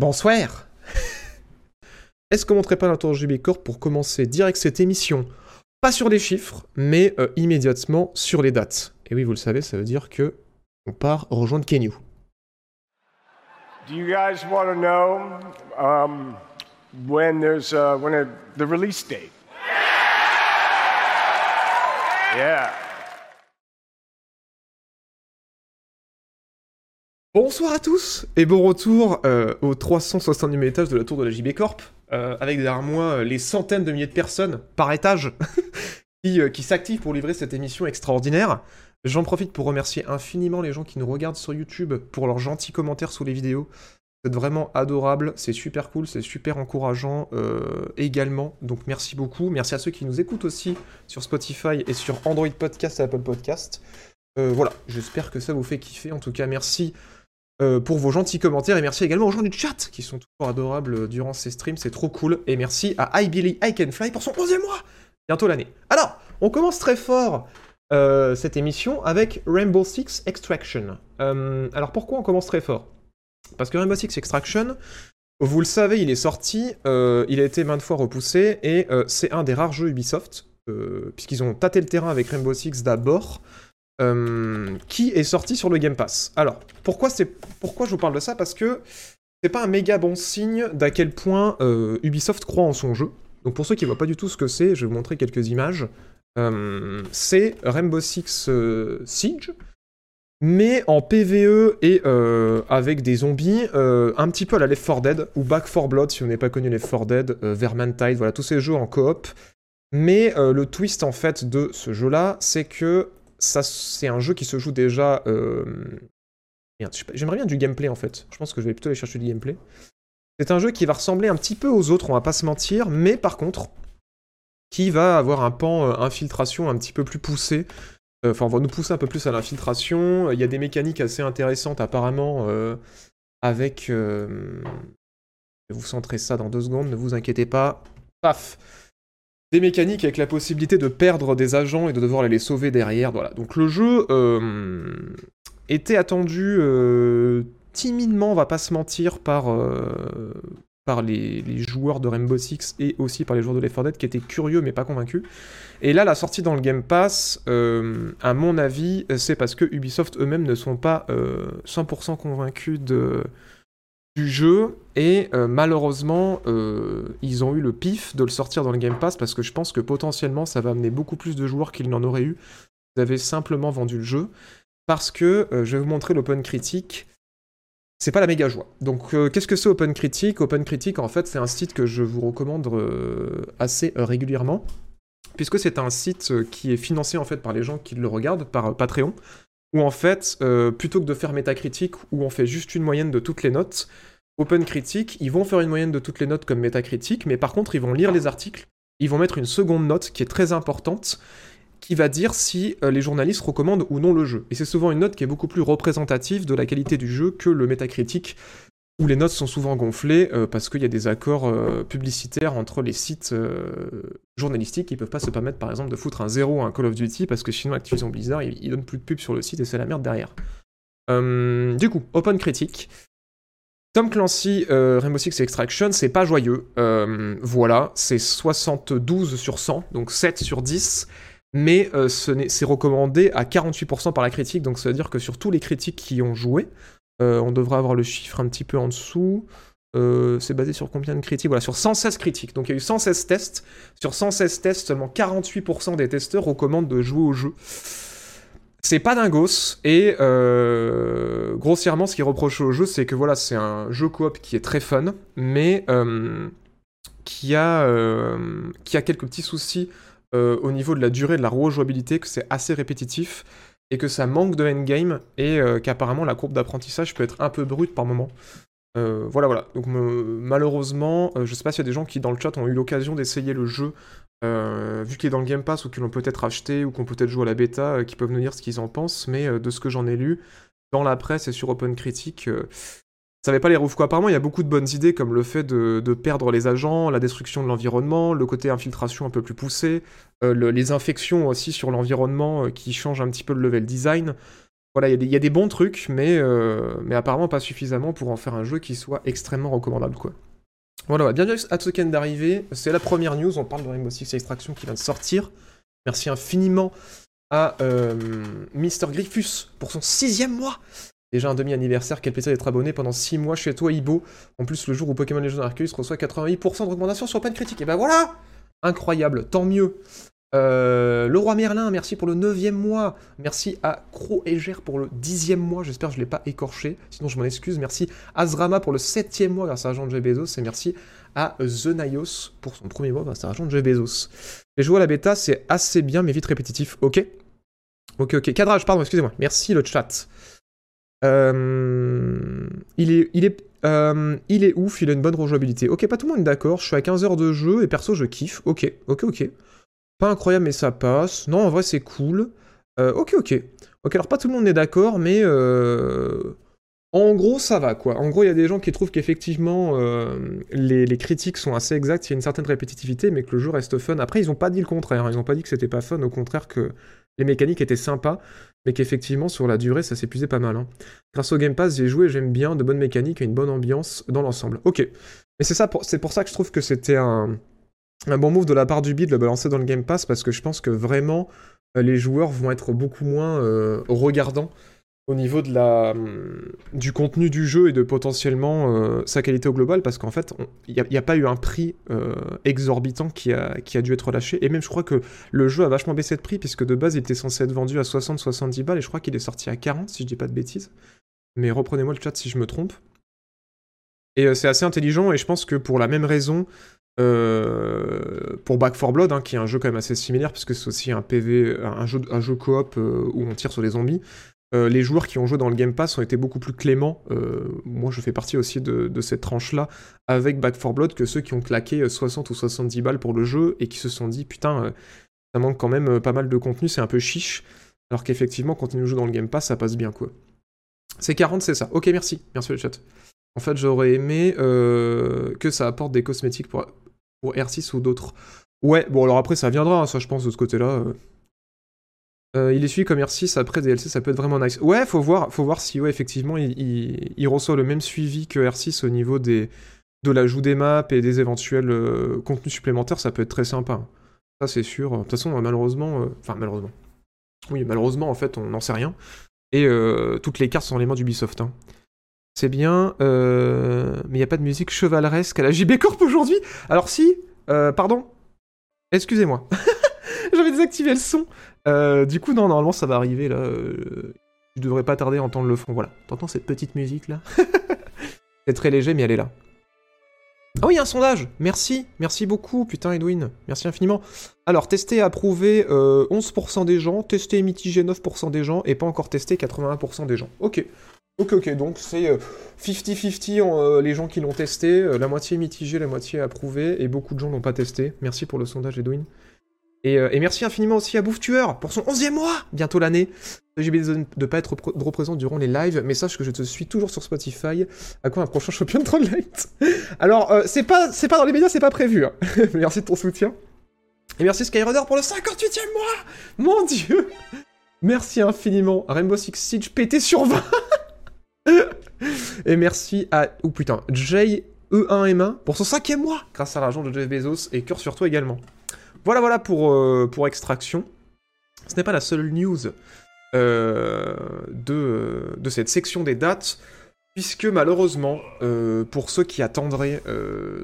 Bonsoir Est-ce qu'on montrait pas la tour JB Corp pour commencer direct cette émission? Pas sur les chiffres, mais euh, immédiatement sur les dates. Et oui, vous le savez, ça veut dire que on part rejoindre Kenyu. Do you guys want to know um, when there's uh, when a, the release date? Yeah. Bonsoir à tous et bon retour euh, au 360e étage de la tour de la JB Corp, euh, avec derrière moi euh, les centaines de milliers de personnes par étage qui, euh, qui s'activent pour livrer cette émission extraordinaire. J'en profite pour remercier infiniment les gens qui nous regardent sur YouTube pour leurs gentils commentaires sous les vidéos. Vous êtes vraiment adorables, c'est super cool, c'est super encourageant également. Donc merci beaucoup. Merci à ceux qui nous écoutent aussi sur Spotify et sur Android Podcast et Apple Podcast. Voilà, j'espère que ça vous fait kiffer. En tout cas, merci euh, pour vos gentils commentaires et merci également aux gens du chat qui sont toujours adorables durant ces streams, c'est trop cool. Et merci à I Billy I Can Fly pour son 11e mois, bientôt l'année. Alors, on commence très fort euh, cette émission avec Rainbow Six Extraction. Euh, alors pourquoi on commence très fort? Parce que Rainbow Six Extraction, vous le savez, il est sorti, il a été maintes fois repoussé et c'est un des rares jeux Ubisoft, puisqu'ils ont tâté le terrain avec Rainbow Six d'abord. Euh, qui est sorti sur le Game Pass. Alors, pourquoi, je vous parle de ça? Parce que c'est pas un méga bon signe d'à quel point euh, Ubisoft croit en son jeu. Donc pour ceux qui voient pas du tout ce que c'est, je vais vous montrer quelques images. Euh, c'est Rainbow Six Siege, mais en PVE et avec des zombies, un petit peu à la Left 4 Dead, ou Back 4 Blood si vous n'avez pas connu Left 4 Dead, Vermintide, voilà, tous ces jeux en coop. Mais le twist en fait de ce jeu-là, c'est que ça, c'est un jeu qui se joue déjà... euh, J'aimerais bien du gameplay en fait. Je pense que je vais plutôt aller chercher du gameplay. C'est un jeu qui va ressembler un petit peu aux autres, on va pas se mentir, mais par contre, qui va avoir un pan euh, infiltration un petit peu plus poussé. Euh, Enfin, on va nous pousser un peu plus à l'infiltration. Il y a des mécaniques assez intéressantes apparemment avec... Je vais vous centrer ça dans deux secondes, ne vous inquiétez pas. Paf des mécaniques avec la possibilité de perdre des agents et de devoir les sauver derrière. Voilà. Donc le jeu euh, était attendu euh, timidement, on va pas se mentir, par, euh, par les, les joueurs de Rainbow Six et aussi par les joueurs de Left 4 Dead qui étaient curieux mais pas convaincus. Et là, la sortie dans le Game Pass, à mon avis, c'est parce que Ubisoft eux-mêmes ne sont pas euh, 100% convaincus de, du jeu et euh, malheureusement euh, ils ont eu le pif de le sortir dans le Game Pass parce que je pense que potentiellement ça va amener beaucoup plus de joueurs qu'ils n'en auraient eu. Vous avez simplement vendu le jeu parce que euh, je vais vous montrer l'Open Critique. C'est pas la méga joie. Donc qu'est-ce que c'est Open Critique? Open Critique en fait c'est un site que je vous recommande assez régulièrement puisque c'est un site qui est financé en fait par les gens qui le regardent par Patreon où en fait, plutôt que de faire Metacritic, où on fait juste une moyenne de toutes les notes, Open Critique, ils vont faire une moyenne de toutes les notes comme Metacritic, mais par contre, ils vont lire les articles, ils vont mettre une seconde note qui est très importante, qui va dire si euh, les journalistes recommandent ou non le jeu. Et c'est souvent une note qui est beaucoup plus représentative de la qualité du jeu que le Metacritic, où les notes sont souvent gonflées euh, parce qu'il y a des accords euh, publicitaires entre les sites journalistiques qui peuvent pas se permettre par exemple de foutre un zéro à un Call of Duty parce que sinon Activision Blizzard ils, ils donnent plus de pub sur le site et c'est la merde derrière. Du coup, Open Critique. Tom Clancy, euh, Rainbow Six Extraction, c'est pas joyeux. Euh, voilà, c'est 72 sur 100, donc 7 sur 10. Mais euh, c'est recommandé à 48% par la critique, donc ça veut dire que sur tous les critiques qui ont joué, on devrait avoir le chiffre un petit peu en dessous. C'est basé sur combien de critiques? Voilà, sur 116 critiques. Donc il y a eu 116 tests. Sur 116 tests, seulement 48% des testeurs recommandent de jouer au jeu. C'est pas dingos, et euh, grossièrement, ce qui est reproché au jeu, c'est que voilà, c'est un jeu coop qui est très fun, mais euh, qui, a, euh, qui a quelques petits soucis au niveau de la durée de la rejouabilité, que c'est assez répétitif, et que ça manque de endgame, et qu'apparemment la courbe d'apprentissage peut être un peu brute par moment. Voilà, voilà. Donc me- malheureusement, je sais pas s'il y a des gens qui dans le chat ont eu l'occasion d'essayer le jeu, euh, vu qu'il est dans le Game Pass ou qui l'ont peut-être acheté ou qui ont peut-être joué à la bêta, euh, qui peuvent nous dire ce qu'ils en pensent, mais euh, de ce que j'en ai lu, dans la presse et sur Open Critique, euh, ça avait pas les ouf quoi. Apparemment, il y a beaucoup de bonnes idées comme le fait de, perdre les agents, la destruction de l'environnement, le côté infiltration un peu plus poussé, le- les infections aussi sur l'environnement qui changent un petit peu le level design. voilà, il y, a des bons trucs, mais, mais apparemment pas suffisamment pour en faire un jeu qui soit extrêmement recommandable, quoi. Voilà, bienvenue à Token d'arriver. C'est la première news, on parle de Rainbow Six Extraction qui vient de sortir. Merci infiniment à euh, Mister Griffus pour son sixième mois. Déjà un demi-anniversaire, quel plaisir d'être abonné pendant 6 mois chez toi, Ibo. En plus, le jour où Pokémon Legends Arceus reçoit 88% de recommandation sur de Critique. Et ben voilà Incroyable, tant mieux. Euh, le roi Merlin, merci pour le 9 mois. Merci à Cro pour le 10 mois. J'espère que je ne l'ai pas écorché. Sinon, je m'en excuse. Merci à Azrama pour le 7 mois grâce à de Bezos. Et merci à Zenaios pour son premier mois grâce à de Bezos. Les jouer à la bêta, c'est assez bien, mais vite répétitif. Ok Ok, ok. Cadrage, pardon, excusez-moi. Merci le chat. Euh, il est, il est, euh, il est ouf, il a une bonne rejouabilité. Ok, pas tout le monde d'accord. Je suis à 15 heures de jeu et perso, je kiffe. Ok, ok, ok. Pas incroyable, mais ça passe. Non, en vrai, c'est cool. Euh, ok, ok. Ok, alors pas tout le monde est d'accord, mais euh, en gros, ça va, quoi. En gros, il y a des gens qui trouvent qu'effectivement, euh, les, critiques sont assez exactes, il y a une certaine répétitivité, mais que le jeu reste fun. Après, ils n'ont pas dit le contraire. Hein. Ils n'ont pas dit que c'était pas fun, au contraire que les mécaniques étaient sympas, mais qu'effectivement, sur la durée, ça s'épuisait pas mal. Hein. Grâce au Game Pass, j'ai joué, j'aime bien, de bonnes mécaniques et une bonne ambiance dans l'ensemble. Ok. Mais c'est ça, c'est pour ça que je trouve que c'était un un bon move de la part du bid de le balancer dans le Game Pass parce que je pense que vraiment euh, les joueurs vont être beaucoup moins euh, regardants au niveau hum, du contenu du jeu et de potentiellement euh, sa qualité au global parce qu'en fait il n'y a, pas eu un prix exorbitant qui a, qui a dû être lâché et même je crois que le jeu a vachement baissé de prix puisque de base il était censé être vendu à 60-70 balles et je crois qu'il est sorti à 40 si je dis pas de bêtises. Mais reprenez-moi le chat si je me trompe. Et c'est assez intelligent et je pense que pour la même raison euh, pour Back 4 Blood, hein, qui est un jeu quand même assez similaire, puisque c'est aussi un PV, un jeu, un jeu coop euh, où on tire sur des zombies. Euh, les joueurs qui ont joué dans le Game Pass ont été beaucoup plus cléments. moi, je fais partie aussi de, cette tranche-là avec Back 4 Blood que ceux qui ont claqué 60 ou 70 balles pour le jeu et qui se sont dit putain, ça manque quand même pas mal de contenu, c'est un peu chiche. Alors qu'effectivement, quand ils nous jouent dans le Game Pass, ça passe bien quoi. C'est 40, c'est ça. Ok, merci. Merci le chat. En fait, j'aurais aimé que ça apporte des cosmétiques pour pour R6 ou d'autres. Ouais, bon alors après ça viendra, hein, ça je pense de ce côté-là. Euh. Euh, il est suivi comme R6, après DLC ça peut être vraiment nice. Ouais, faut voir, faut voir si ouais, effectivement il, reçoit le même suivi que R6 au niveau de l'ajout des maps et des éventuels euh, contenus supplémentaires, ça peut être très sympa. Hein. Ça c'est sûr. De toute façon, malheureusement, enfin malheureusement. Oui, malheureusement en fait on n'en sait rien. Et toutes les cartes sont dans les mains d'Ubisoft. Hein. C'est bien, euh, mais il n'y a pas de musique chevaleresque à la JB Corp aujourd'hui. Alors si, euh, pardon, excusez-moi, j'avais désactivé le son. Euh, du coup, non, normalement ça va arriver là. je devrais pas tarder à entendre le fond. Voilà, t'entends cette petite musique là? C'est très léger, mais elle est là. Ah oui, un sondage Merci, merci beaucoup, putain Edwin, merci infiniment. Alors, testé et approuvé 11% des gens, testé et mitigé 9% des gens, et pas encore testé 81% des gens. Ok, Ok, ok, donc c'est 50-50 euh, euh, les gens qui l'ont testé, euh, la moitié mitigée, la moitié approuvée, et beaucoup de gens l'ont pas testé. Merci pour le sondage, Edwin. Et, merci infiniment aussi à Bouffe Tueur pour son 11e mois, bientôt l'année. J'ai oublié de ne pas être trop présent durant les lives, mais sache que je te suis toujours sur Spotify. À quoi un prochain champion de Trolllight Alors, c'est pas, pas dans les médias, c'est pas prévu. Hein. merci de ton soutien. Et merci Skyrunner pour le 58e mois Mon dieu Merci infiniment. Rainbow Six Siege pété sur 20 et merci à. Oh putain, JE1M1 pour son cinquième mois, grâce à l'argent de Jeff Bezos et cœur sur toi également. Voilà, voilà pour, euh, Extraction. Ce n'est pas la seule news euh, de, de cette section des dates, puisque malheureusement, euh, pour ceux qui attendraient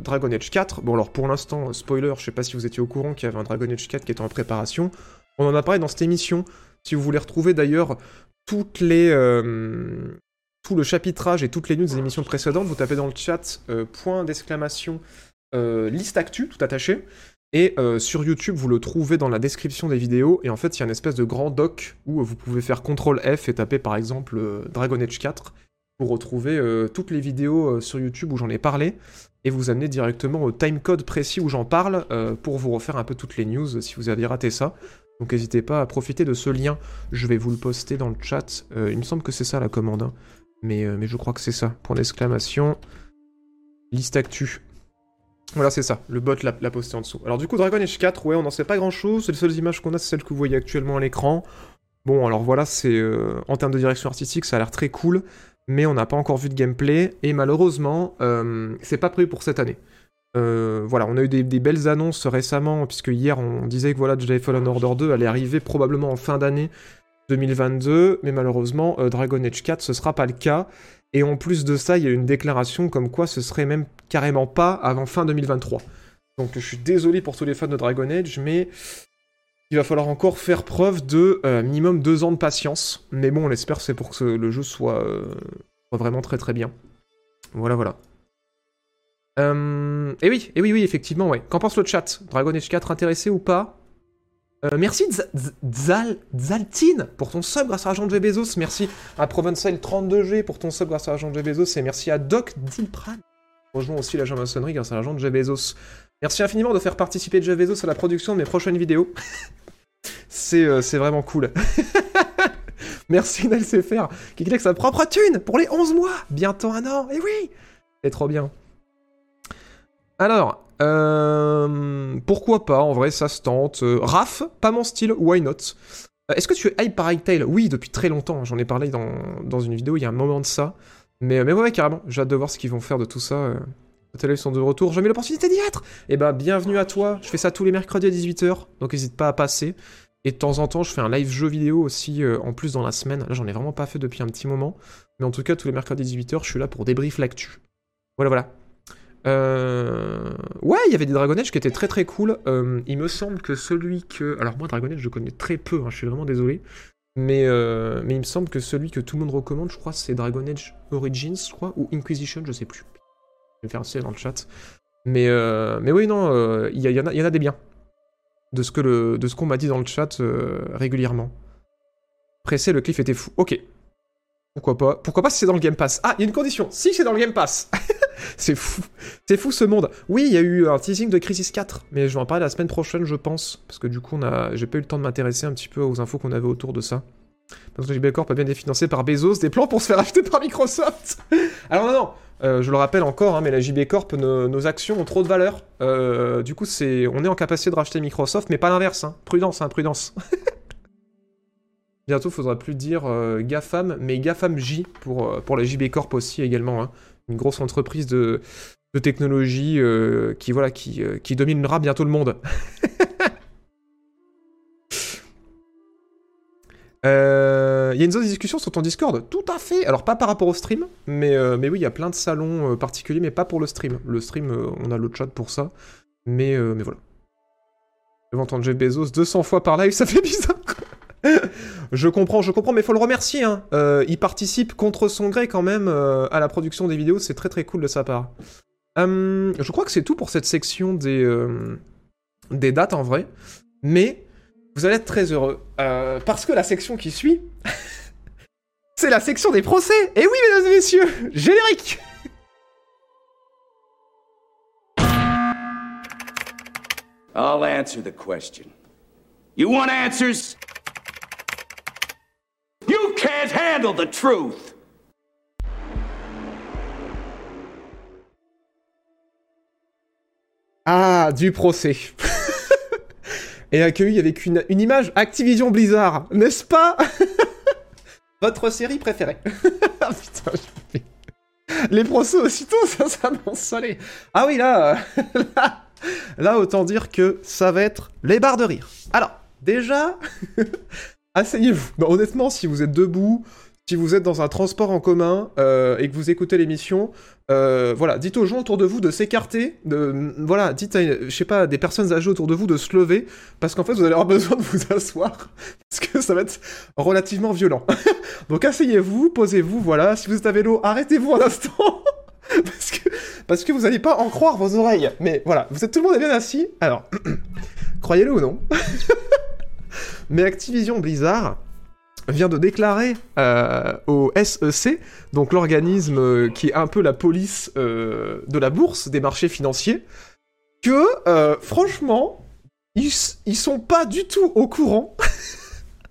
Dragon Age 4, bon alors pour l'instant, spoiler, je sais pas si vous étiez au courant qu'il y avait un Dragon Age 4 qui était en préparation, on en a parlé dans cette émission. Si vous voulez retrouver d'ailleurs toutes les, tout le chapitrage et toutes les news des émissions précédentes, vous tapez dans le chat euh, point d'exclamation euh, liste actu, tout attaché. Et euh, sur YouTube, vous le trouvez dans la description des vidéos. Et en fait, il y a une espèce de grand doc où vous pouvez faire CTRL F et taper par exemple Dragon Age 4 pour retrouver toutes les vidéos sur YouTube où j'en ai parlé et vous amener directement au timecode précis où j'en parle pour vous refaire un peu toutes les news si vous aviez raté ça. Donc n'hésitez pas à profiter de ce lien. Je vais vous le poster dans le chat. il me semble que c'est ça la commande. Hein. Euh, mais, je crois que c'est ça. Point d'exclamation. Liste actu. Voilà, c'est ça. Le bot l'a posté en dessous. Alors du coup, Dragon Age 4, ouais, on n'en sait pas grand-chose. Les seules images qu'on a, c'est celles que vous voyez actuellement à l'écran. Bon, alors voilà, c'est en termes de direction artistique, ça a l'air très cool, mais on n'a pas encore vu de gameplay, et malheureusement, c'est pas prévu pour cette année. voilà, on a eu des, des, belles annonces récemment, puisque hier on disait que voilà, Jedi Fallen Order 2 allait arriver probablement en fin d'année 2022, mais malheureusement, Dragon Age 4, ce sera pas le cas. Et en plus de ça, il y a une déclaration comme quoi ce serait même carrément pas avant fin 2023. Donc je suis désolé pour tous les fans de Dragon Age, mais il va falloir encore faire preuve de euh, minimum deux ans de patience. Mais bon, on l'espère, c'est pour que le jeu soit, euh, soit, vraiment très très bien. Voilà, voilà. Euh, et oui, et oui, oui, effectivement, ouais. Qu'en pense le chat? Dragon Age 4 intéressé ou pas? Euh, merci Zaltine pour ton sub grâce à Agent de Bezos. Merci à Provençal 32G pour ton sub grâce à Agent de Bezos. Et merci à Doc Dilpran. Rejoins aussi l'agent maçonnerie grâce à l'agent de Bezos. Merci infiniment de faire participer Jeff Bezos à la production de mes prochaines vidéos. Euh, c'est vraiment cool. merci NLCFR qui clique sa propre thune pour les 11 mois. Bientôt un an. Et oui C'est trop bien. Alors, euh, pourquoi pas, en vrai, ça se tente. Euh, Raph, pas mon style, why not? Euh, Est-ce que tu es hype par Hytale Oui, depuis très longtemps, j'en ai parlé dans, dans, une vidéo il y a un moment de ça. Mais, mais ouais, carrément, j'ai hâte de voir ce qu'ils vont faire de tout ça. Les télé sont de retour, eu l'opportunité d'y être Eh ben, bienvenue à toi, je fais ça tous les mercredis à 18h, donc n'hésite pas à passer. Et de temps en temps, je fais un live jeu vidéo aussi, en plus dans la semaine. Là, j'en ai vraiment pas fait depuis un petit moment. Mais en tout cas, tous les mercredis à 18h, je suis là pour débrief l'actu. Voilà, voilà. Euh... Ouais, il y avait des Dragon Age qui étaient très très cool. Euh, il me semble que celui que. Alors, moi, Dragon Age, je connais très peu, hein, je suis vraiment désolé. Mais, euh... mais il me semble que celui que tout le monde recommande, je crois, c'est Dragon Age Origins, je crois, ou Inquisition, je sais plus. Je vais faire un dans le chat. Mais, euh... mais oui, non, il y, en a, y en a des biens. De ce qu'on m'a dit dans le chat régulièrement. Pressé, le cliff était fou. Ok. Pourquoi pas? Pourquoi pas si c'est dans le Game Pass? Ah, il y a une condition. Si c'est dans le Game Pass C'est fou. C'est fou ce monde. Oui, il y a eu un teasing de Crisis 4, mais je vais en parler la semaine prochaine, je pense. Parce que du coup, a... j'ai pas eu le temps de m'intéresser un petit peu aux infos qu'on avait autour de ça. Parce que JB Corp a bien été financé par Bezos, des plans pour se faire acheter par Microsoft. Alors non, non, euh, je le rappelle encore, hein, mais la JB Corp, nos, actions ont trop de valeur. Euh, du coup, c'est, on est en capacité de racheter Microsoft, mais pas l'inverse. Hein. Prudence, hein, prudence. Bientôt, faudra plus dire euh, GAFAM, mais GAFAM J pour, pour la JB Corp aussi également. Hein une grosse entreprise de, technologie euh, qui, voilà, qui, euh, qui dominera bientôt le monde. Euh, il y a une zone de discussion sur ton Discord Tout à fait Alors pas par rapport au stream, mais, mais oui, il y a plein de salons particuliers, mais pas pour le stream. Le stream, on a le chat pour ça. Mais, mais voilà. Je vais entendre Jeff Bezos 200 fois par live, ça fait bizarre je comprends, je comprends, mais faut le remercier. Hein. Euh, il participe contre son gré quand même euh, à la production des vidéos, c'est très très cool de sa part. Hum, je crois que c'est tout pour cette section des, euh, des dates en vrai, mais vous allez être très heureux parce que la section qui suit, c'est la section des procès. Et oui, mesdames et messieurs, générique. I'll answer the question. You want answers? Handle the truth. Ah, du procès. Et accueilli avec une, image Activision Blizzard, n'est-ce pas? Votre série préférée. Ah. Les procès aussitôt, ça s'annonce salé. Ah oui, là, là, là, autant dire que ça va être les barres de rire. Alors, déjà, asseyez-vous. honnêtement, si vous êtes debout, si vous êtes dans un transport en commun euh, et que vous écoutez l'émission, euh, voilà, dites aux gens autour de vous de s'écarter, de voilà, dites à, je des personnes âgées autour de vous de se lever, parce qu'en fait vous allez avoir besoin de vous asseoir, parce que ça va être relativement violent. Donc asseyez-vous, posez-vous, voilà. Si vous êtes à vélo, arrêtez-vous un instant. parce que vous n'allez pas en croire vos oreilles. Mais voilà, vous êtes tout le monde bien assis. Alors, croyez-le ou non mais Activision Blizzard vient de déclarer euh, au SEC, donc l'organisme euh, qui est un peu la police euh, de la bourse, des marchés financiers, que franchement, ils, ils sont pas du tout au courant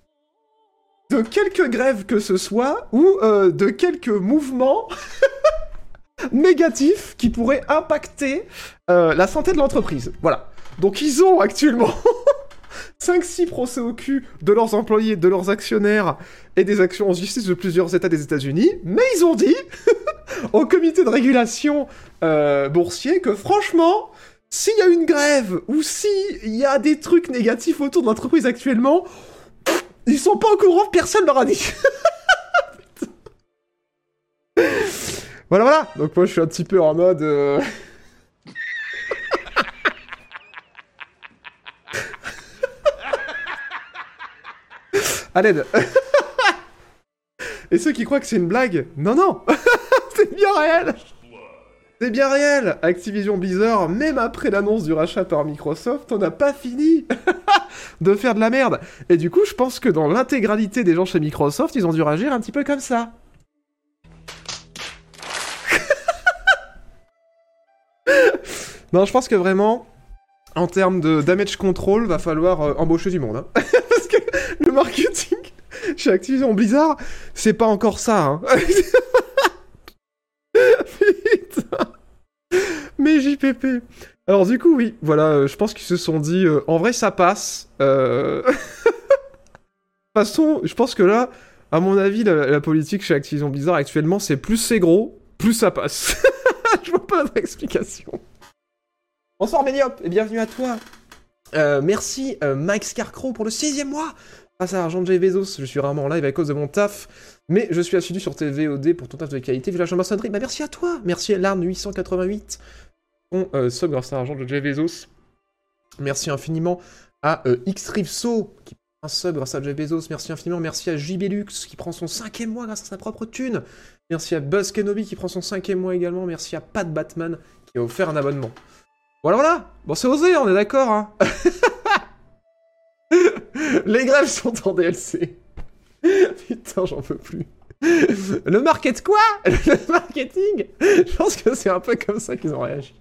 de quelques grèves que ce soit ou de quelques mouvements négatifs qui pourraient impacter la santé de l'entreprise. Voilà. Donc ils ont actuellement 5-6 procès au cul de leurs employés, de leurs actionnaires et des actions en justice de plusieurs États des États-Unis, mais ils ont dit au comité de régulation euh, boursier que franchement, s'il y a une grève ou s'il y a des trucs négatifs autour de l'entreprise actuellement, ils sont pas au courant, personne leur a dit. voilà, voilà. Donc moi, je suis un petit peu en mode. Euh... à l'aide. Et ceux qui croient que c'est une blague, non, non, c'est bien réel. C'est bien réel Activision Blizzard, même après l'annonce du rachat par Microsoft, on n'a pas fini de faire de la merde. Et du coup, je pense que dans l'intégralité des gens chez Microsoft, ils ont dû réagir un petit peu comme ça. non, je pense que vraiment, en termes de damage control, va falloir euh, embaucher du monde. Hein. Le marketing chez Activision Blizzard, c'est pas encore ça. Hein. Mais JPP. Alors du coup, oui, voilà, euh, je pense qu'ils se sont dit, euh, en vrai, ça passe. Euh... de toute façon, je pense que là, à mon avis, la, politique chez Activision Blizzard actuellement, c'est plus c'est gros, plus ça passe. je vois pas d'autre explication. Bonsoir Méniop, et bienvenue à toi. Euh, merci Mike Scarcrow pour le sixième mois. Grâce à l'argent de Jay Bezos, je suis rarement en live à cause de mon taf, mais je suis assidu sur TVOD pour ton taf de qualité. Village en maçonnerie, bah merci à toi Merci à l'Arne888, ton sub grâce à l'argent de Jay Bezos. Merci infiniment à euh, Xrivso, qui prend un sub grâce à Jay Bezos. Merci infiniment, merci à JBLux, qui prend son cinquième mois grâce à sa propre thune. Merci à Buzz Kenobi, qui prend son cinquième mois également. Merci à Pat Batman, qui a offert un abonnement. Voilà, voilà Bon, c'est osé, on est d'accord, hein Les grèves sont en DLC. Putain, j'en peux plus. Le market quoi? Le marketing? Je pense que c'est un peu comme ça qu'ils ont réagi.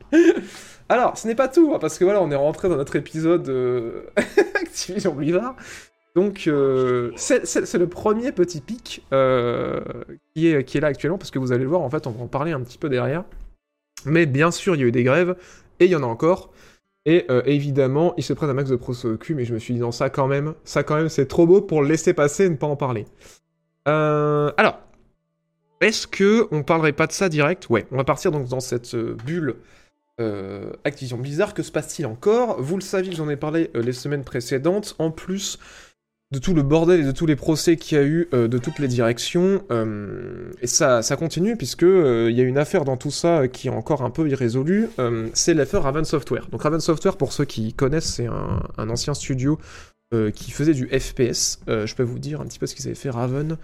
Alors, ce n'est pas tout, hein, parce que voilà, on est rentré dans notre épisode euh, Activision Blizzard. Donc, euh, c'est le premier petit pic euh, qui, est, qui est là actuellement, parce que vous allez le voir, en fait, on va en parler un petit peu derrière. Mais bien sûr, il y a eu des grèves, et il y en a encore. Et euh, évidemment, il se prennent un max de procès au cul, mais je me suis dit, non, ça quand même, ça quand même, c'est trop beau pour le laisser passer et ne pas en parler. Euh, alors, est-ce que on parlerait pas de ça direct? Ouais, on va partir donc dans cette euh, bulle Activision Blizzard. Que se passe-t-il encore? Vous le saviez, j'en ai parlé les semaines précédentes. En plus, de tout le bordel et de tous les procès qu'il y a eu euh, de toutes les directions. Euh, et ça, continue puisque euh, il y a une affaire dans tout ça qui est encore un peu irrésolue. c'est l'affaire Raven Software. Donc Raven Software, pour ceux qui connaissent, c'est un, ancien studio qui faisait du FPS. je peux vous dire un petit peu ce qu'ils avaient fait Raven.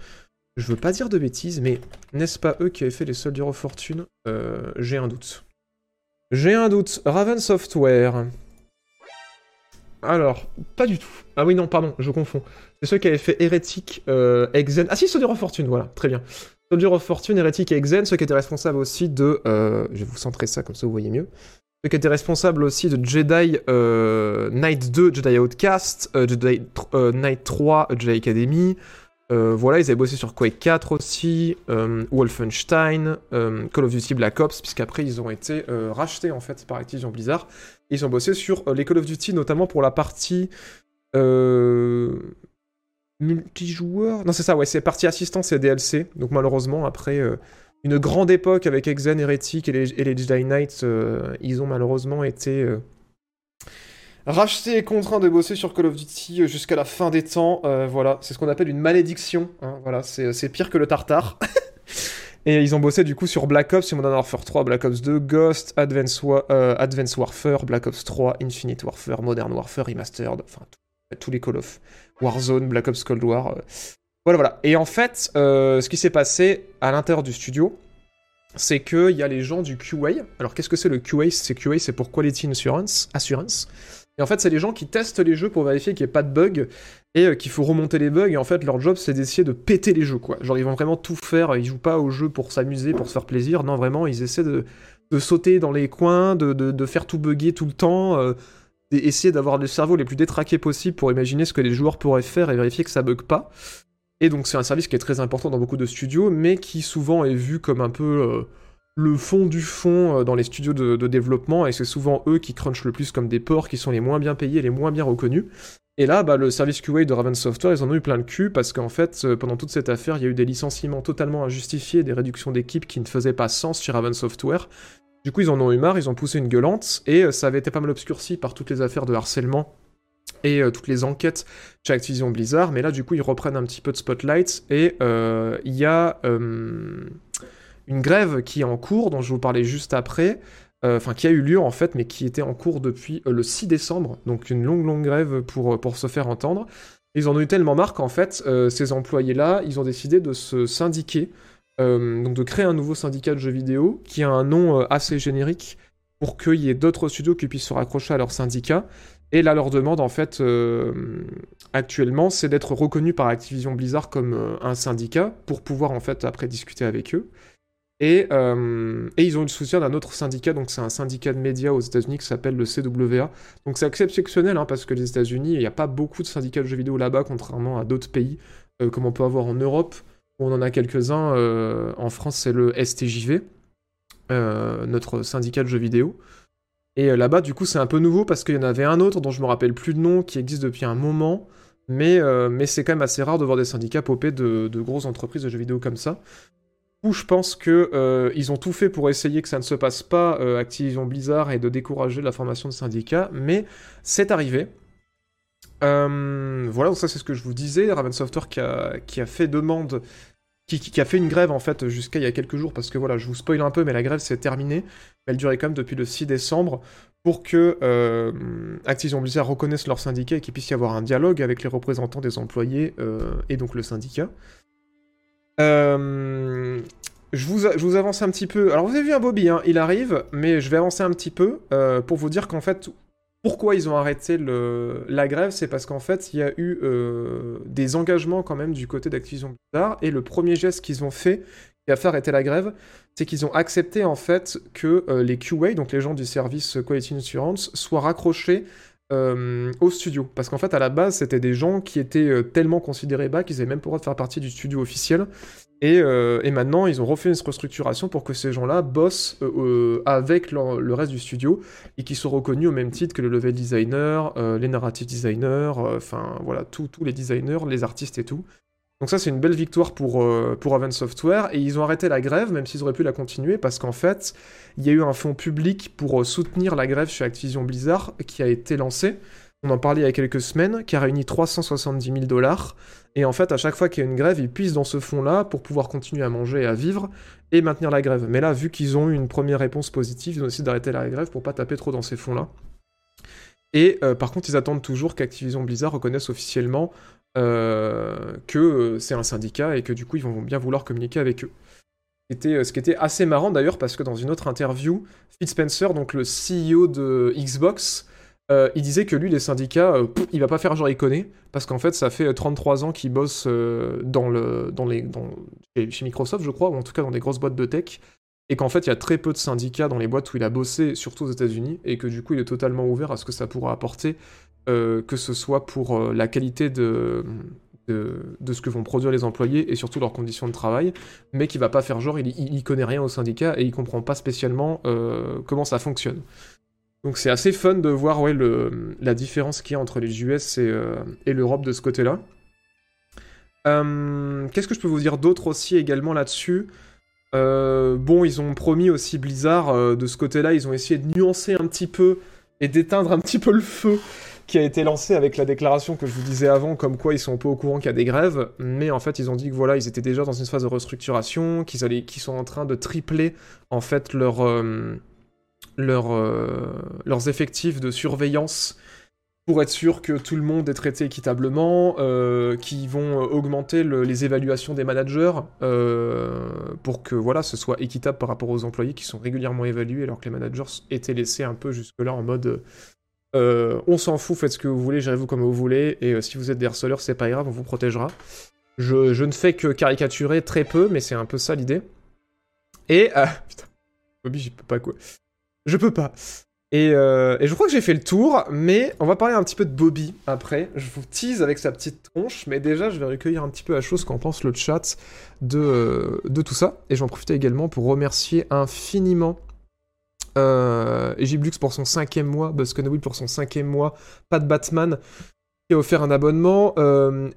Je veux pas dire de bêtises, mais n'est-ce pas eux qui avaient fait les Soldiers of Fortune? J'ai un doute. J'ai un doute. Raven Software. Alors, pas du tout. Ah oui, non, pardon, je confonds. C'est ceux qui avaient fait Hérétique, euh, Exen. Ah si, Soldier of Fortune, voilà, très bien. Soldier of Fortune, Hérétique et Exen, ceux qui étaient responsables aussi de. Euh, je vais vous centrer ça comme ça vous voyez mieux. Ceux qui étaient responsables aussi de Jedi euh, Knight 2, Jedi Outcast, Jedi Knight 3, Jedi Academy. voilà, ils avaient bossé sur Quake 4 aussi, Wolfenstein, Call of Duty Black Ops, puisqu'après ils ont été rachetés en fait par Activision Blizzard. Ils ont bossé sur les Call of Duty, notamment pour la partie euh, multijoueur. Non, c'est ça, ouais, c'est partie assistance et DLC. Donc malheureusement, après euh, une grande époque avec Exen, Heretic et les, Jedi Knights, euh, ils ont malheureusement été rachetés et contraints de bosser sur Call of Duty jusqu'à la fin des temps. voilà, c'est ce qu'on appelle une malédiction. Hein, voilà, c'est pire que le tartare. Et ils ont bossé du coup sur Black Ops, Modern Warfare 3, Black Ops 2, Ghost, Advance, Warfare, Black Ops 3, Infinite Warfare, Modern Warfare Remastered, enfin tous les Call of Warzone, Black Ops Cold War. Euh. Voilà, voilà. Et en fait, euh, ce qui s'est passé à l'intérieur du studio, c'est qu'il y a les gens du QA. Alors, qu'est-ce que c'est le QA C'est QA, c'est pour Quality Assurance. Assurance. Et en fait, c'est les gens qui testent les jeux pour vérifier qu'il n'y ait pas de bugs et euh, qu'il faut remonter les bugs. Et en fait, leur job, c'est d'essayer de péter les jeux, quoi. Genre, ils vont vraiment tout faire. Ils jouent pas au jeu pour s'amuser, pour se faire plaisir. Non, vraiment, ils essaient de, sauter dans les coins, de, faire tout bugger tout le temps essayer d'avoir le cerveau les plus détraqués possible pour imaginer ce que les joueurs pourraient faire et vérifier que ça bug pas. Et donc c'est un service qui est très important dans beaucoup de studios, mais qui souvent est vu comme un peu euh, le fond du fond euh, dans les studios de, développement, et c'est souvent eux qui crunchent le plus comme des porcs, qui sont les moins bien payés, les moins bien reconnus. Et là, bah, le service QA de Raven Software, ils en ont eu plein le cul parce qu'en fait, euh, pendant toute cette affaire, il y a eu des licenciements totalement injustifiés, des réductions d'équipes qui ne faisaient pas sens chez Raven Software. Du coup, ils en ont eu marre, ils ont poussé une gueulante et euh, ça avait été pas mal obscurci par toutes les affaires de harcèlement et euh, toutes les enquêtes chez Activision Blizzard. Mais là, du coup, ils reprennent un petit peu de spotlight et il y a une grève qui est en cours, dont je vous parlais juste après. Euh, enfin qui a eu lieu en fait, mais qui était en cours depuis euh, le 6 décembre, donc une longue longue grève pour, euh, pour se faire entendre. Ils en ont eu tellement marre qu'en fait, ces employés-là, ils ont décidé de se syndiquer, donc de créer un nouveau syndicat de jeux vidéo qui a un nom assez générique pour qu'il y ait d'autres studios qui puissent se raccrocher à leur syndicat. Et là, leur demande, en fait, actuellement, c'est d'être reconnu par Activision Blizzard comme un syndicat pour pouvoir, en fait, après discuter avec eux. Euh, et, ils ont le soutien d'un autre syndicat, donc c'est un syndicat de médias aux États-Unis qui s'appelle le CWA. Donc c'est exceptionnel, hein, parce que les États-Unis, il n'y a pas beaucoup de syndicats de jeux vidéo là-bas, contrairement à d'autres pays, euh, comme on peut avoir en Europe, où on en a quelques-uns. Euh, en France, c'est le STJV, notre syndicat de jeux vidéo. Et là-bas, du coup, c'est un peu nouveau parce qu'il y en avait un autre dont je me rappelle plus de nom, qui existe depuis un moment. Mais, mais c'est quand même assez rare de voir des syndicats popés de grosses entreprises de jeux vidéo comme ça où je pense que euh, ont tout fait pour essayer que ça ne se passe pas euh, Activision Blizzard et de décourager la formation de syndicats, mais c'est arrivé. Euh, voilà, donc ça c'est ce que je vous disais. Raven Software qui a, fait demande, qui, qui, a fait une grève en fait jusqu'à il y a quelques jours, parce que voilà, je vous spoil un peu, mais la grève s'est terminée. Elle durait quand même depuis le 6 décembre pour que Activision Blizzard reconnaisse leur syndicat et qu'il puisse y avoir un dialogue avec les représentants des employés et donc le syndicat. Euh, je, vous, avance un petit peu. Alors vous avez vu un Bobby, hein, il arrive, mais je vais avancer un petit peu euh, pour vous dire qu'en fait, pourquoi ils ont arrêté la grève, c'est parce qu'en fait, il y a eu euh, des engagements quand même du côté d'Activision Blizzard, et le premier geste qu'ils ont fait, qui a fait arrêter la grève, c'est qu'ils ont accepté en fait que les QA, donc les gens du service Quality Insurance, soient raccrochés euh, au studio. Parce qu'en fait, à la base, c'était des gens qui étaient euh, tellement considérés bas qu'ils n'avaient même pas le droit de faire partie du studio officiel. Et, euh, maintenant, ils ont refait une restructuration pour que ces gens-là bossent avec le reste du studio et qu'ils soient reconnus au même titre que le level designer, les narrative designers, enfin voilà, tous les designers, les artistes et tout. Donc ça, c'est une belle victoire pour, euh, Software. Et ils ont arrêté la grève, même s'ils auraient pu la continuer, parce qu'en fait, il y a eu un fonds public pour euh, soutenir la grève chez Activision Blizzard qui a été lancé. On en parlait il y a quelques semaines, qui a réuni 370 000 dollars. Et en fait, à chaque fois qu'il y a une grève, ils puissent dans ce fonds-là pour pouvoir continuer à manger et à vivre et maintenir la grève. Mais là, vu qu'ils ont eu une première réponse positive, ils ont décidé d'arrêter la grève pour pas taper trop dans ces fonds-là. Et euh, par contre, ils attendent toujours qu'Activision Blizzard reconnaisse officiellement euh, que euh, c'est un syndicat et que du coup ils vont bien vouloir communiquer avec eux. C'était, ce qui était assez marrant d'ailleurs parce que dans une autre interview, Phil Spencer, donc le CEO de Xbox, euh, il disait que lui, les syndicats, il va pas faire genre il connaît, parce qu'en fait, ça fait 33 ans qu'il bosse dans le, dans les, chez Microsoft, je crois, ou en tout cas dans des grosses boîtes de tech, et qu'en fait, il y a très peu de syndicats dans les boîtes où il a bossé, surtout aux États-Unis, et que du coup, il est totalement ouvert à ce que ça pourra apporter euh, que ce soit pour euh, la qualité de, ce que vont produire les employés et surtout leurs conditions de travail, mais qui va pas faire genre, il, il, connaît rien au syndicat et il comprend pas spécialement euh, comment ça fonctionne. Donc c'est assez fun de voir ouais, le, la différence qu'il y a entre les US et, et l'Europe de ce côté-là. Qu'est-ce que je peux vous dire d'autre aussi également là-dessus? Bon, ils ont promis aussi Blizzard, de ce côté-là, ils ont essayé de nuancer un petit peu et d'éteindre un petit peu le feu qui a été lancé avec la déclaration que je vous disais avant, comme quoi ils sont un peu au courant qu'il y a des grèves, mais en fait ils ont dit que voilà, ils étaient déjà dans une phase de restructuration, qu'ils allaient, qu'ils sont en train de tripler en fait euh, euh, leurs effectifs de surveillance pour être sûr que tout le monde est traité équitablement, euh, qui vont augmenter les évaluations des managers pour que voilà, ce soit équitable par rapport aux employés qui sont régulièrement évalués alors que les managers étaient laissés un peu jusque-là en mode euh, on s'en fout, faites ce que vous voulez, gérez-vous comme vous voulez, et euh, si vous êtes des harceleurs, c'est pas grave, on vous protégera. Je, ne fais que caricaturer très peu, mais c'est un peu ça l'idée. Et... Euh, putain, Bobby, je peux pas quoi. Je peux pas. Et, je crois que j'ai fait le tour, mais on va parler un petit peu de Bobby après. Je vous tease avec sa petite tronche, mais déjà je vais recueillir un petit peu à chose qu'en pense le chat de, de tout ça. Et j'en profite également pour remercier infiniment euh, pour son cinquième mois, Will pour son cinquième mois, de Batman. qui a offert un abonnement. Euh,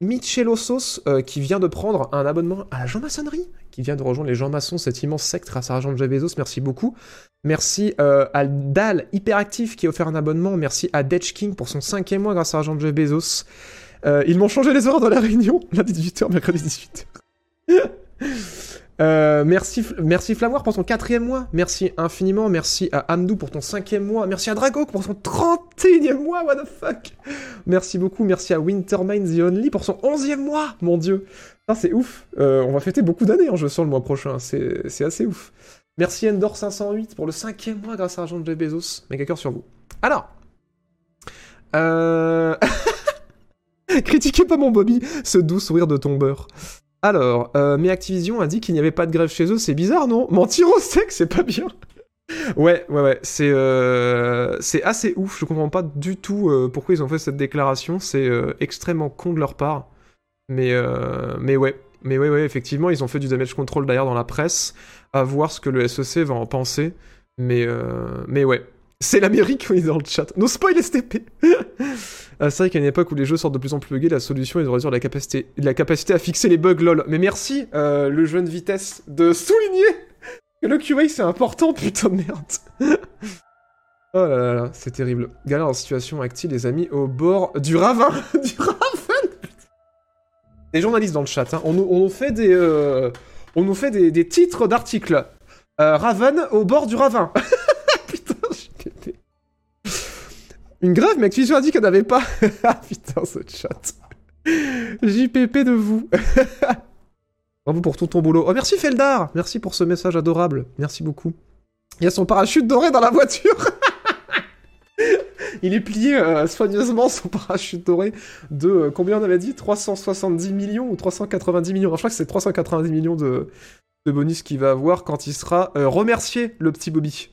euh, qui vient de prendre un abonnement à la Jean-Maçonnerie, qui vient de rejoindre les Jean Maçons, cette immense secte grâce à l'argent de Jeff Bezos. Merci beaucoup. Merci euh, à Dal Hyperactif qui a offert un abonnement. Merci à Detch King pour son cinquième mois grâce à l'argent de Jeff Bezos. Euh, ils m'ont changé les horaires de la réunion, lundi 18h, mercredi 18h. Euh, merci, merci pour ton quatrième mois. Merci infiniment. Merci à Amdou pour ton cinquième mois. Merci à Drago pour son 31e mois. What the fuck? Merci beaucoup. Merci à Wintermine The Only pour son onzième mois. Mon dieu. c'est ouf. Euh, on va fêter beaucoup d'années en jeu sur le mois prochain. C'est assez ouf. Merci Endor508 pour le cinquième mois grâce à l'argent de Jeff Bezos. Méga cœur sur vous. Alors. Euh... Critiquez pas mon Bobby, ce doux sourire de tombeur. Alors, euh, mais Activision a dit qu'il n'y avait pas de grève chez eux, c'est bizarre, non? Mentir au sec, c'est pas bien. ouais, ouais, ouais, c'est euh, c'est assez ouf. Je comprends pas du tout euh, pourquoi ils ont fait cette déclaration. C'est extrêmement con de leur part. Mais mais ouais, mais ouais, ouais, effectivement, ils ont fait du damage control d'ailleurs dans la presse. À voir ce que le SEC va en penser. Mais mais ouais, c'est l'Amérique, est dans le chat. No spoil STP ah, C'est vrai qu'à une époque où les jeux sortent de plus en plus buggés, la solution est de réduire la capacité, la capacité à fixer les bugs lol. Mais merci, euh, le jeu de vitesse, de souligner que le QA c'est important, putain de merde. oh là là là, c'est terrible. Galère en situation active, les amis, au bord du ravin. du ravin Des journalistes dans le chat, hein. on, nous, fait des... Euh, on nous fait des, titres d'articles. Euh, Raven au bord du ravin. Une grève, mais Activision a dit qu'elle n'avait pas. ah putain, ce chat. JPP de vous. Bravo pour tout ton boulot. Oh, merci Feldar Merci pour ce message adorable. Merci beaucoup. Il y a son parachute doré dans la voiture Il est plié euh, soigneusement, son parachute doré, de euh, combien on avait dit? 370 millions ou 390 millions? Je crois que c'est 390 millions de, bonus qu'il va avoir quand il sera euh, remercié, le petit Bobby.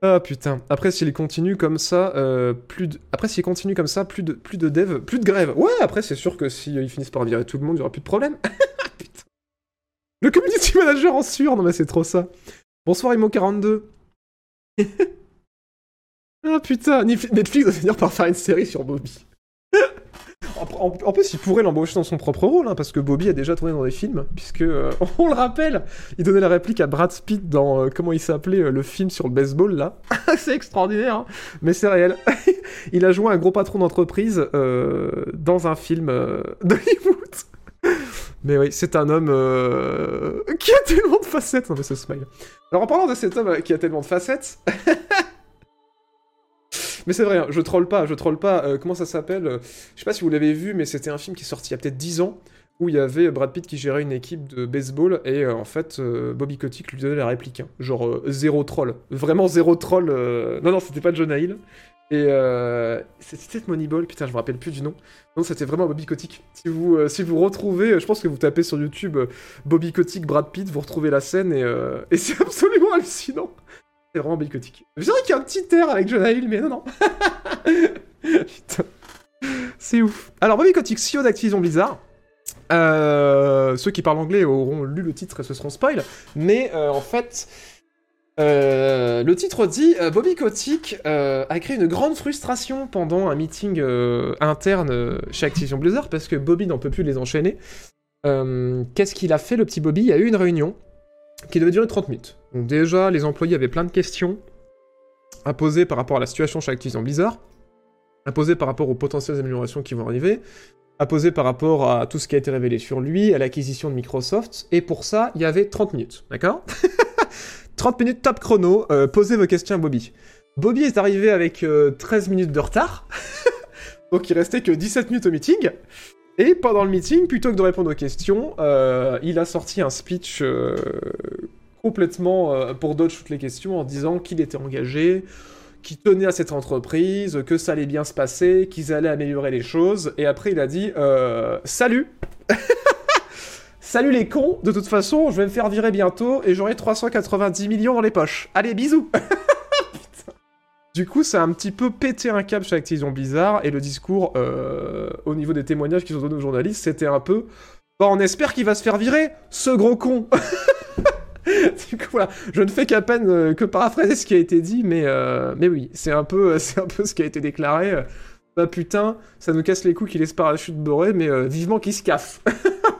Ah putain. Après s'il continue comme ça, euh, plus de... après s'il continue comme ça, plus de plus de dev, plus de grève. Ouais, après c'est sûr que s'ils ils finissent par virer tout le monde, il y aura plus de problème. putain. Le community manager en sueur, non mais c'est trop ça. Bonsoir Imo42. ah putain, Netflix va finir par faire une série sur Bobby. En, plus, il pourrait l'embaucher dans son propre rôle, hein, parce que Bobby a déjà tourné dans des films, puisque, euh, on le rappelle, il donnait la réplique à Brad Pitt dans, euh, comment il s'appelait, euh, le film sur le baseball, là. c'est extraordinaire, hein, mais c'est réel. il a joué un gros patron d'entreprise dans un film d'Hollywood. Mais oui, c'est un homme qui a tellement de facettes. Non mais ce smile. Alors en parlant de cet homme qui a tellement de facettes... Mais c'est vrai, hein, je troll pas, je troll pas. Euh, comment ça s'appelle euh, Je sais pas si vous l'avez vu, mais c'était un film qui est sorti il y a peut-être 10 ans, où il y avait Brad Pitt qui gérait une équipe de baseball, et euh, en fait, Bobby Kotick lui donnait la réplique. Hein. genre, zéro troll. Vraiment zéro troll. Non, non, c'était pas John Hill. Et c'était Moneyball, putain, je me rappelle plus du nom. Non, c'était vraiment Bobby Kotick. Si vous, si vous retrouvez, je pense que vous tapez sur YouTube Bobby Kotick, Brad Pitt, vous retrouvez la scène, et c'est absolument hallucinant. C'est vraiment bicotique. Je dirais qu'il y a un petit air avec Jonah Hill, mais non, non. Putain. C'est ouf. Alors, Bobby Kotick, CEO d'Activision Blizzard. Euh, ceux qui parlent anglais auront lu le titre et ce seront spoil. Mais euh, en fait, euh, le titre dit Bobby Kotick a créé une grande frustration pendant un meeting interne chez Activision Blizzard parce que Bobby n'en peut plus les enchaîner. Qu'est-ce qu'il a fait, le petit Bobby? Il y a eu une réunion qui devait durer 30 minutes. Donc déjà, les employés avaient plein de questions à poser par rapport à la situation chez Activision Blizzard, à poser par rapport aux potentielles améliorations qui vont arriver, à poser par rapport à tout ce qui a été révélé sur lui, à l'acquisition de Microsoft, et pour ça, il y avait 30 minutes, d'accord 30 minutes top chrono, euh, posez vos questions à Bobby. Bobby est arrivé avec 13 euh, minutes de retard, donc il restait que 17 minutes au meeting, et pendant le meeting, plutôt que de répondre aux questions, euh, il a sorti un speech euh, complètement euh, pour dodge toutes les questions en disant qu'il était engagé, qu'il tenait à cette entreprise, que ça allait bien se passer, qu'ils allaient améliorer les choses. Et après, il a dit Salut Salut les cons, de toute façon, je vais me faire virer bientôt et j'aurai 390 millions dans les poches. Allez, bisous Du coup, ça a un petit peu pété un câble chez Activision Blizzard, et le discours, euh, au niveau des témoignages qu'ils ont donnés aux journalistes, c'était un peu bah, on espère qu'il va se faire virer, ce gros con du coup, voilà, je ne fais qu'à peine euh, que paraphraser ce qui a été dit, mais, euh, mais oui, c'est un, peu, un peu ce qui a été déclaré. Bah putain, ça nous casse les couilles qu'il laisse parachute boré, mais vivement qu'il se casse.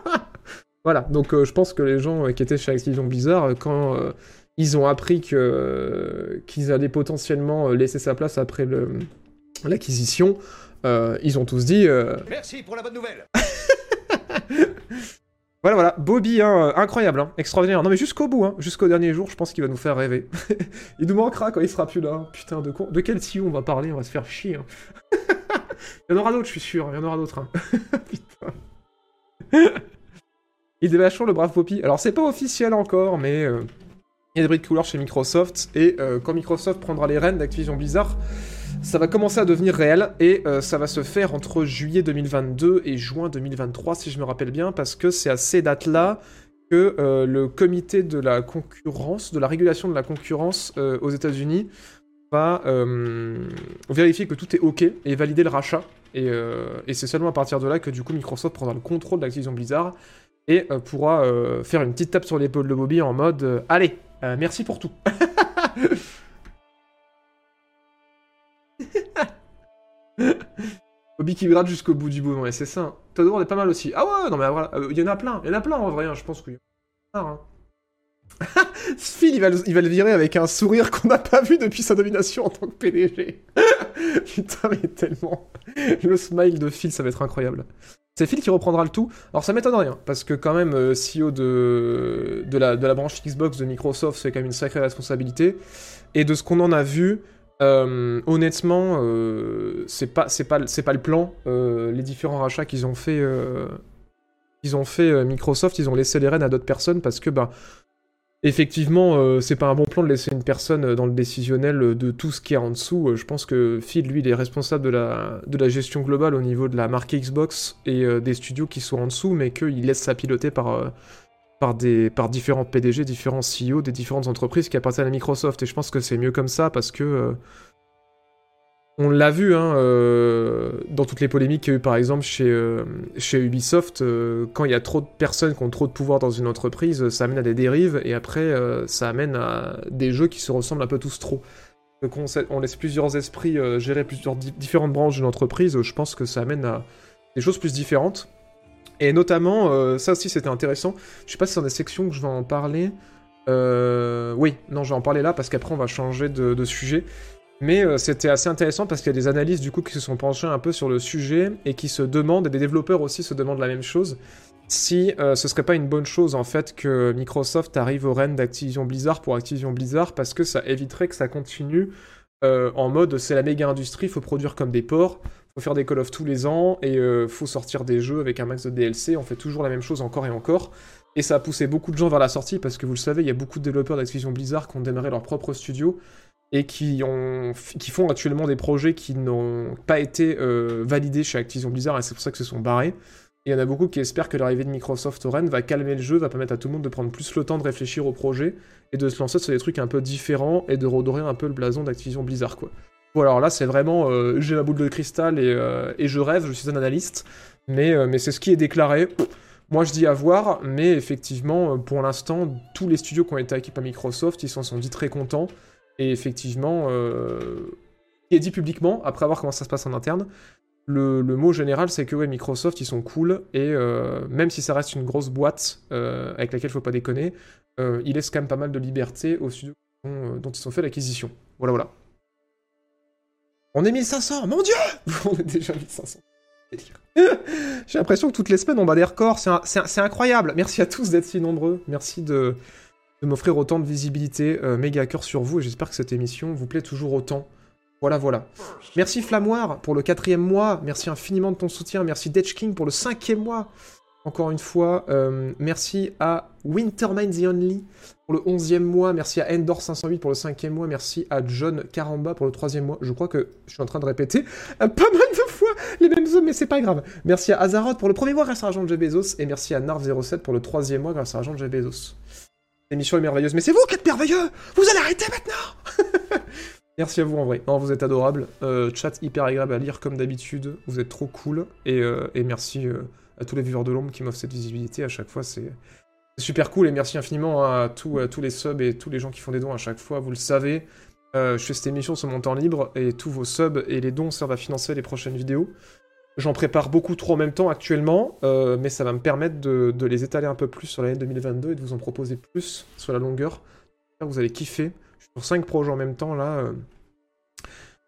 voilà, donc je pense que les gens qui étaient chez Activision Blizzard, quand ils ont appris que, qu'ils allaient potentiellement laisser sa place après le, l'acquisition, ils ont tous dit... Merci pour la bonne nouvelle Voilà, voilà. Bobby, hein, incroyable, hein, extraordinaire. Non, mais jusqu'au bout, hein, jusqu'au dernier jour, je pense qu'il va nous faire rêver. il nous manquera quand il sera plus là. Putain, de, de quel CEO on va parler? On va se faire chier. Il y en aura d'autres, je suis sûr. Il y en aura d'autres. Putain. il est vachement le brave Poppy. Alors, c'est pas officiel encore, mais euh, il y a des bruits de couleurs chez Microsoft. Et euh, quand Microsoft prendra les rênes d'Activision Blizzard, ça va commencer à devenir réel et euh, ça va se faire entre juillet 2022 et juin 2023, si je me rappelle bien, parce que c'est à ces dates-là que euh, le comité de la concurrence, de la régulation de la concurrence aux États-Unis va vérifier que tout est OK et valider le rachat. Et, et c'est seulement à partir de là que du coup Microsoft prendra le contrôle de l'Activision Blizzard et pourra faire une petite tape sur l'épaule de Bobby en mode Allez, merci pour tout Bobby qui gratte jusqu'au bout du bout, ouais, c'est ça. Todd on est pas mal aussi. Ah ouais, non mais voilà, euh, il y en a plein, il y en a plein en vrai, hein, je pense qu'il y en a plein. Hein. Phil, il va, le, il va le virer avec un sourire qu'on n'a pas vu depuis sa domination en tant que PDG. Putain, mais tellement. Le smile de Phil, ça va être incroyable. C'est Phil qui reprendra le tout. Alors ça m'étonne rien, parce que quand même, euh, CEO de, la, branche Xbox de Microsoft, c'est quand même une sacrée responsabilité. Et de ce qu'on en a vu, euh, honnêtement, euh, c'est pas pas le plan. Les différents rachats qu'ils ont fait, ils ont fait Microsoft, ils ont laissé les rênes à d'autres personnes parce que bah effectivement c'est pas un bon plan de laisser une personne dans le décisionnel de tout ce qui est en dessous. je pense que Phil lui il est responsable de la gestion globale au niveau de la marque Xbox et des studios qui sont en dessous, mais qu'il laisse ça piloter par par différents PDG, différents CEO des différentes entreprises qui appartiennent à Microsoft. Et je pense que c'est mieux comme ça parce que. Euh, on l'a vu hein, euh, dans toutes les polémiques qu'il y a eu par exemple chez, euh, Ubisoft, quand il y a trop de personnes qui ont trop de pouvoir dans une entreprise, ça amène à des dérives et après ça amène à des jeux qui se ressemblent un peu tous trop. Donc on, laisse plusieurs esprits gérer plusieurs différentes branches d'une entreprise, je pense que ça amène à des choses plus différentes. Et notamment, euh, ça aussi c'était intéressant. Je sais pas si c'est dans des sections que je vais en parler. Euh, oui, non, je vais en parler là parce qu'après on va changer de, sujet. Mais euh, c'était assez intéressant parce qu'il y a des analystes du coup qui se sont penchés un peu sur le sujet et qui se demandent, et des développeurs aussi se demandent la même chose, si ce serait pas une bonne chose en fait que Microsoft arrive au règne d'Activision Blizzard pour Activision Blizzard parce que ça éviterait que ça continue en mode c'est la méga industrie, faut produire comme des porcs faut faire des Call of tous les ans et euh, faut sortir des jeux avec un max de DLC. On fait toujours la même chose encore et encore. Et ça a poussé beaucoup de gens vers la sortie parce que vous le savez, il y a beaucoup de développeurs d'Activision Blizzard qui ont démarré leur propre studio et qui, ont, qui font actuellement des projets qui n'ont pas été euh, validés chez Activision Blizzard et c'est pour ça que se sont barrés. Il y en a beaucoup qui espèrent que l'arrivée de Microsoft au Rennes va calmer le jeu, va permettre à tout le monde de prendre plus le temps de réfléchir au projet et de se lancer sur des trucs un peu différents et de redorer un peu le blason d'Activision Blizzard quoi. Bon, alors là, c'est vraiment, euh, j'ai ma boule de cristal euh, et, je rêve, je suis un analyste, mais, mais c'est ce qui est déclaré. Moi, je dis à voir, mais effectivement, pour l'instant, tous les studios qui ont été acquis par Microsoft, ils s'en sont dit très contents. Et effectivement, qui est dit publiquement, après voir comment ça se passe en interne, le, mot général, c'est que ouais, Microsoft, ils sont cool, et même si ça reste une grosse boîte avec laquelle il faut pas déconner, ils laissent quand même pas mal de liberté aux studios dont ils ont fait l'acquisition. Voilà, voilà. On est 1500, mon dieu On est déjà 1500. J'ai l'impression que toutes les semaines on bat des records, c'est incroyable. Merci à tous d'être si nombreux, merci de, m'offrir autant de visibilité, euh, méga cœur sur vous, et j'espère que cette émission vous plaît toujours autant. Voilà, voilà. Merci Flamoir pour le quatrième mois, merci infiniment de ton soutien, merci Detch King pour le cinquième mois. Encore une fois, euh, merci à Wintermind the Only pour le 11e mois, merci à Endor508 pour le 5e mois, merci à John Caramba pour le 3e mois. Je crois que je suis en train de répéter euh, pas mal de fois les mêmes hommes, mais c'est pas grave. Merci à Azaroth pour le premier mois grâce à l'argent de Bezos, et merci à Narv07 pour le 3e mois grâce à l'argent de Bezos. L'émission est merveilleuse, mais c'est vous qui êtes merveilleux Vous allez arrêter maintenant Merci à vous en vrai. Non, vous êtes adorables. Euh, chat hyper agréable à lire comme d'habitude. Vous êtes trop cool. Et, et merci à tous les viewers de l'ombre qui m'offrent cette visibilité. À chaque fois, c'est super cool et merci infiniment à, tous les subs et tous les gens qui font des dons à chaque fois, vous le savez. je fais cette émission sur mon temps libre et tous vos subs et les dons servent à financer les prochaines vidéos. J'en prépare beaucoup trop en même temps actuellement, mais ça va me permettre de, les étaler un peu plus sur l'année 2022 et de vous en proposer plus sur la longueur. Vous allez kiffer. Je suis sur 5 projets en même temps là.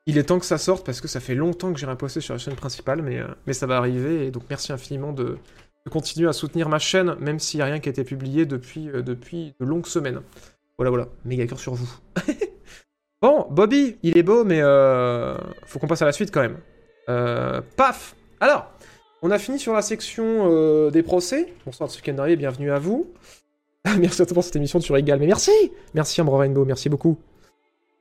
Il est temps que ça sorte parce que ça fait longtemps que j'ai rien posté sur la chaîne principale, mais, euh, mais ça va arriver. Et donc merci infiniment de, continuer à soutenir ma chaîne, même s'il n'y a rien qui a été publié depuis, euh, depuis de longues semaines. Voilà, voilà. Méga cœur sur vous. bon, Bobby, il est beau, mais euh, faut qu'on passe à la suite quand même. paf Alors, on a fini sur la section des procès. Bonsoir Tsukendari, bienvenue à vous. merci à pour cette émission, tu régales. Mais merci Merci Ambre Rainbow, merci beaucoup.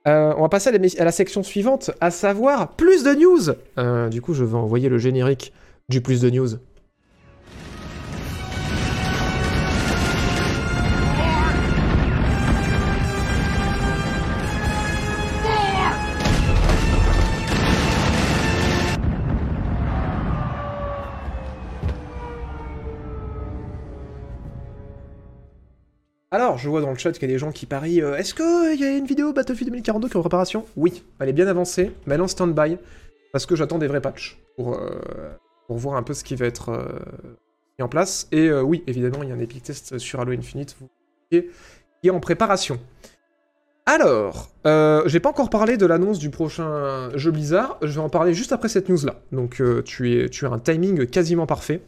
Euh, on va passer à la, section suivante, à savoir plus de news. Euh, du coup, je vais envoyer le générique du plus de news. Alors, je vois dans le chat qu'il y a des gens qui parient euh, Est-ce qu'il y a une vidéo Battlefield 2042 qui est en préparation? Oui, elle est bien avancée, mais elle est en stand-by, parce que j'attends des vrais patchs pour, euh, voir un peu ce qui va être euh, mis en place. Et oui, évidemment, il y a un epic test sur Halo Infinite qui est en préparation. Alors, j'ai pas encore parlé de l'annonce du prochain jeu Blizzard, je vais en parler juste après cette news-là. Donc tu as un timing quasiment parfait.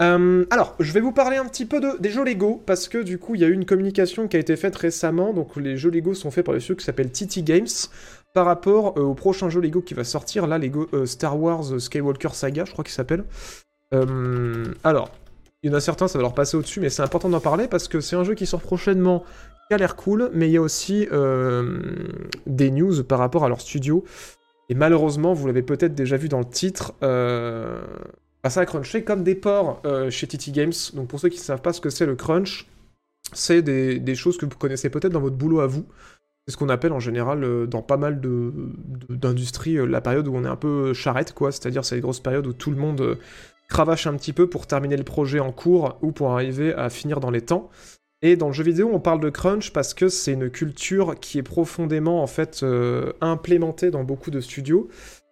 Euh, alors, je vais vous parler un petit peu de, des jeux Lego, parce que du coup, il y a eu une communication qui a été faite récemment. Donc, les jeux Lego sont faits par le studio qui s'appelle TT Games, par rapport euh, au prochain jeu Lego qui va sortir, là, Lego euh, Star Wars Skywalker Saga, je crois qu'il s'appelle. alors, il y en a certains, ça va leur passer au-dessus, mais c'est important d'en parler parce que c'est un jeu qui sort prochainement, qui a l'air cool, mais il y a aussi des news par rapport à leur studio. Et malheureusement, vous l'avez peut-être déjà vu dans le titre, ça à cruncher comme des ports euh, chez TT Games. Donc pour ceux qui ne savent pas ce que c'est le crunch, c'est des, choses que vous connaissez peut-être dans votre boulot à vous. C'est ce qu'on appelle en général euh, dans pas mal d'industries euh, la période où on est un peu charrette, quoi. C'est-à-dire c'est les grosses périodes où tout le monde cravache un petit peu pour terminer le projet en cours ou pour arriver à finir dans les temps. Et dans le jeu vidéo, on parle de crunch parce que c'est une culture qui est profondément en fait implémentée dans beaucoup de studios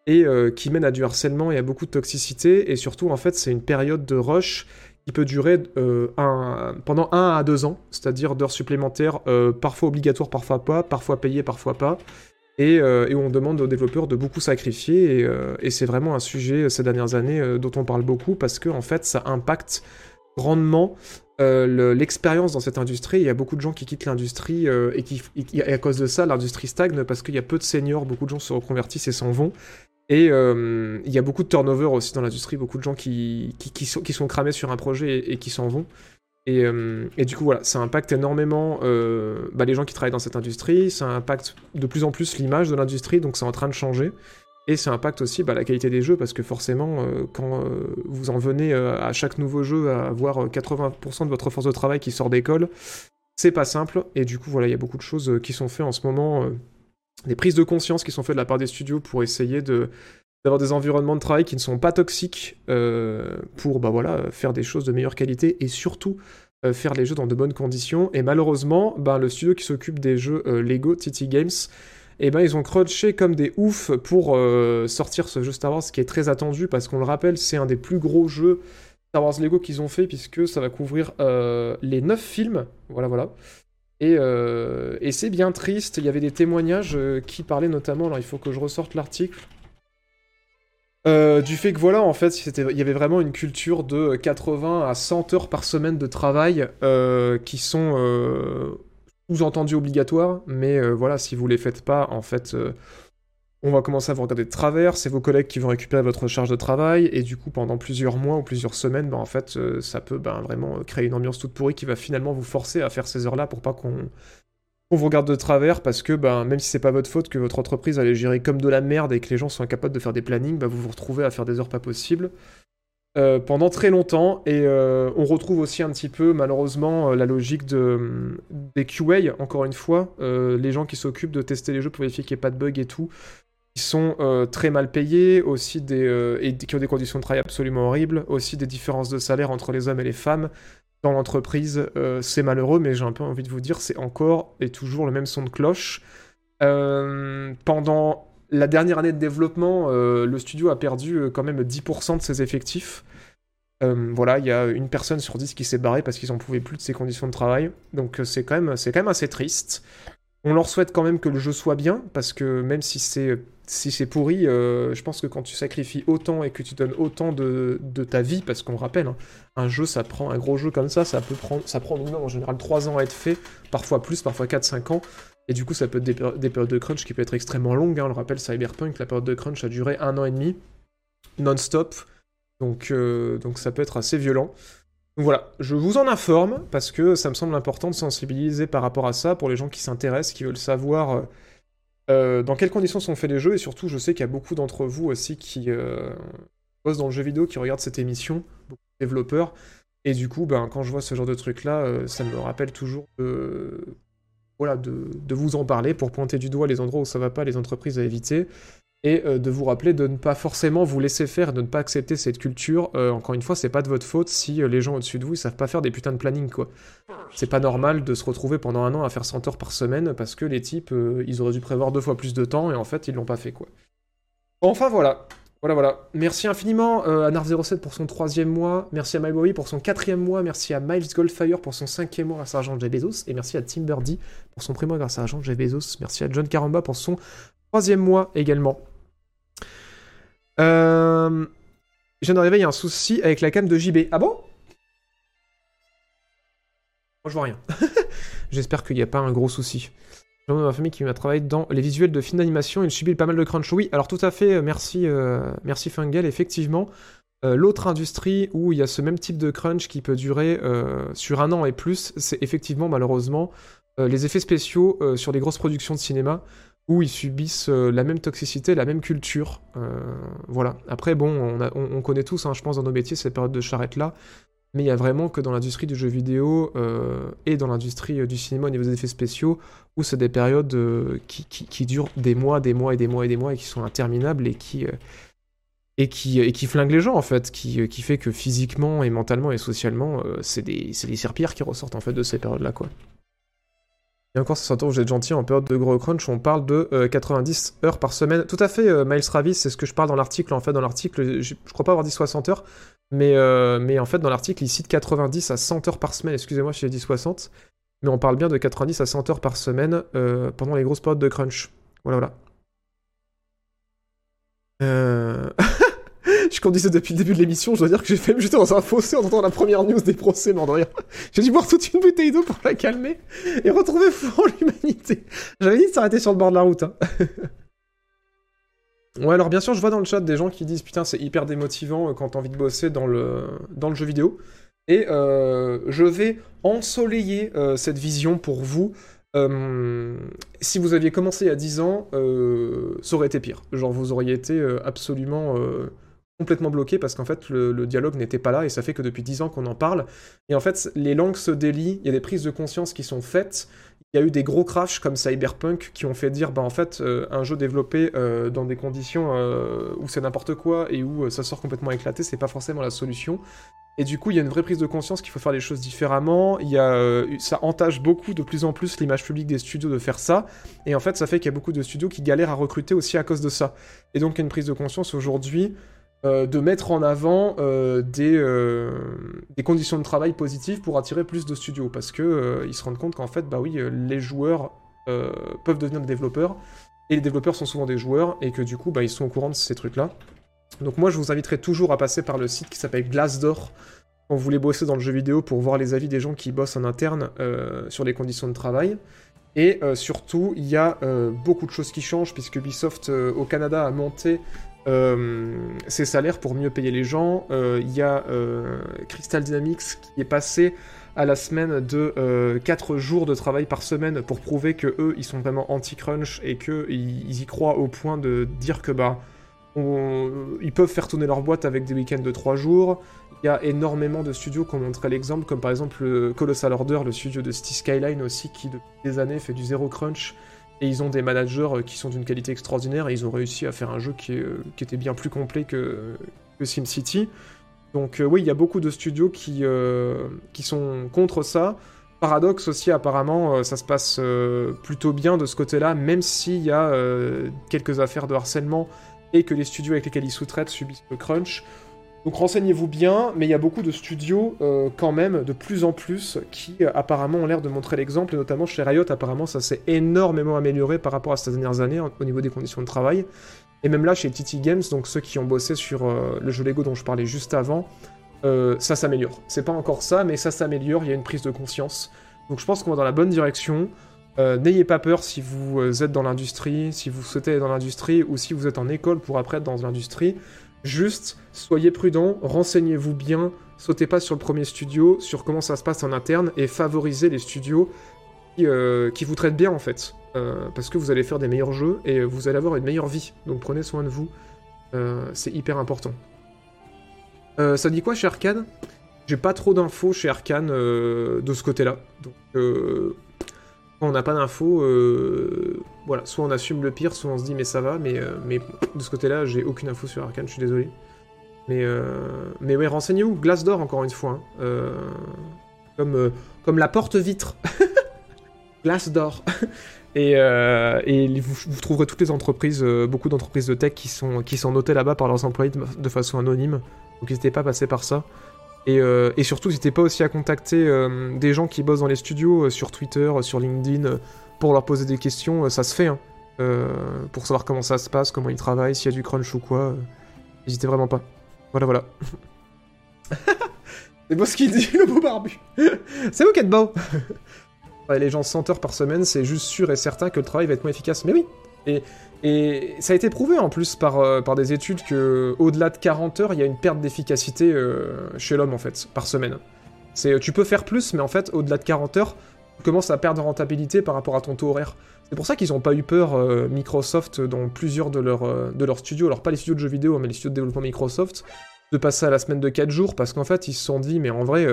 et euh, qui mène à du harcèlement et à beaucoup de toxicité. Et surtout, en fait, c'est une période de rush qui peut durer euh, un, pendant un à deux ans, c'est-à-dire d'heures supplémentaires, euh, parfois obligatoires, parfois pas, parfois payées, parfois pas, et, où on demande aux développeurs de beaucoup sacrifier. Et, et c'est vraiment un sujet ces dernières années dont on parle beaucoup parce que en fait, ça impacte grandement l'expérience dans cette industrie. Il y a beaucoup de gens qui quittent l'industrie et qui, et à cause de ça, l'industrie stagne parce qu'il y a peu de seniors, beaucoup de gens se reconvertissent et s'en vont. Et euh, il y a beaucoup de turnover aussi dans l'industrie, beaucoup de gens qui, qui, sont, qui, sont, cramés sur un projet et, qui s'en vont. Et, euh, et, du coup, voilà, ça impacte énormément euh, bah, les gens qui travaillent dans cette industrie, ça impacte de plus en plus l'image de l'industrie, donc c'est en train de changer. Et ça impacte aussi bah, la qualité des jeux, parce que forcément, quand vous en venez à chaque nouveau jeu à avoir 80% de votre force de travail qui sort d'école, c'est pas simple. Et du coup, voilà, il y a beaucoup de choses qui sont faites en ce moment des prises de conscience qui sont faites de la part des studios pour essayer d'avoir des environnements de travail qui ne sont pas toxiques euh, pour bah faire des choses de meilleure qualité et surtout euh, faire les jeux dans de bonnes conditions. Et malheureusement, bah, le studio qui s'occupe des jeux euh, Lego, TT Games, et eh ben, ils ont crunché comme des oufs pour sortir ce jeu Star Wars qui est très attendu parce qu'on le rappelle, c'est un des plus gros jeux Star Wars Lego qu'ils ont fait puisque ça va couvrir les 9 films. Voilà, voilà. Euh, et, c'est bien triste, il y avait des témoignages euh, qui parlaient notamment, alors il faut que je ressorte l'article, euh, du fait que voilà, en fait, il y avait vraiment une culture de 80 à 100 heures par semaine de travail qui sont sous-entendues obligatoires, mais voilà, si vous les faites pas, en fait, on va commencer à vous regarder de travers, c'est vos collègues qui vont récupérer votre charge de travail, et du coup, pendant plusieurs mois ou plusieurs semaines, ben, en fait, euh, ça peut ben, vraiment créer une ambiance toute pourrie qui va finalement vous forcer à faire ces heures-là pour pas qu'on vous regarde de travers, parce que ben, même si c'est pas votre faute que votre entreprise allait gérer comme de la merde et que les gens sont incapables de faire des plannings, ben, vous vous retrouvez à faire des heures pas possibles. Euh, pendant très longtemps, et euh, on retrouve aussi un petit peu, malheureusement, la logique de, des QA, encore une fois, les gens qui s'occupent de tester les jeux pour vérifier qu'il n'y ait pas de bugs et tout, qui sont euh, très mal payés, aussi des, euh, et qui ont des conditions de travail absolument horribles, aussi des différences de salaire entre les hommes et les femmes. dans l'entreprise. c'est malheureux, mais j'ai un peu envie de vous dire, c'est encore et toujours le même son de cloche. pendant la dernière année de développement, le studio a perdu quand même 10% de ses effectifs. voilà, il y a une personne sur 10 qui s'est barrée parce qu'ils n'en pouvaient plus de ses conditions de travail. Donc c'est quand, même, quand même assez triste. On leur souhaite quand même que le jeu soit bien, parce que même si c'est si c'est pourri, euh, je pense que quand tu sacrifies autant et que tu donnes autant de, ta vie, parce qu'on rappelle, hein, un jeu, ça prend un gros jeu comme ça, ça peut prendre, ça prend en général 3 ans à être fait, parfois plus, parfois 4-5 ans, et du coup ça peut être des, périodes de crunch qui peuvent être extrêmement longues. Hein. on le rappelle, Cyberpunk, la période de crunch a duré un an et demi, non-stop, donc, euh, donc ça peut être assez violent. Donc voilà, je vous en informe parce que ça me semble important de sensibiliser par rapport à ça pour les gens qui s'intéressent, qui veulent savoir euh, euh, dans quelles conditions sont faits les jeux et surtout je sais qu'il y a beaucoup d'entre vous aussi qui euh, bossent dans le jeu vidéo, qui regardent cette émission, beaucoup de développeurs, et du coup ben, quand je vois ce genre de truc là, ça me rappelle toujours de... Voilà, de, vous en parler pour pointer du doigt les endroits où ça va pas, les entreprises à éviter et euh, de vous rappeler de ne pas forcément vous laisser faire, de ne pas accepter cette culture. Euh, encore une fois, c'est pas de votre faute si euh, les gens au-dessus de vous ils savent pas faire des putains de planning quoi. C'est pas normal de se retrouver pendant un an à faire 100 heures par semaine parce que les types ils auraient dû prévoir deux fois plus de temps et en fait ils l'ont pas fait quoi. Enfin voilà. Voilà, voilà. Merci infiniment à Nar07 pour son troisième mois. Merci à MyBoy pour son quatrième mois. Merci à Miles Goldfire pour son cinquième mois grâce à Argent Jeff Bezos. Et merci à Tim Birdie pour son premier mois grâce à Argent Jeff Bezos. Merci à John Caramba pour son troisième mois également. Euh... Je viens d'arriver, il y a un souci avec la cam de JB. Ah bon? Moi, je vois rien. J'espère qu'il n'y a pas un gros souci. J'ai ma famille qui m'a travaillé dans les visuels de film d'animation. Il subit pas mal de crunch. Oui, alors tout à fait, euh, merci, euh, merci Fungal. Effectivement, euh, l'autre industrie où il y a ce même type de crunch qui peut durer sur un an et plus, c'est effectivement malheureusement les effets spéciaux sur des grosses productions de cinéma où ils subissent euh, la même toxicité, la même culture. Euh, voilà. Après, bon, on, connaît tous, hein, je pense, dans nos métiers, cette période de charrette-là. Mais il y a vraiment que dans l'industrie du jeu vidéo euh, et dans l'industrie du cinéma au niveau des effets spéciaux, où c'est des périodes qui, durent des mois, des mois et des mois et des mois et qui sont interminables et qui, flinguent les gens, en fait. Qui, qui fait que physiquement et mentalement et socialement, c'est des, des serpillères qui ressortent, en fait, de ces périodes-là, quoi. Et encore, ça s'entend, vous êtes gentil, en période de gros crunch, on parle de 90 euh, heures par semaine. Tout à fait, euh, Miles Ravis, c'est ce que je parle dans l'article. En fait, dans l'article, je, crois pas avoir dit 60 heures, mais, euh, mais en fait, dans l'article, il cite 90 à 100 heures par semaine. Excusez-moi si j'ai dit 60, mais on parle bien de 90 à 100 heures par semaine pendant les grosses périodes de crunch. Voilà, voilà. Euh... je conduisais depuis le début de l'émission, je dois dire que j'ai fait me jeter dans un fossé en entendant la première news des procès, mais rien. J'ai dû boire toute une bouteille d'eau pour la calmer et retrouver foi en l'humanité. J'avais dit de s'arrêter sur le bord de la route. Hein. ouais, alors bien sûr, je vois dans le chat des gens qui disent putain, c'est hyper démotivant euh, quand t'as envie de bosser dans le, dans le jeu vidéo. Et euh, je vais ensoleiller euh, cette vision pour vous. si vous aviez commencé a 10 ans, ça aurait été pire. Genre, vous auriez été absolument complètement bloqué parce qu'en fait le, dialogue n'était pas là et ça fait que depuis 10 ans qu'on en parle. Et en fait les langues se délient, il y a des prises de conscience qui sont faites. Il y a eu des gros crashs comme Cyberpunk qui ont fait dire bah en fait euh, un jeu développé euh, dans des conditions euh, où c'est n'importe quoi et où ça sort complètement éclaté, c'est pas forcément la solution. Et du coup, il y a une vraie prise de conscience qu'il faut faire les choses différemment. Il ça entache beaucoup de plus en plus l'image publique des studios de faire ça. Et en fait, ça fait qu'il y a beaucoup de studios qui galèrent à recruter aussi à cause de ça. Et donc, il y a une prise de conscience aujourd'hui euh, de mettre en avant euh, des, euh, des, conditions de travail positives pour attirer plus de studios, parce que ils se rendent compte qu'en fait, bah oui, les joueurs peuvent devenir des développeurs, et les développeurs sont souvent des joueurs, et que du coup, bah, ils sont au courant de ces trucs-là. Donc moi, je vous inviterai toujours à passer par le site qui s'appelle Glassdoor, quand vous voulez bosser dans le jeu vidéo, pour voir les avis des gens qui bossent en interne sur les conditions de travail. Et surtout, il y a beaucoup de choses qui changent, puisque Ubisoft au Canada a monté ses salaires pour mieux payer les gens. Euh, il y a euh, Crystal Dynamics qui est passé à la semaine de 4 jours de travail par semaine pour prouver que eux ils sont vraiment anti-crunch et qu'ils ils y croient au point de dire que bah ils peuvent faire tourner leur boîte avec des week-ends de 3 jours. Il y a énormément de studios qui ont montré l'exemple, comme par exemple Colossal Order, le studio de City Skyline aussi, qui depuis des années fait du zéro crunch et ils ont des managers euh, qui sont d'une qualité extraordinaire et ils ont réussi à faire un jeu qui, euh, était bien plus complet que, SimCity. Donc oui, il y a beaucoup de studios qui sont contre ça. Paradoxe aussi, apparemment, ça se passe plutôt bien de ce côté-là, même s'il y a quelques affaires de harcèlement et que les studios avec lesquels ils sous-traitent subissent le crunch. Donc renseignez-vous bien, mais il y a beaucoup de studios euh, quand même, de plus en plus, qui euh, apparemment ont l'air de montrer l'exemple, et notamment chez Riot, apparemment ça s'est énormément amélioré par rapport à ces dernières années au niveau des conditions de travail. Et même là, chez TT Games, donc ceux qui ont bossé sur euh, le jeu Lego dont je parlais juste avant, ça s'améliore. C'est pas encore ça, mais ça s'améliore, il y a une prise de conscience. Donc je pense qu'on va dans la bonne direction. N'ayez pas peur si vous êtes dans l'industrie, si vous souhaitez être dans l'industrie, ou si vous êtes en école pour après être dans l'industrie. Juste, soyez prudents, renseignez-vous bien, sautez pas sur le premier studio, sur comment ça se passe en interne, et favorisez les studios qui, euh, vous traitent bien en fait. Euh, parce que vous allez faire des meilleurs jeux et vous allez avoir une meilleure vie. Donc prenez soin de vous, euh, c'est hyper important. ça dit quoi chez Arkane? J'ai pas trop d'infos chez Arkane de ce côté-là. Donc on n'a pas d'infos, euh, voilà, soit on assume le pire, soit on se dit mais ça va, mais, euh, mais de ce côté-là, j'ai aucune info sur Arkane, je suis désolé. Mais, euh, mais renseignez-vous, glace d'or encore une fois, hein. comme, comme la porte-vitre, glace d'or. et, et vous, trouverez toutes les entreprises, beaucoup d'entreprises de tech qui sont, qui sont notées là-bas par leurs employés de façon anonyme, donc n'hésitez pas à passer par ça. Euh, et, surtout, n'hésitez pas aussi à contacter euh, des gens qui bossent dans les studios euh, sur Twitter, sur LinkedIn, pour leur poser des questions. ça se fait, hein, pour savoir comment ça se passe, comment ils travaillent, s'il y a du crunch ou quoi. N'hésitez vraiment pas. Voilà, voilà. C'est beau ce qu'il dit, le beau barbu. c'est vous qui êtes beau. les gens 100 heures par semaine, c'est juste sûr et certain que le travail va être moins efficace. Mais oui. Et et ça a été prouvé en plus par, euh, des études que au-delà de 40 heures, il y a une perte d'efficacité euh, chez l'homme en fait, par semaine. C'est, tu peux faire plus, mais en fait, au-delà de 40 heures, tu commences à perdre en rentabilité par rapport à ton taux horaire. C'est pour ça qu'ils n'ont pas eu peur, euh, Microsoft, dans plusieurs de, leurs de leurs studios, alors pas les studios de jeux vidéo, mais les studios de développement Microsoft, de passer à la semaine de 4 jours, parce qu'en fait, ils se sont dit, mais en vrai,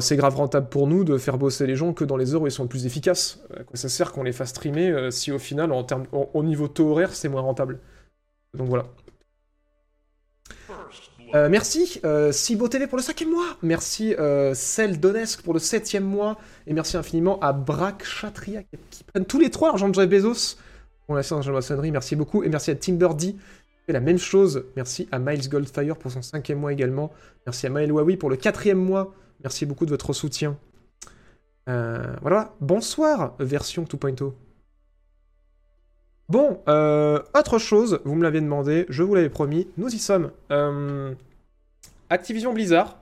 c'est grave rentable pour nous de faire bosser les gens que dans les heures où ils sont le plus efficaces. Quoi ça sert qu'on les fasse streamer euh, si au final, en termes, au niveau taux horaire, c'est moins rentable Donc voilà. Euh, merci euh, Sibo TV pour le cinquième mois. Merci euh, Cell Donesk pour le septième mois. Et merci infiniment à Brack Chatria qui, prennent tous les trois l'argent de Jeff Bezos pour la séance de maçonnerie. Merci beaucoup. Et merci à Timberdy qui fait la même chose. Merci à Miles Goldfire pour son cinquième mois également. Merci à Maël Wawi pour le quatrième mois. Merci beaucoup de votre soutien. Euh, voilà, bonsoir, version 2.0. Bon, euh, autre chose, vous me l'avez demandé, je vous l'avais promis, nous y sommes. Euh, Activision Blizzard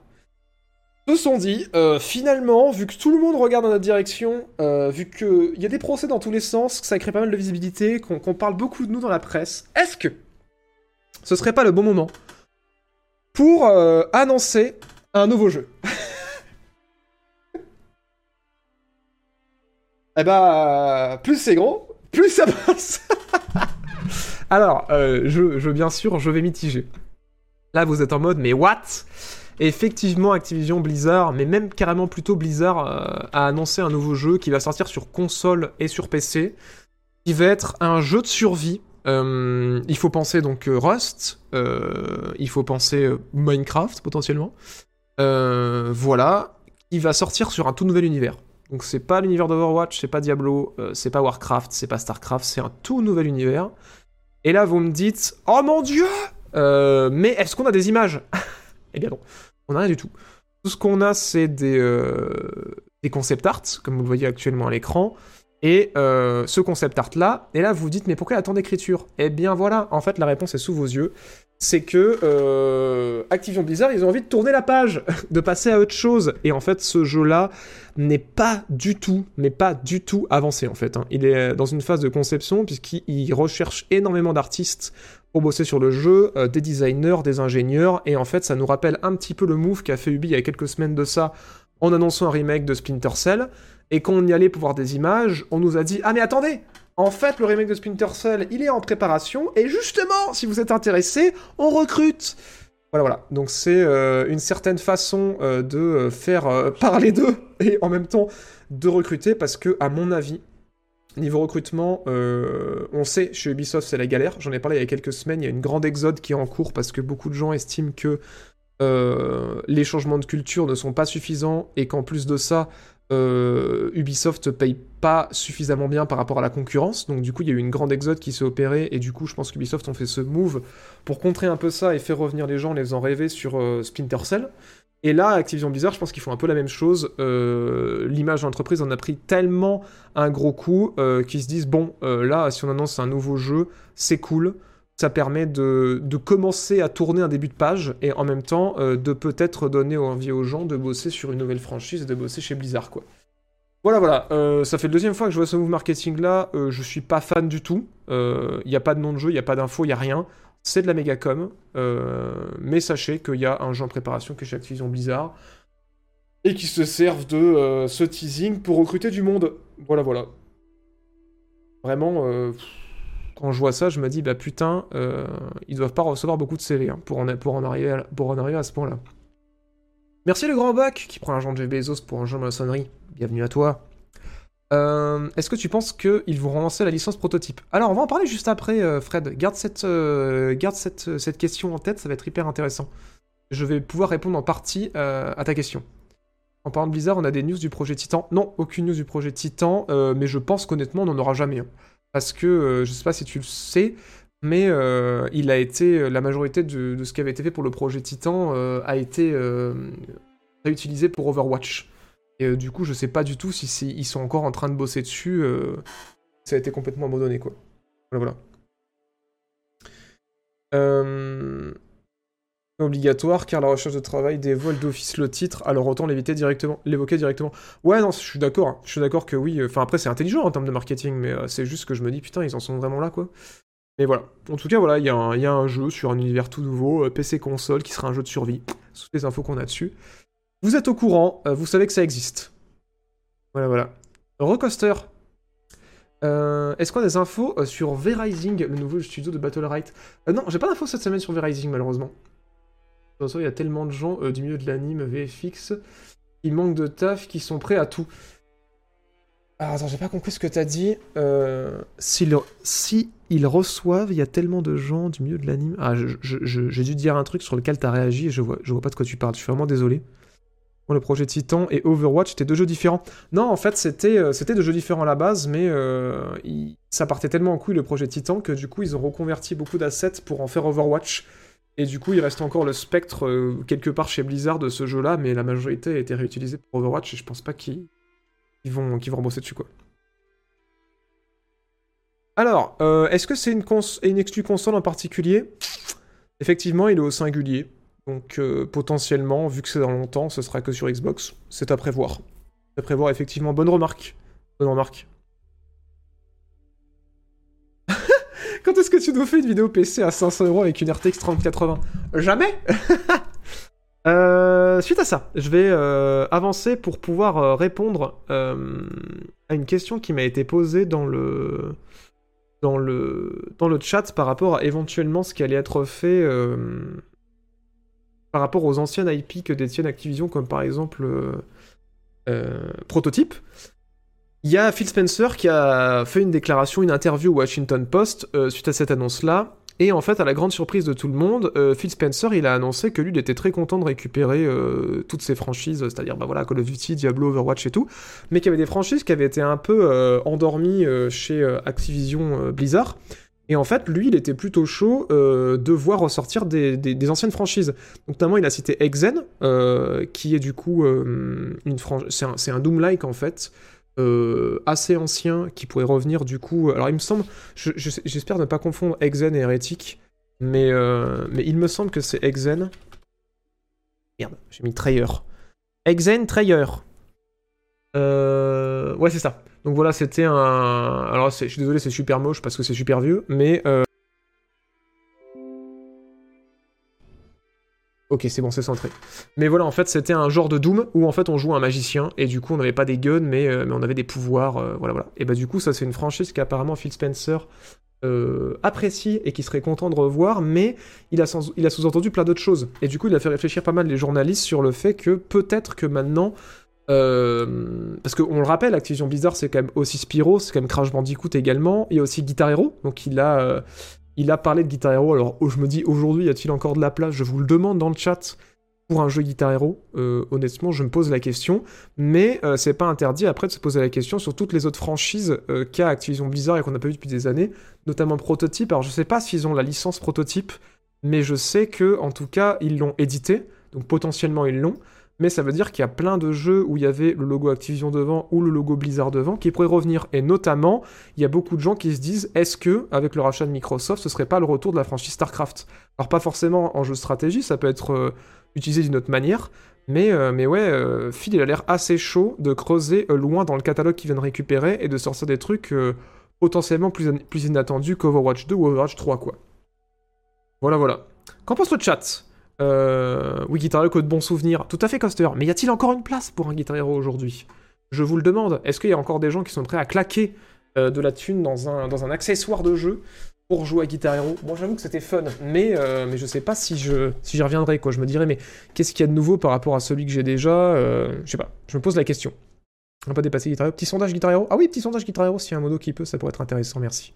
se sont dit, finalement, vu que tout le monde regarde dans notre direction, vu qu'il y a des procès dans tous les sens, que ça crée pas mal de visibilité, qu'on parle beaucoup de nous dans la presse, est-ce que ce serait pas le bon moment pour annoncer un nouveau jeu? eh bah, plus c'est gros, plus ça passe. Alors, euh, je, bien sûr, je vais mitiger. Là, vous êtes en mode, mais what? Effectivement, Activision Blizzard, mais même carrément plutôt Blizzard, euh, a annoncé un nouveau jeu qui va sortir sur console et sur PC, qui va être un jeu de survie. Euh, il faut penser donc Rust, il faut penser Minecraft potentiellement. voilà, il va sortir sur un tout nouvel univers. Donc c'est pas l'univers d'Overwatch, c'est pas Diablo, euh, c'est pas Warcraft, c'est pas Starcraft, c'est un tout nouvel univers. Et là vous me dites, oh mon dieu euh, Mais est-ce qu'on a des images? Eh bien non, on n'a rien du tout. Tout ce qu'on a c'est des, euh, des concept art, comme vous le voyez actuellement à l'écran. Et ce concept art là, et là vous vous dites mais pourquoi il y a tant d'écriture? Eh bien voilà, en fait la réponse est sous vos yeux c'est que euh, Activision Blizzard, ils ont envie de tourner la page, de passer à autre chose. Et en fait, ce jeu-là n'est pas du tout, mais pas du tout avancé en fait. Hein. Il est dans une phase de conception puisqu'il recherche énormément d'artistes pour bosser sur le jeu, euh, des designers, des ingénieurs. Et en fait, ça nous rappelle un petit peu le move qu'a fait Ubi il y a quelques semaines de ça en annonçant un remake de Splinter Cell. Et quand on y allait pour voir des images, on nous a dit Ah mais attendez, en fait, le remake de Splinter Cell, il est en préparation, et justement, si vous êtes intéressé, on recrute voilà, voilà. Donc c'est euh, une certaine façon euh, de euh, faire parler d'eux et en même temps de recruter parce que, à mon avis, niveau recrutement, on sait chez Ubisoft c'est la galère. J'en ai parlé il y a quelques semaines. Il y a une grande exode qui est en cours parce que beaucoup de gens estiment que les changements de culture ne sont pas suffisants et qu'en plus de ça, euh, Ubisoft paye pas suffisamment bien par rapport à la concurrence, donc du coup il y a eu une grande exode qui s'est opérée, et du coup je pense qu'Ubisoft ont fait ce move pour contrer un peu ça et faire revenir les gens en les faisant rêver sur euh, Splinter Cell. Et là, Activision Blizzard, je pense qu'ils font un peu la même chose. Euh, l'image de l'entreprise en a pris tellement un gros coup qu'ils se disent bon, là, si on annonce un nouveau jeu, c'est cool ça permet de, commencer à tourner un début de page et en même temps euh, de peut-être donner envie aux gens de bosser sur une nouvelle franchise et de bosser chez Blizzard quoi. Voilà voilà, euh, ça fait le deuxième fois que je vois ce move marketing là, euh, je suis pas fan du tout, il n'y a pas de nom de jeu, il n'y a pas d'infos, il n'y a rien, c'est de la méga com, mais sachez qu'il y a un jeu en préparation que chez Activision Blizzard et qui se servent de ce teasing pour recruter du monde. Voilà voilà. Vraiment quand je vois ça, je me dis, bah putain, euh, ils doivent pas recevoir beaucoup de CV hein, pour, en, pour, arriver à, pour en arriver à ce point-là. Merci le grand bac qui prend un de Jeff Bezos pour un jeu de maçonnerie. Bienvenue à toi. Euh, est-ce que tu penses qu'ils vont relancer la licence prototype? Alors, on va en parler juste après, euh, Fred. Garde, cette, question en tête, ça va être hyper intéressant. Je vais pouvoir répondre en partie à ta question. En parlant de Blizzard, on a des news du projet Titan. Non, aucune news du projet Titan, mais je pense qu'honnêtement, on n'en aura jamais. Parce que euh, je sais pas si tu le sais, mais euh, il a été euh, la majorité de, ce qui avait été fait pour le projet Titan a été réutilisé pour Overwatch. Et du coup, je sais pas du tout si ils sont encore en train de bosser dessus. ça a été complètement abandonné, quoi. Voilà, voilà. Obligatoire, car la recherche de travail dévoile d'office le titre, alors autant l'éviter directement, l'évoquer directement. Ouais, non, je suis d'accord, hein. je suis d'accord que oui, enfin après c'est intelligent en termes de marketing, mais euh, c'est juste que je me dis, putain, ils en sont vraiment là, quoi. Mais voilà, en tout cas, voilà, il y, a un jeu sur un univers tout nouveau, euh, PC-console, qui sera un jeu de survie, toutes les infos qu'on a dessus. Vous êtes au courant, euh, vous savez que ça existe. Voilà, voilà. Recoaster. Est-ce qu'on a des infos sur V-Rising, le nouveau studio de Battle Right? Non, j'ai pas d'infos cette semaine sur V-Rising, malheureusement il y a tellement de gens euh, du milieu de l'anime, VFX, qui manquent de taf, qui sont prêts à tout. Alors attends, j'ai pas compris ce que t'as dit. Euh, si, si, ils reçoivent, il y a tellement de gens du milieu de l'anime. Ah, j'ai dû dire un truc sur lequel t'as réagi et je vois, je vois pas de quoi tu parles. Je suis vraiment désolé. Bon, le projet Titan et Overwatch étaient deux jeux différents. Non, en fait, c'était euh, c'était deux jeux différents à la base, mais ça partait tellement en couille le projet Titan que du coup, ils ont reconverti beaucoup d'assets pour en faire Overwatch. Et du coup, il reste encore le spectre euh, quelque part chez Blizzard de ce jeu-là, mais la majorité a été réutilisée pour Overwatch et je pense pas qu'ils vont, vont rembourser dessus quoi. Alors, euh, est-ce que c'est une, exclu console en particulier? Effectivement, il est au singulier. Donc euh, potentiellement, vu que c'est dans longtemps, ce sera que sur Xbox. C'est à prévoir. C'est à prévoir, effectivement. Bonne remarque. Bonne remarque. Quand est-ce que tu nous fais une vidéo PC à 500 euros avec une RTX 3080 Jamais euh, Suite à ça, je vais euh, avancer pour pouvoir euh, répondre à une question qui m'a été posée dans le, dans, le, dans le chat par rapport à éventuellement ce qui allait être fait par rapport aux anciennes IP que détiennent Activision, comme par exemple Prototype. Il y a Phil Spencer qui a fait une déclaration, une interview au Washington Post euh, suite à cette annonce-là. Et en fait, à la grande surprise de tout le monde, euh, Phil Spencer, il a annoncé que lui, il était très content de récupérer euh, toutes ses franchises, c'est-à-dire bah voilà, Call of Duty, Diablo, Overwatch et tout, mais qu'il y avait des franchises qui avaient été un peu endormies chez Activision Blizzard. Et en fait, lui, il était plutôt chaud de voir ressortir des, anciennes franchises. Donc, notamment, il a cité Exen, qui est du coup une franchise. C'est un Doom-like en fait. Euh, assez ancien qui pourrait revenir du coup. Alors il me semble, j'espère ne pas confondre Exen et Hérétique, mais, euh, mais il me semble que c'est Exen. Merde, j'ai mis Trayer. Exen Trayer. Euh, ouais, c'est ça. Donc voilà, c'était un. Alors je suis désolé, c'est super moche parce que c'est super vieux, mais Ok, c'est bon, c'est centré. Mais voilà, en fait, c'était un genre de Doom où en fait on jouait un magicien et du coup on n'avait pas des guns, mais, euh, mais on avait des pouvoirs. Euh, voilà, voilà. Et bah du coup, ça c'est une franchise qu'apparemment Phil Spencer euh, apprécie et qui serait content de revoir, mais il a, il a sous-entendu plein d'autres choses. Et du coup, il a fait réfléchir pas mal les journalistes sur le fait que peut-être que maintenant. parce qu'on le rappelle, Activision Blizzard c'est quand même aussi Spyro, c'est quand même Crash Bandicoot également, a aussi Guitar Hero, donc il a, il a parlé de Guitar Hero, alors oh, je me dis aujourd'hui, y a-t-il encore de la place? Je vous le demande dans le chat. pour un jeu Guitar Hero Honnêtement, je me pose la question, mais c'est pas interdit après de se poser la question sur toutes les autres franchises qu'a Activision Blizzard et qu'on n'a pas vu depuis des années, notamment Prototype. Alors je sais pas s'ils ont la licence Prototype, mais je sais que en tout cas ils l'ont édité, donc potentiellement ils l'ont mais ça veut dire qu'il y a plein de jeux où il y avait le logo Activision devant ou le logo Blizzard devant qui pourraient revenir. Et notamment, il y a beaucoup de gens qui se disent est-ce que, avec le rachat de Microsoft, ce serait pas le retour de la franchise StarCraft? Alors, pas forcément en jeu de stratégie, ça peut être euh, utilisé d'une autre manière. Mais, euh, mais ouais, euh, Phil, il a l'air assez chaud de creuser loin dans le catalogue qu'il vient de récupérer et de sortir des trucs potentiellement plus, plus inattendus qu'Overwatch 2 ou Overwatch 3, quoi. Voilà, voilà. Qu'en pense le chat? Euh, oui, Guitar Hero, que de bons souvenirs. Tout à fait, Coster. Mais y a-t-il encore une place pour un Guitar Hero aujourd'hui? Je vous le demande. Est-ce qu'il y a encore des gens qui sont prêts à claquer euh, de la thune dans un, dans un accessoire de jeu pour jouer à Guitar Hero? Moi, j'avoue que c'était fun, mais, euh, mais je sais pas si je si j'y reviendrai. Quoi. Je me dirais, mais qu'est-ce qu'il y a de nouveau par rapport à celui que j'ai déjà euh, Je sais pas. Je me pose la question. On va pas dépasser Guitar Hero. Petit sondage Guitar Hero? Ah oui, petit sondage Guitar Hero. S'il y a un modo qui peut, ça pourrait être intéressant. Merci.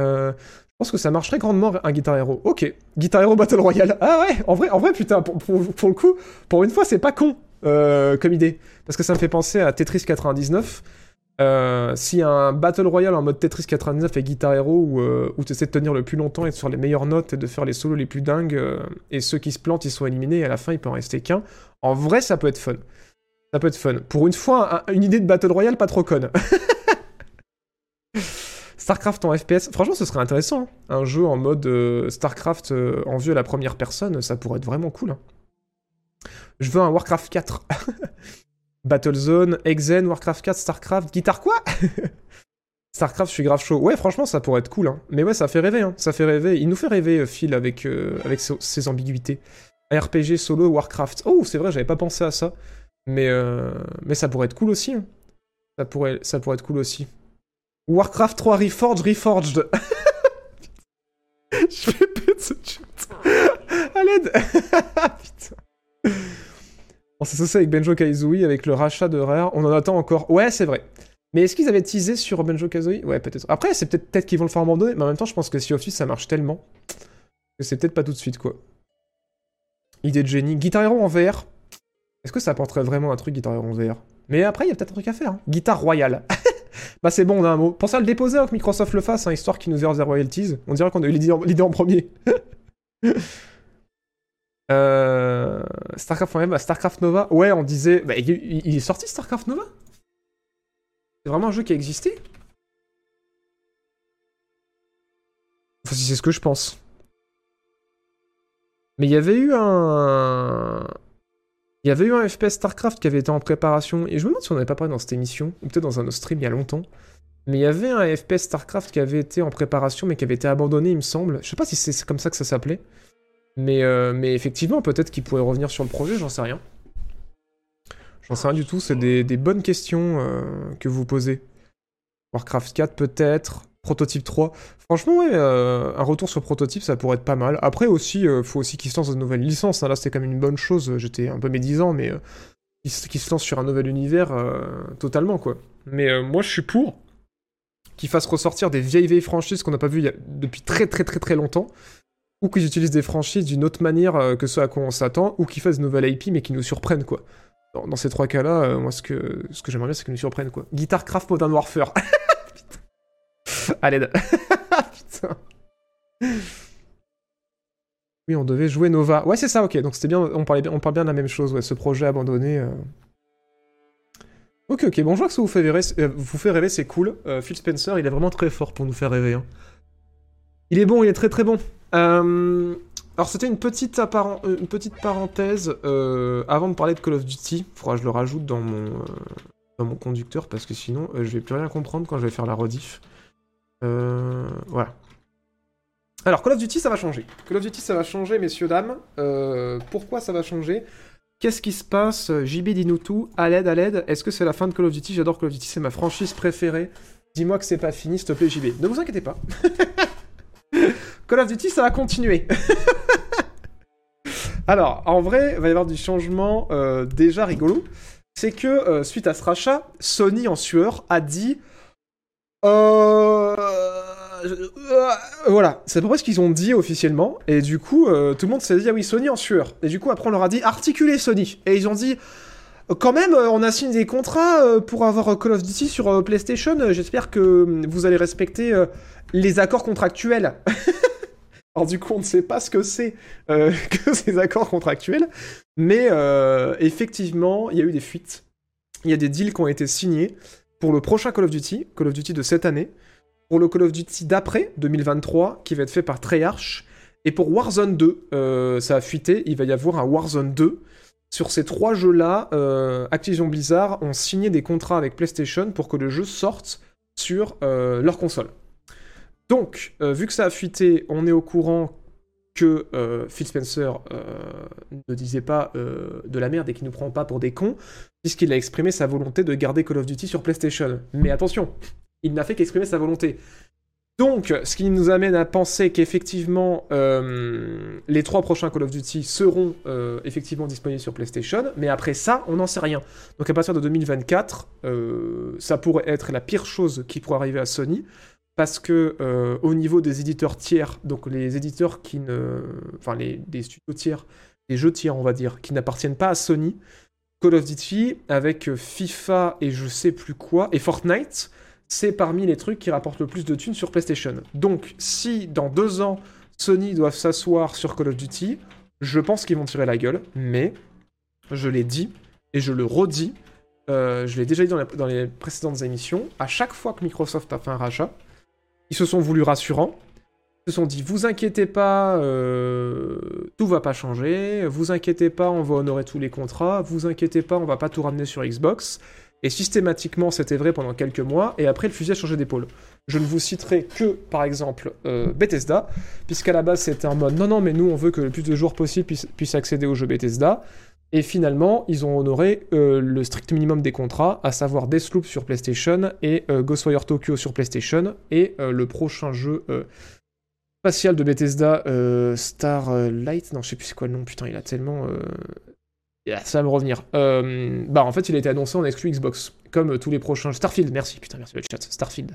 Euh, je pense que ça marcherait grandement un Guitar Hero. Ok, Guitar Hero Battle Royale. Ah ouais, en vrai, en vrai putain, pour, le coup, pour une fois, c'est pas con euh, comme idée. Parce que ça me fait penser à Tetris 99. Euh, si un Battle Royale en mode Tetris 99 et Guitar Hero où, où tu essaies de tenir le plus longtemps et sur les meilleures notes et de faire les solos les plus dingues, et ceux qui se plantent, ils sont éliminés et à la fin, il peut en rester qu'un. En vrai, ça peut être fun. Ça peut être fun. Pour une fois, une idée de Battle Royale pas trop conne. StarCraft en FPS, franchement, ce serait intéressant. Hein. Un jeu en mode euh, StarCraft euh, en vue à la première personne, ça pourrait être vraiment cool. Hein. Je veux un Warcraft 4. Battlezone, Exen, Warcraft 4, StarCraft, guitare quoi StarCraft, je suis grave chaud. Ouais, franchement, ça pourrait être cool. Hein. Mais ouais, ça fait rêver. Ça fait rêver. Il nous fait rêver, euh, Phil, avec, ses, ambiguïtés. RPG solo, Warcraft. Oh, c'est vrai, j'avais pas pensé à ça. Mais, ça pourrait être cool aussi. Ça pourrait être cool aussi. Warcraft 3 Reforged, Reforged. Je vais péter ce chat. À l'aide. On s'est associé avec Benjo Kazooie avec le rachat de Rare. On en attend encore. Ouais, c'est vrai. Mais est-ce qu'ils avaient teasé sur Benjo Kazooie? Ouais, peut-être. Après, c'est peut-être peut qu'ils vont le faire abandonner, mais en même temps, je pense que si Office ça marche tellement que c'est peut-être pas tout de suite, quoi. Idée de génie. Guitar Hero en VR. Est-ce que ça apporterait vraiment un truc Guitar Hero en VR Mais après, il y a peut-être un truc à faire. Hein. Guitare royale. Bah c'est bon, on a un mot. Pensez à le déposer avant que Microsoft le fasse, hein, histoire qu'il nous verse des royalties. On dirait qu'on a eu l'idée en, premier. euh... Starcraft même, bah, Starcraft Nova. Ouais, on disait... Bah, il, est sorti Starcraft Nova? C'est vraiment un jeu qui a existé? Enfin, si c'est ce que je pense. Mais il y avait eu un... Il y avait eu un FPS StarCraft qui avait été en préparation, et je me demande si on n'avait pas parlé dans cette émission, ou peut-être dans un autre stream il y a longtemps. Mais il y avait un FPS StarCraft qui avait été en préparation, mais qui avait été abandonné, il me semble. Je sais pas si c'est comme ça que ça s'appelait. Mais, euh, effectivement, peut-être qu'il pourrait revenir sur le projet, j'en sais rien. J'en sais rien du tout, c'est des, bonnes questions euh, que vous posez. Warcraft 4 peut-être, Prototype 3. Franchement, ouais, euh, un retour sur Prototype, ça pourrait être pas mal. Après aussi, euh, faut aussi qu'il se lance dans une nouvelle licence. Hein. Là, c'était quand même une bonne chose. J'étais un peu médisant, mais euh, qu'il se lance sur un nouvel univers totalement, quoi. Mais moi, je suis pour qu'ils fassent ressortir des vieilles vieilles franchises qu'on n'a pas vues depuis très très très très longtemps. Ou qu'ils utilisent des franchises d'une autre manière que ce à quoi on s'attend, ou qu'ils fassent de nouvelles IP mais qui nous surprennent, quoi. Dans, ces trois cas-là, moi, ce que, ce que j'aimerais bien, c'est qu'ils nous surprennent, quoi. Guitar Craft Modern Warfare. à l'aide. Putain. Oui, on devait jouer Nova. Ouais, c'est ça, ok. Donc c'était bien, on, parlait bien, on parle bien de la même chose, ouais, ce projet abandonné. Euh. Ok, ok. Bon, je vois que ça vous fait rêver, euh, rêver c'est cool. Euh, Phil Spencer, il est vraiment très fort pour nous faire rêver. Hein. Il est bon, il est très très bon. Alors c'était une petite, une petite parenthèse avant de parler de Call of Duty. Faudra que je le rajoute dans mon, dans mon conducteur parce que sinon je vais plus rien comprendre quand je vais faire la rediff. Euh, voilà. Alors, Call of Duty, ça va changer. Call of Duty, ça va changer, messieurs, dames. Euh, pourquoi ça va changer? Qu'est-ce qui se passe? JB, dis-nous tout. À l'aide, à l'aide. Est-ce que c'est la fin de Call of Duty? J'adore Call of Duty, c'est ma franchise préférée. Dis-moi que c'est pas fini, s'il te plaît, JB. Ne vous inquiétez pas. Call of Duty, ça va continuer. Alors, en vrai, il va y avoir du changement euh, déjà rigolo. C'est que, suite à ce rachat, Sony en sueur a dit voilà, c'est à peu près ce qu'ils ont dit officiellement. Et du coup, tout le monde s'est dit, ah oui, Sony en sueur. Et du coup, après, on leur a dit, articulez Sony. Et ils ont dit, quand même, on a signé des contrats pour avoir Call of Duty sur PlayStation. J'espère que vous allez respecter les accords contractuels. Alors du coup, on ne sait pas ce que c'est que ces accords contractuels, mais effectivement, il y a eu des fuites. Il y a des deals qui ont été signés pour le prochain Call of Duty, Call of Duty de cette année, pour le Call of Duty d'après, 2023, qui va être fait par Treyarch, et pour Warzone 2, euh, ça a fuité, il va y avoir un Warzone 2. Sur ces trois jeux-là, euh, Activision Blizzard ont signé des contrats avec PlayStation pour que le jeu sorte sur euh, leur console. Donc, vu que ça a fuité, on est au courant que Phil Spencer ne disait pas de la merde et qu'il ne nous prend pas pour des cons, puisqu'il a exprimé sa volonté de garder Call of Duty sur PlayStation. Mais attention, il n'a fait qu'exprimer sa volonté. Donc, ce qui nous amène à penser qu'effectivement, euh, les trois prochains Call of Duty seront euh, effectivement disponibles sur PlayStation, mais après ça, on n'en sait rien. Donc à partir de 2024, euh, ça pourrait être la pire chose qui pourrait arriver à Sony, parce que au niveau des éditeurs tiers, donc les éditeurs qui ne... Enfin, les, studios tiers, les jeux tiers, on va dire, qui n'appartiennent pas à Sony, Call of Duty, avec FIFA et je sais plus quoi, et Fortnite, c'est parmi les trucs qui rapportent le plus de thunes sur PlayStation. Donc, si dans deux ans, Sony doivent s'asseoir sur Call of Duty, je pense qu'ils vont tirer la gueule, mais je l'ai dit et je le redis, euh, je l'ai déjà dit dans les, précédentes émissions, à chaque fois que Microsoft a fait un rachat, ils se sont voulus rassurants, ils se sont dit vous inquiétez pas, euh, tout va pas changer, vous inquiétez pas, on va honorer tous les contrats, vous inquiétez pas, on va pas tout ramener sur Xbox. Et systématiquement, c'était vrai pendant quelques mois, et après, le fusil a changé d'épaule. Je ne vous citerai que, par exemple, euh, Bethesda, puisqu'à la base, c'était un mode non, non, mais nous, on veut que le plus de joueurs possible puissent, accéder au jeu Bethesda. Et finalement, ils ont honoré euh, le strict minimum des contrats, à savoir Deathloop sur PlayStation et euh, Ghostwire Tokyo sur PlayStation, et le prochain jeu spatial de Bethesda, Starlight, non, je sais plus c'est quoi le nom, putain, il a tellement ça va me revenir. Euh, bah en fait, il a été annoncé en exclu Xbox, comme euh, tous les prochains. Starfield, merci, putain, merci le chat. Starfield.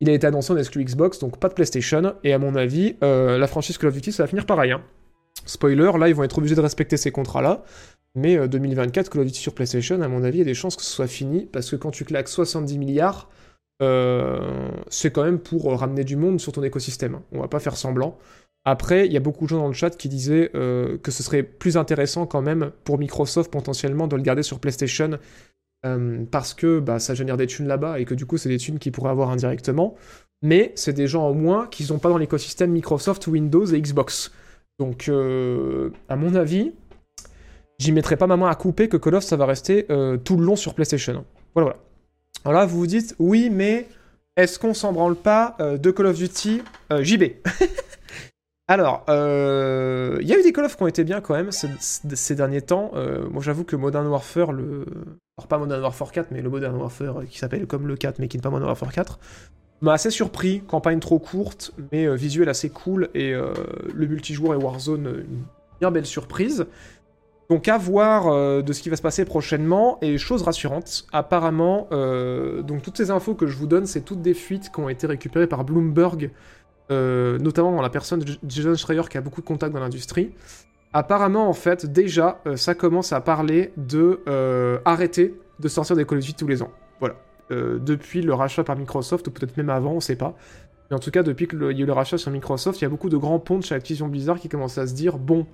Il a été annoncé en exclu Xbox, donc pas de PlayStation. Et à mon avis, euh, la franchise Call of Duty, ça va finir pareil. Hein. Spoiler, là, ils vont être obligés de respecter ces contrats-là. Mais 2024, Call of Duty sur PlayStation, à mon avis, il y a des chances que ce soit fini, parce que quand tu claques 70 milliards, c'est quand même pour ramener du monde sur ton écosystème. On va pas faire semblant. Après, il y a beaucoup de gens dans le chat qui disaient euh, que ce serait plus intéressant quand même pour Microsoft potentiellement de le garder sur PlayStation euh, parce que bah, ça génère des thunes là-bas et que du coup c'est des thunes qu'ils pourraient avoir indirectement. Mais c'est des gens au moins qui sont pas dans l'écosystème Microsoft, Windows et Xbox. Donc, euh, à mon avis, j'y mettrai pas ma main à couper que Call of ça va rester tout le long sur PlayStation. Voilà, voilà. Alors là, vous vous dites, oui, mais est-ce qu'on s'en branle pas de Call of Duty JB Alors, euh, il y a eu des Call of qui ont été bien quand même ces, derniers temps. Euh, moi, j'avoue que Modern Warfare, le... alors pas Modern Warfare 4, mais le Modern Warfare qui s'appelle comme le 4, mais qui n'est pas Modern Warfare 4, m'a assez surpris. Campagne trop courte, mais euh, visuel assez cool, et le multijoueur et Warzone, une bien belle surprise. Donc à voir de ce qui va se passer prochainement, et chose rassurante, apparemment, donc toutes ces infos que je vous donne, c'est toutes des fuites qui ont été récupérées par Bloomberg euh, notamment dans la personne de Jason Schreier qui a beaucoup de contacts dans l'industrie. Apparemment, en fait, déjà, euh, ça commence à parler de euh, arrêter de sortir des Call of Duty tous les ans. Voilà. Depuis le rachat par Microsoft, ou peut-être même avant, on sait pas. Mais en tout cas, depuis qu'il y a eu le rachat sur Microsoft, il y a beaucoup de grands ponts chez Activision Blizzard qui commencent à se dire bon,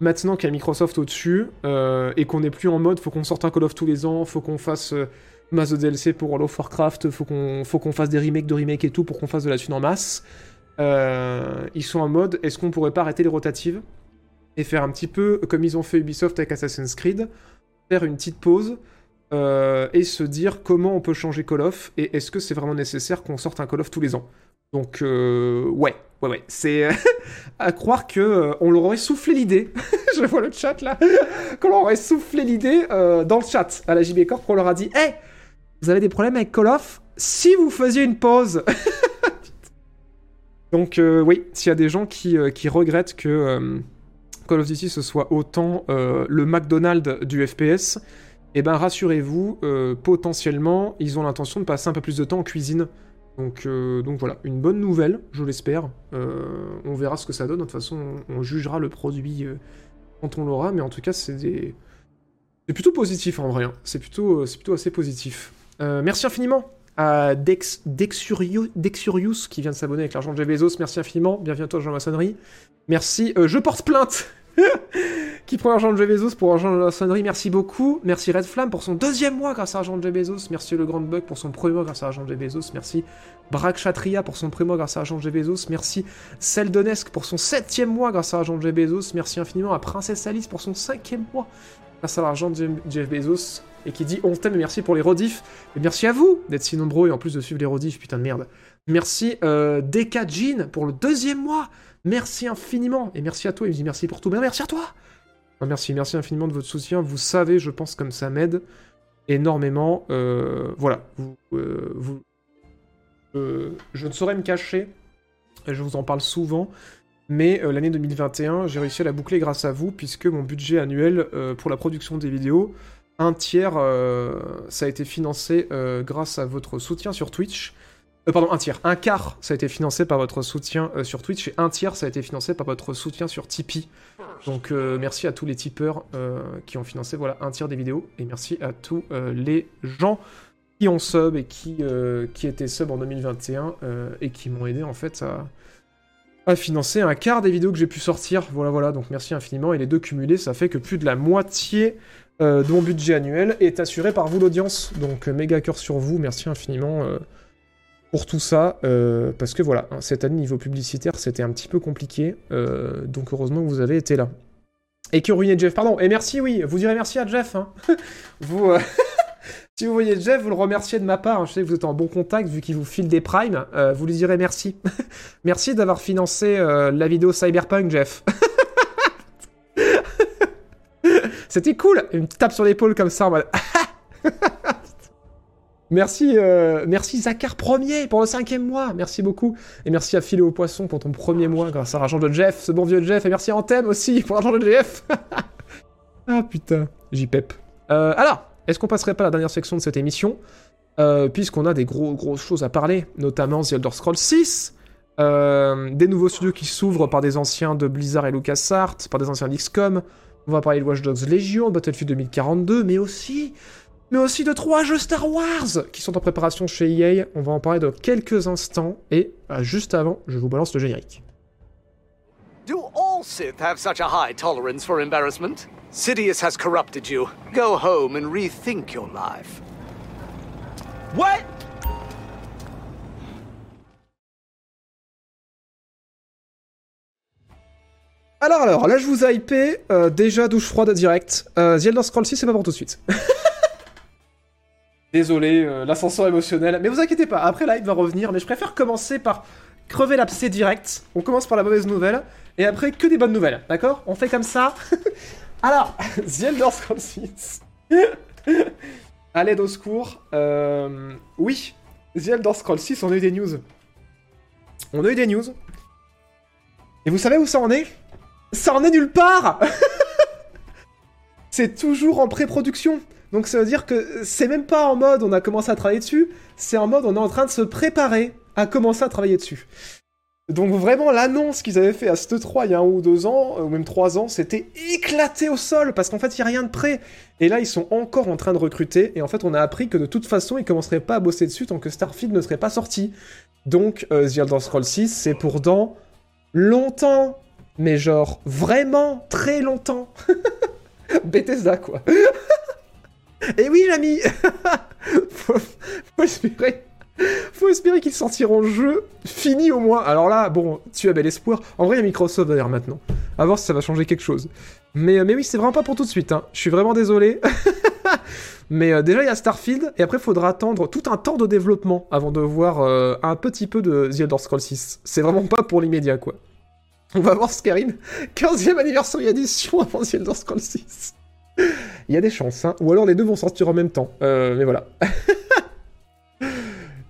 maintenant qu'il y a Microsoft au-dessus, et qu'on n'est plus en mode faut qu'on sorte un Call of tous les ans, faut qu'on fasse masse de DLC pour World of Warcraft, faut qu'on fasse des remakes de remakes et tout pour qu'on fasse de la thune en masse. Euh, ils sont en mode est-ce qu'on pourrait pas arrêter les rotatives et faire un petit peu comme ils ont fait Ubisoft avec Assassin's Creed, faire une petite pause euh, et se dire comment on peut changer Call of et est-ce que c'est vraiment nécessaire qu'on sorte un Call of tous les ans. Donc euh, ouais, ouais, ouais, c'est à croire que on leur aurait soufflé l'idée. Je vois le chat là, qu'on leur aurait soufflé l'idée dans le chat à la JB Corp, qu'on leur a dit, hé, vous avez des problèmes avec Call of? Si vous faisiez une pause. Donc euh, oui, s'il y a des gens qui, euh, regrettent que euh, Call of Duty ce soit autant le McDonald's du FPS, eh ben rassurez-vous, potentiellement, ils ont l'intention de passer un peu plus de temps en cuisine Donc, euh, donc voilà, une bonne nouvelle, je l'espère. Euh, on verra ce que ça donne. De toute façon, on, jugera le produit euh, quand on l'aura. Mais en tout cas, c'est des... plutôt positif en vrai. hein. C'est plutôt, euh, c'est plutôt assez positif. Euh, merci infiniment à Dex, Dexurius, qui vient de s'abonner avec l'argent de Jeff Bezos. Merci infiniment. Bienvenue à toi, Jean-Maçonnerie. Merci. euh, je porte plainte qui prend l'argent de Jeff Bezos pour l'argent de la sonnerie. Merci beaucoup. Merci Red Flamme pour son deuxième mois grâce à l'argent de Jeff Bezos. Merci Le Grand Bug pour son premier mois grâce à l'argent de Jeff Bezos. Merci Brack Chatria pour son premier mois grâce à l'argent de Jeff Bezos. Merci Seldonesque pour son septième mois grâce à l'argent de Jeff Bezos. Merci infiniment à Princesse Alice pour son cinquième mois grâce à l'argent de Jeff Bezos. Et qui dit on t'aime merci pour les rodifs. Et merci à vous d'être si nombreux et en plus de suivre les rodifs, putain de merde. Merci euh, DK Jean pour le deuxième mois. Merci infiniment. Et merci à toi. Il me dit merci pour tout. Mais merci à toi. Merci, merci infiniment de votre soutien. Vous savez, je pense, comme ça m'aide énormément. Euh, voilà. Euh, je ne saurais me cacher. Je vous en parle souvent. Mais euh, l'année 2021, j'ai réussi à la boucler grâce à vous, puisque mon budget annuel pour la production des vidéos, un tiers, ça a été financé grâce à votre soutien sur Twitch. Euh, pardon, un tiers. Un quart, ça a été financé par votre soutien euh, sur Twitch, et un tiers, ça a été financé par votre soutien sur Tipeee. Donc euh, merci à tous les tipeurs euh, qui ont financé voilà, un tiers des vidéos, et merci à tous les gens qui ont sub et qui, qui étaient sub en 2021 euh, et qui m'ont aidé en fait à, à financer un quart des vidéos que j'ai pu sortir. Voilà, voilà, donc merci infiniment. Et les deux cumulés, ça fait que plus de la moitié de mon budget annuel est assuré par vous, l'audience. Donc méga cœur sur vous, merci infiniment pour tout ça. euh, parce que voilà, cette année, niveau publicitaire, c'était un petit peu compliqué. euh, donc heureusement que vous avez été là. Et que ruiné Jeff, pardon. Et merci, oui, vous direz merci à Jeff. hein. vous. euh, Si vous voyez Jeff, vous le remerciez de ma part. hein. Je sais que vous êtes en bon contact vu qu'il vous file des primes. Vous lui direz merci. merci d'avoir financé la vidéo Cyberpunk, Jeff. C'était cool. Une tape sur l'épaule comme ça en mode. Merci, euh, merci Zachar Premier pour le cinquième mois. Merci beaucoup. Et merci à Filet au Poisson pour ton premier mois grâce à l'argent de Jeff, ce bon vieux Jeff. Et merci à Anthem aussi pour l'argent de Jeff. ah putain, j'y pep. Euh, alors, est-ce qu'on passerait pas la dernière section de cette émission? Euh, Puisqu'on a des gros, grosses choses à parler, notamment The Elder Scrolls 6, euh, des nouveaux studios qui s'ouvrent par des anciens de Blizzard et LucasArts, par des anciens d'XCOM. On va parler de Watch Dogs Legion, Battlefield 2042, mais aussi, mais aussi de trois jeux Star Wars qui sont en préparation chez EA. On va en parler dans quelques instants. Et euh, juste avant, je vous balance le générique. Do all Sith have such a high tolerance for embarrassment? Sidious has corrupted you. Go home and rethink your life. What? Alors, alors, là je vous ai hypé, euh, déjà douche froide direct. Euh, The Elder Scrolls 6, c'est pas pour tout de suite. Désolé, euh, l'ascenseur émotionnel. Mais vous inquiétez pas, après hype va revenir, mais je préfère commencer par crever l'abcès direct. On commence par la mauvaise nouvelle, et après que des bonnes nouvelles, d'accord? On fait comme ça. Alors, The Elder Scrolls 6. à l'aide au secours. Euh, oui, The Elder Scrolls 6, on a eu des news. On a eu des news. Et vous savez où ça en est? Ça en est nulle part C'est toujours en pré-production. Donc ça veut dire que c'est même pas en mode on a commencé à travailler dessus, c'est en mode on est en train de se préparer à commencer à travailler dessus. Donc vraiment l'annonce qu'ils avaient fait à cette 3 il y a un ou deux ans, ou même trois ans, c'était éclaté au sol parce qu'en fait il y a rien de prêt. Et là ils sont encore en train de recruter et en fait on a appris que de toute façon ils commenceraient pas à bosser dessus tant que Starfield ne serait pas sorti. Donc euh, The Elder Scrolls 6 c'est pour dans longtemps mais genre vraiment très longtemps. Bethesda quoi. Et oui l'ami faut, faut espérer faut espérer qu'ils sortiront le jeu fini au moins. Alors là, bon, tu as bel espoir. En vrai, il y a Microsoft d'ailleurs maintenant. À voir si ça va changer quelque chose. Mais, mais oui, c'est vraiment pas pour tout de suite. hein. Je suis vraiment désolé. mais euh, déjà, il y a Starfield. Et après, il faudra attendre tout un temps de développement avant de voir euh, un petit peu de The Elder Scrolls 6. C'est vraiment pas pour l'immédiat, quoi. On va voir Skyrim, 15e anniversary edition avant The Elder Scrolls 6. Il y a des chances, hein. Ou alors les deux vont sortir en même temps. Euh, mais voilà.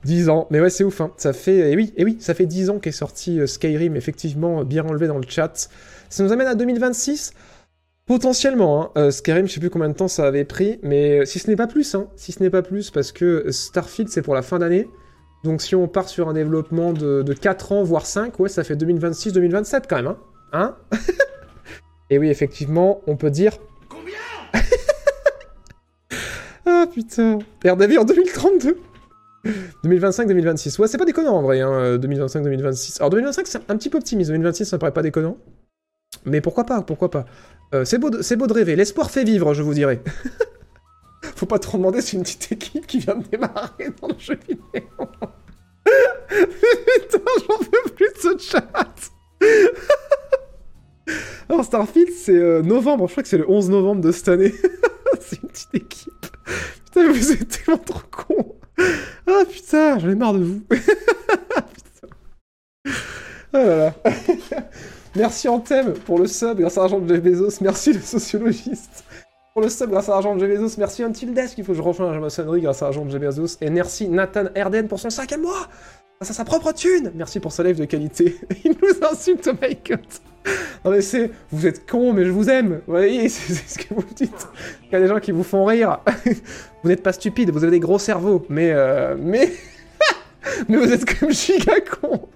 10 ans. Mais ouais, c'est ouf, hein. Ça fait... Et oui, et oui, ça fait 10 ans qu'est sorti euh, Skyrim, effectivement, bien relevé dans le chat. Ça nous amène à 2026 Potentiellement, hein. Euh, Skyrim, je sais plus combien de temps ça avait pris, mais euh, si ce n'est pas plus, hein. Si ce n'est pas plus, parce que Starfield, c'est pour la fin d'année. Donc si on part sur un développement de, de 4 ans, voire 5, ouais, ça fait 2026-2027 quand même, hein, hein? Et oui, effectivement, on peut dire... Ah putain RDV en 2032 2025-2026. Ouais, c'est pas déconnant en vrai, hein, 2025-2026. Alors 2025, c'est un petit peu optimiste. 2026, ça me paraît pas déconnant. Mais pourquoi pas, pourquoi pas. Euh, c'est beau, de, beau de rêver. L'espoir fait vivre, je vous dirais. Faut pas trop demander, c'est une petite équipe qui vient de démarrer dans le jeu vidéo. Putain, j'en peux plus de ce chat. Alors Starfield, c'est euh, novembre, je crois que c'est le 11 novembre de cette année. c'est une petite équipe. Putain, vous êtes tellement trop con. Ah putain, j'en ai marre de vous. Oh là là. Merci Anthem pour le sub grâce à l'argent de Jeff Bezos. Merci le sociologiste pour le sub grâce à l'argent de Jeff Bezos. Merci Until Desk, il faut que je rejoigne la maçonnerie grâce à l'argent de Jeff Bezos. Et merci Nathan Erden pour son sac à moi à sa propre thune. Merci pour sa live de qualité. Il nous insulte, oh my god. Non mais c'est, vous êtes con, mais je vous aime. Vous voyez, c'est ce que vous dites. Il y a des gens qui vous font rire. vous n'êtes pas stupide, vous avez des gros cerveaux, mais euh, mais mais vous êtes comme giga con.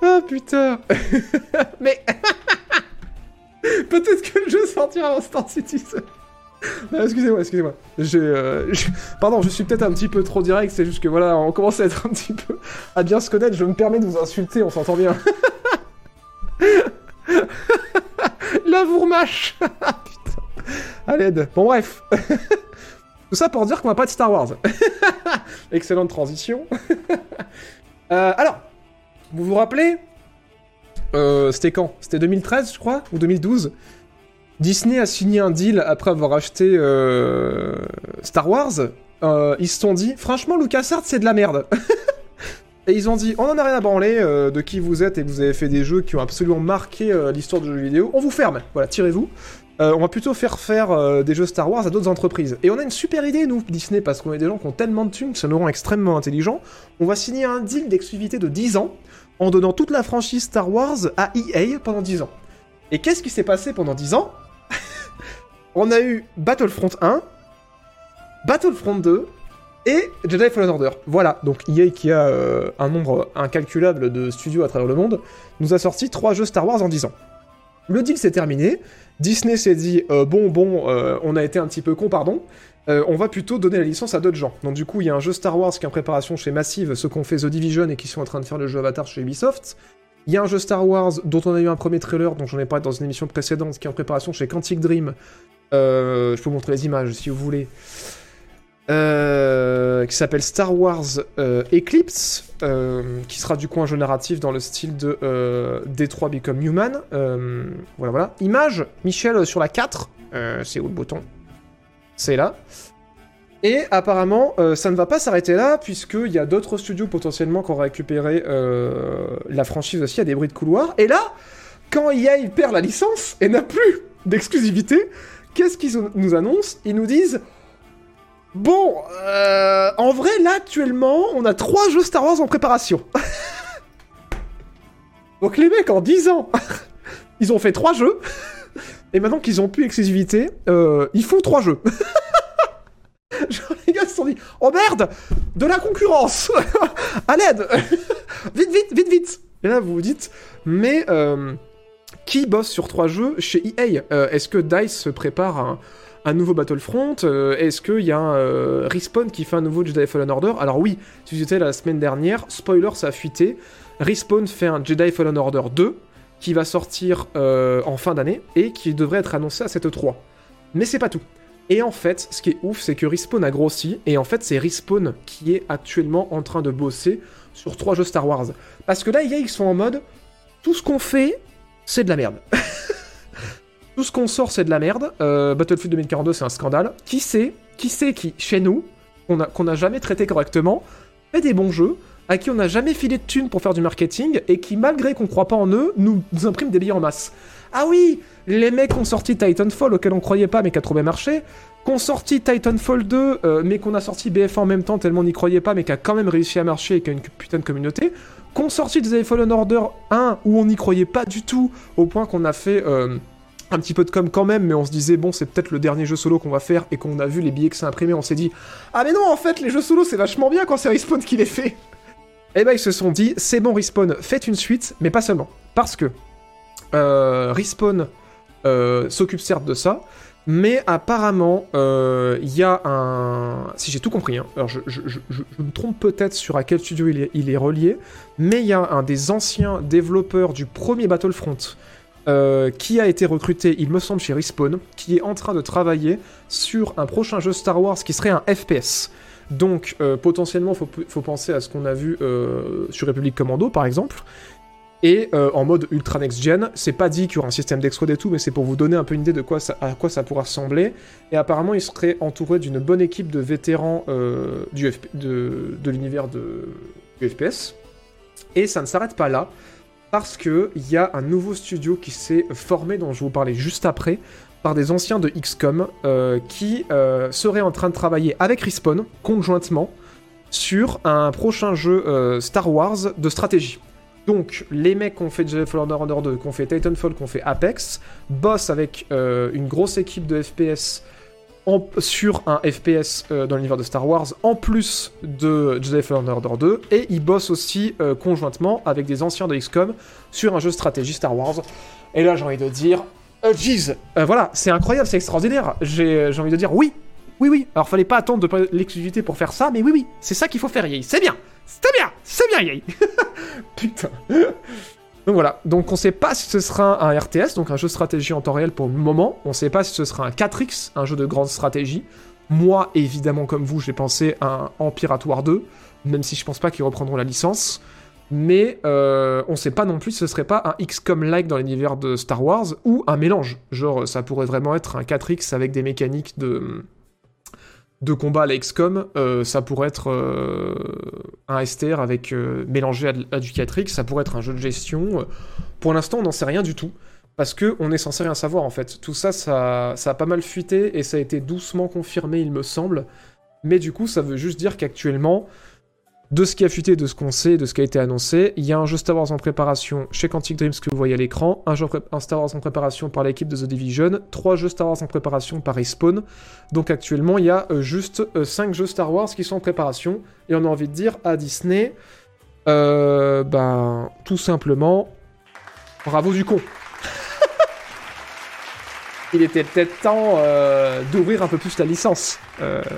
Ah putain Mais peut-être que le jeu sortira avant Star Citizen. excusez-moi, excusez-moi. Euh, pardon, je suis peut-être un petit peu trop direct, c'est juste que voilà, on commence à être un petit peu... à bien se connaître, je me permets de vous insulter, on s'entend bien. La vourmache Putain. À l'aide. Bon bref. Tout ça pour dire qu'on va pas de Star Wars. Excellente transition. Euh, alors, vous vous rappelez euh, C'était quand? C'était 2013, je crois Ou 2012 Disney a signé un deal après avoir acheté euh, Star Wars. Euh, ils se sont dit, franchement, LucasArts, c'est de la merde. et ils ont dit, on en a rien à branler euh, de qui vous êtes et que vous avez fait des jeux qui ont absolument marqué l'histoire du jeu vidéo. On vous ferme. Voilà, tirez-vous. on va plutôt faire faire des jeux Star Wars à d'autres entreprises. Et on a une super idée, nous, Disney, parce qu'on est des gens qui ont tellement de thunes ça nous rend extrêmement intelligents. On va signer un deal d'exclusivité de 10 ans en donnant toute la franchise Star Wars à EA pendant 10 ans. Et qu'est-ce qui s'est passé pendant 10 ans? On a eu Battlefront 1, Battlefront 2 et Jedi Fallen Order. Voilà, donc EA qui a euh, un nombre incalculable de studios à travers le monde, nous a sorti trois jeux Star Wars en 10 ans. Le deal s'est terminé, Disney s'est dit euh, bon bon, euh, on a été un petit peu con, pardon. on va plutôt donner la licence à d'autres gens. Donc du coup, il y a un jeu Star Wars qui est en préparation chez Massive, ceux qu'on fait The Division et qui sont en train de faire le jeu Avatar chez Ubisoft. Il y a un jeu Star Wars dont on a eu un premier trailer, dont j'en ai parlé dans une émission précédente, qui est en préparation chez Quantic Dream, je peux vous montrer les images si vous voulez. Euh, qui s'appelle Star Wars euh, Eclipse, qui sera du coup un jeu narratif dans le style de D3 Become Human. voilà, voilà. Image, Michel sur la 4. c'est où le bouton? C'est là. Et apparemment, ça ne va pas s'arrêter là, puisqu'il y a d'autres studios potentiellement qui ont récupéré la franchise aussi à des bruits de couloir. Et là, quand EA perd la licence et n'a plus d'exclusivité, Qu'est-ce qu'ils nous annoncent Ils nous disent Bon, euh, en vrai, là, actuellement, on a trois jeux Star Wars en préparation. Donc les mecs, en 10 ans, ils ont fait trois jeux. Et maintenant qu'ils ont plus exclusivité, euh, ils font trois jeux. Genre, les gars se sont dit Oh merde De la concurrence À l'aide Vite, vite, vite, vite Et là, vous vous dites Mais... Euh, qui bosse sur trois jeux chez EA euh, Est-ce que DICE se prépare un, nouveau Battlefront? Euh, Est-ce qu'il y a euh, Respawn qui fait un nouveau Jedi Fallen Order? Alors oui, si c'était la semaine dernière, spoiler, ça a fuité. Respawn fait un Jedi Fallen Order 2 qui va sortir en fin d'année et qui devrait être annoncé à cette 3. Mais c'est pas tout. Et en fait, ce qui est ouf, c'est que Respawn a grossi, et en fait, c'est Respawn qui est actuellement en train de bosser sur trois jeux Star Wars. Parce que là, EA, ils sont en mode, tout ce qu'on fait, c'est de la merde. Tout ce qu'on sort, c'est de la merde. Euh, Battlefield 2042, c'est un scandale. Qui sait, qui sait qui, chez nous, qu'on a, qu'on a jamais traité correctement, fait des bons jeux, à qui on n'a jamais filé de thunes pour faire du marketing, et qui, malgré qu'on croit pas en eux, nous, impriment des billets en masse. Ah oui, les mecs ont sorti Titanfall, auquel on croyait pas, mais qui a trop bien marché, qu'on sorti Titanfall 2, euh, mais qu'on a sorti BF en même temps, tellement on n'y croyait pas, mais qui a quand même réussi à marcher et qui a une putain de communauté, qu'on sorti des Fallen Order 1 où on n'y croyait pas du tout, au point qu'on a fait euh, un petit peu de com quand même, mais on se disait, bon, c'est peut-être le dernier jeu solo qu'on va faire, et qu'on a vu les billets que ça imprimé, on s'est dit, ah mais non, en fait, les jeux solo, c'est vachement bien quand c'est Respawn qui les fait. Et bah, ils se sont dit, c'est bon, Respawn, faites une suite, mais pas seulement. Parce que euh, Respawn euh, s'occupe certes de ça, mais apparemment, euh, il y a un... Si j'ai tout compris, hein, alors je, me trompe peut-être sur à quel studio il est, relié, mais il y a un des anciens développeurs du premier Battlefront euh, qui a été recruté, il me semble, chez Respawn, qui est en train de travailler sur un prochain jeu Star Wars qui serait un FPS. Donc euh, potentiellement, il faut, penser à ce qu'on a vu sur Republic Commando, par exemple. Et en mode ultra next-gen, c'est pas dit qu'il y aura un système d'exploit et tout, mais c'est pour vous donner un peu une idée de quoi ça, à quoi ça pourra ressembler. Et apparemment, il serait entouré d'une bonne équipe de vétérans du de, l'univers de, du FPS. Et ça ne s'arrête pas là parce qu'il y a un nouveau studio qui s'est formé, dont je vous parler juste après, par des anciens de XCOM, euh, qui euh, seraient en train de travailler avec Respawn, conjointement, sur un prochain jeu euh, Star Wars de stratégie. Donc, les mecs qui ont fait Jedi Fallen Order 2, qui ont fait Titanfall, qui ont fait Apex, bossent avec une grosse équipe de FPS sur un FPS euh, dans l'univers de Star Wars, en plus de Jedi Fallen Order 2, et ils bossent aussi euh, conjointement avec des anciens de XCOM sur un jeu de stratégie Star Wars. Et là, j'ai envie de dire, oh jeez, euh, voilà, c'est incroyable, c'est extraordinaire. J'ai envie de dire oui, oui, oui. Alors, fallait pas attendre de l'exclusivité pour faire ça, mais oui, oui, c'est ça qu'il faut faire, Yay. C'est bien, c'est bien, c'est bien, Yay. Putain. Donc voilà, donc on sait pas si ce sera un RTS, donc un jeu de stratégie en temps réel pour le moment, on sait pas si ce sera un 4X, un jeu de grande stratégie. Moi, évidemment, comme vous, j'ai pensé à un Empire at War 2, même si je pense pas qu'ils reprendront la licence. Mais euh, on sait pas non plus si ce serait pas un XCOM-like dans l'univers de Star Wars, ou un mélange. Genre, ça pourrait vraiment être un 4X avec des mécaniques de de combat à la XCOM, euh, ça pourrait être euh, un STR avec euh, mélangé à, du 4X, ça pourrait être un jeu de gestion. Pour l'instant, on n'en sait rien du tout. Parce que on est censé rien savoir en fait. Tout ça, ça, ça a pas mal fuité et ça a été doucement confirmé, il me semble. Mais du coup, ça veut juste dire qu'actuellement, de ce qui a fuité, de ce qu'on sait, de ce qui a été annoncé. Il y a un jeu Star Wars en préparation chez Quantic Dreams que vous voyez à l'écran, un, jeu Star Wars en préparation par l'équipe de The Division, trois jeux Star Wars en préparation par Respawn. Donc actuellement, il y a euh, juste euh, cinq jeux Star Wars qui sont en préparation. Et on a envie de dire à Disney, euh, ben, tout simplement, bravo du con. il était peut-être temps d'ouvrir un peu plus la licence.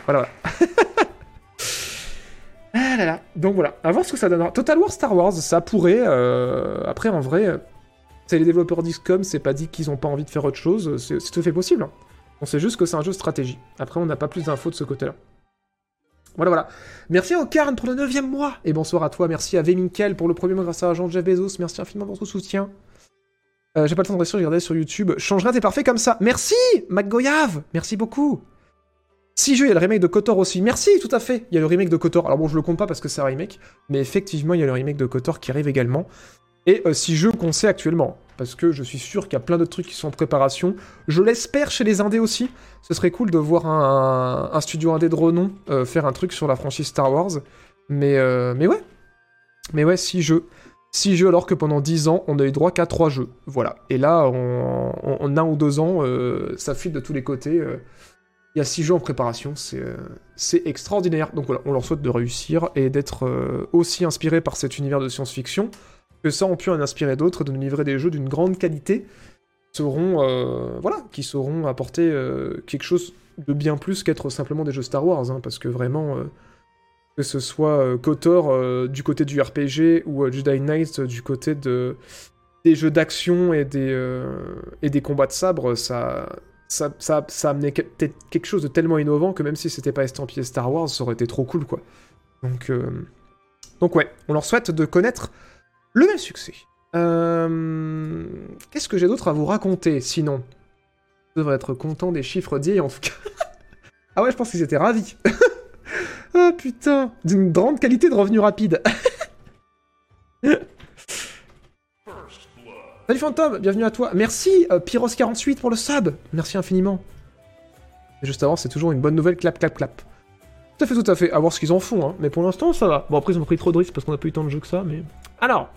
voilà. Ah là là. Donc voilà, à voir ce que ça donnera. Total War Star Wars, ça pourrait. Euh, après, en vrai, c'est les développeurs d'ISCOM, c'est pas dit qu'ils ont pas envie de faire autre chose. C'est tout à fait possible. Hein. On sait juste que c'est un jeu de stratégie. Après, on n'a pas plus d'infos de ce côté-là. Voilà, voilà. Merci à Okarn pour le 9 mois. Et bonsoir à toi. Merci à V. pour le premier mois grâce à Jean Jeff Bezos. Merci infiniment pour votre soutien. Euh, J'ai pas le temps de rester regarder sur YouTube. Changerait, t'es parfait comme ça. Merci, McGoyave. Merci beaucoup. Si jeux, il y a le remake de Kotor aussi. Merci, tout à fait. Il y a le remake de Kotor. Alors bon, je le compte pas parce que c'est un remake, mais effectivement, il y a le remake de Kotor qui arrive également. Et euh, si jeux qu'on sait actuellement, parce que je suis sûr qu'il y a plein d'autres trucs qui sont en préparation. Je l'espère chez les indés aussi. Ce serait cool de voir un, studio indé de renom euh, faire un truc sur la franchise Star Wars. Mais, euh, mais ouais. Mais ouais, si jeux. 6 jeux alors que pendant 10 ans, on a eu droit qu'à 3 jeux. Voilà. Et là, en un ou deux ans, ça file de tous les côtés. Il y a 6 jeux en préparation, euh, c'est extraordinaire. Donc voilà, on leur souhaite de réussir et d'être euh, aussi inspirés par cet univers de science-fiction, que ça ont pu en inspirer d'autres, de nous livrer des jeux d'une grande qualité, seront, euh, voilà, qui sauront apporter quelque chose de bien plus qu'être simplement des jeux Star Wars, hein, parce que vraiment, que ce soit KOTOR du côté du RPG ou Jedi Knight du côté de, des jeux d'action et, des et des combats de sabre, ça ça, ça, ça amenait peut-être quelque chose de tellement innovant que même si c'était pas estampillé Star Wars, ça aurait été trop cool, quoi. Donc, euh, donc ouais, on leur souhaite de connaître le même succès. Euh, qu'est-ce que j'ai d'autre à vous raconter, sinon? Je devrais être content des chiffres dits, en tout cas. ah ouais, je pense qu'ils étaient ravis. ah putain, d'une grande qualité de revenu rapide. Salut Fantôme, bienvenue à toi. Merci euh, Pyros48 pour le sub. Merci infiniment. juste avant, c'est toujours une bonne nouvelle, clap, clap, clap. Tout à fait, tout à fait. À voir ce qu'ils en font, hein. Mais pour l'instant, ça va. Bon, après, ils ont pris trop de risques parce qu'on a pas eu tant de jeux que ça, mais... Alors...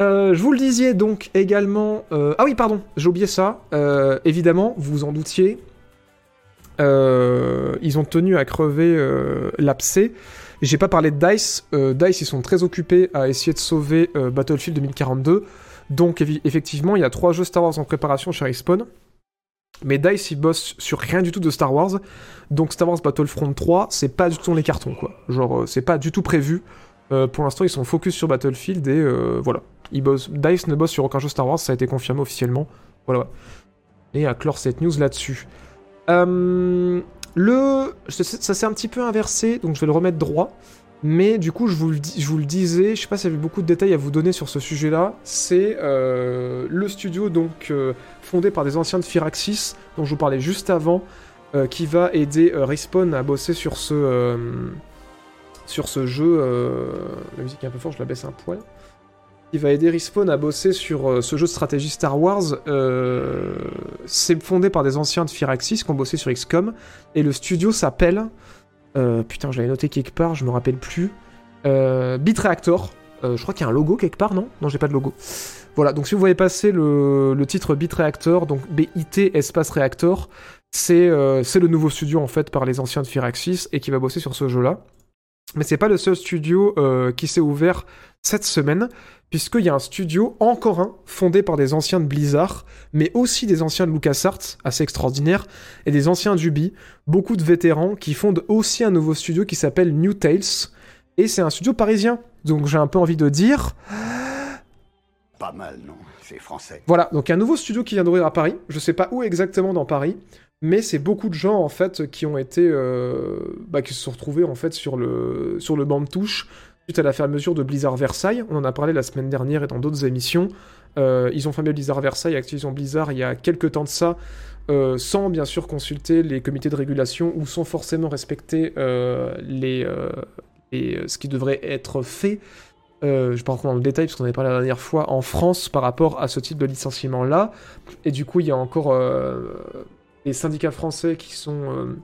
Euh, je vous le disais donc également. euh, Ah oui, pardon, j'ai oublié ça. Euh, évidemment, vous vous en doutiez. ils ont tenu à crever l'abcès. J'ai pas parlé de Dice. Dice, ils sont très occupés à essayer de sauver Battlefield 2042. Donc, effectivement, il y a trois jeux Star Wars en préparation chez Respawn. Mais Dice, ils bossent sur rien du tout de Star Wars. Donc, Star Wars Battlefront 3, c'est pas du tout dans les cartons, quoi. Genre, euh, c'est pas du tout prévu. Euh, pour l'instant, ils sont focus sur Battlefield et euh, voilà. Ils bossent, Dice ne bosse sur aucun jeu Star Wars, ça a été confirmé officiellement. Voilà. Et à clore cette news là-dessus. Le, ça s'est un petit peu inversé, donc je vais le remettre droit. Mais du coup, je vous le, dis- je vous disais, je sais pas s'il y avait beaucoup de détails à vous donner sur ce sujet-là. C'est euh, le studio donc euh, fondé par des anciens de Firaxis, dont je vous parlais juste avant, euh, qui va aider Respawn à bosser sur ce sur ce jeu. la musique est un peu forte, je la baisse un poil. Qui va aider Respawn à bosser sur ce jeu de stratégie Star Wars. c'est fondé par des anciens de Firaxis qui ont bossé sur XCOM. Et le studio s'appelle. Euh, putain, je l'avais noté quelque part, je me rappelle plus. Euh, Bit Reactor. Euh, je crois qu'il y a un logo quelque part, non? Non, j'ai pas de logo. Voilà, donc si vous voyez passer le, le titre Bit Reactor, donc BIT espace Reactor, c'est c'est le nouveau studio en fait par les anciens de Firaxis et qui va bosser sur ce jeu-là. Mais c'est pas le seul studio euh, qui s'est ouvert cette semaine, puisqu'il y a un studio, encore un, fondé par des anciens de Blizzard, mais aussi des anciens de LucasArts, assez extraordinaire, et des anciens d'Ubi, beaucoup de vétérans qui fondent aussi un nouveau studio qui s'appelle New Tales, et c'est un studio parisien. Donc j'ai un peu envie de dire, Pas mal, non? C'est français. voilà, donc un nouveau studio qui vient d'ouvrir à Paris. Je sais pas où exactement dans Paris, mais c'est beaucoup de gens en fait qui ont été, euh, bah, qui se sont retrouvés en fait sur le sur le banc de touche suite à la fermeture de Blizzard Versailles. On en a parlé la semaine dernière et dans d'autres émissions. Euh, ils ont fermé Blizzard Versailles, Activision Blizzard il y a quelques temps de ça. euh, sans bien sûr consulter les comités de régulation ou sans forcément respecter les, ce qui devrait être fait je vais pas rentrer dans le détail parce qu'on avait parlé la dernière fois en France par rapport à ce type de licenciement là. Et du coup, il y a encore les syndicats français qui sont euh,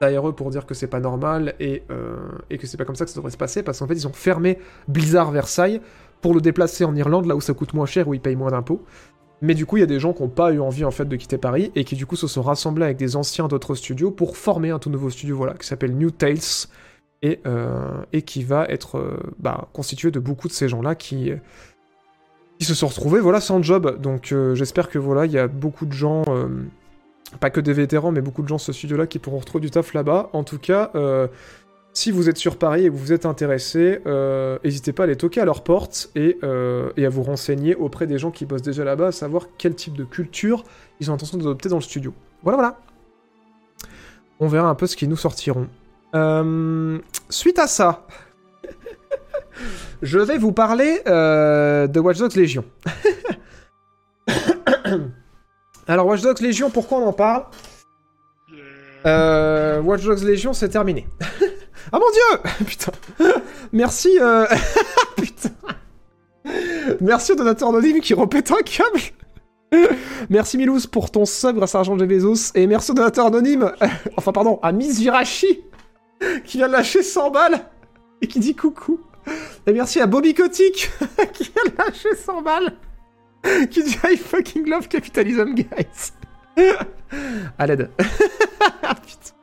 derrière eux pour dire que c'est pas normal et, euh, et que c'est pas comme ça que ça devrait se passer parce qu'en fait, ils ont fermé Blizzard Versailles pour le déplacer en Irlande là où ça coûte moins cher, où ils payent moins d'impôts. Mais du coup, il y a des gens qui n'ont pas eu envie en fait de quitter Paris et qui du coup se sont rassemblés avec des anciens d'autres studios pour former un tout nouveau studio voilà qui s'appelle New Tales et, euh, et qui va être bah, constitué de beaucoup de ces gens-là qui, qui se sont retrouvés voilà, sans job. Donc j'espère que voilà, il y a beaucoup de gens, pas que des vétérans, mais beaucoup de gens de ce studio-là qui pourront retrouver du taf là-bas. En tout cas, euh, si vous êtes sur Paris et que vous êtes intéressé, euh, n'hésitez pas à les toquer à leur porte et, euh, et à vous renseigner auprès des gens qui bossent déjà là-bas, à savoir quel type de culture ils ont intention d'adopter dans le studio. Voilà, voilà. On verra un peu ce qu'ils nous sortiront. Suite à ça, je vais vous parler de Watch Dogs Légion. Alors Watch Dogs Légion, pourquoi on en parle euh, Watch Dogs Légion, c'est terminé. ah mon dieu Putain. Merci. Euh... Putain. Merci au donateur anonyme qui repète un câble. merci Milouz pour ton sub grâce à Argent de Bezos. Et merci au donateur anonyme, enfin pardon, à Miss Virachi qui vient de lâcher 100 balles et qui dit coucou. Et merci à Bobby Kotick qui de lâcher 100 balles qui dit I fucking love capitalism, guys. à l'aide. Putain.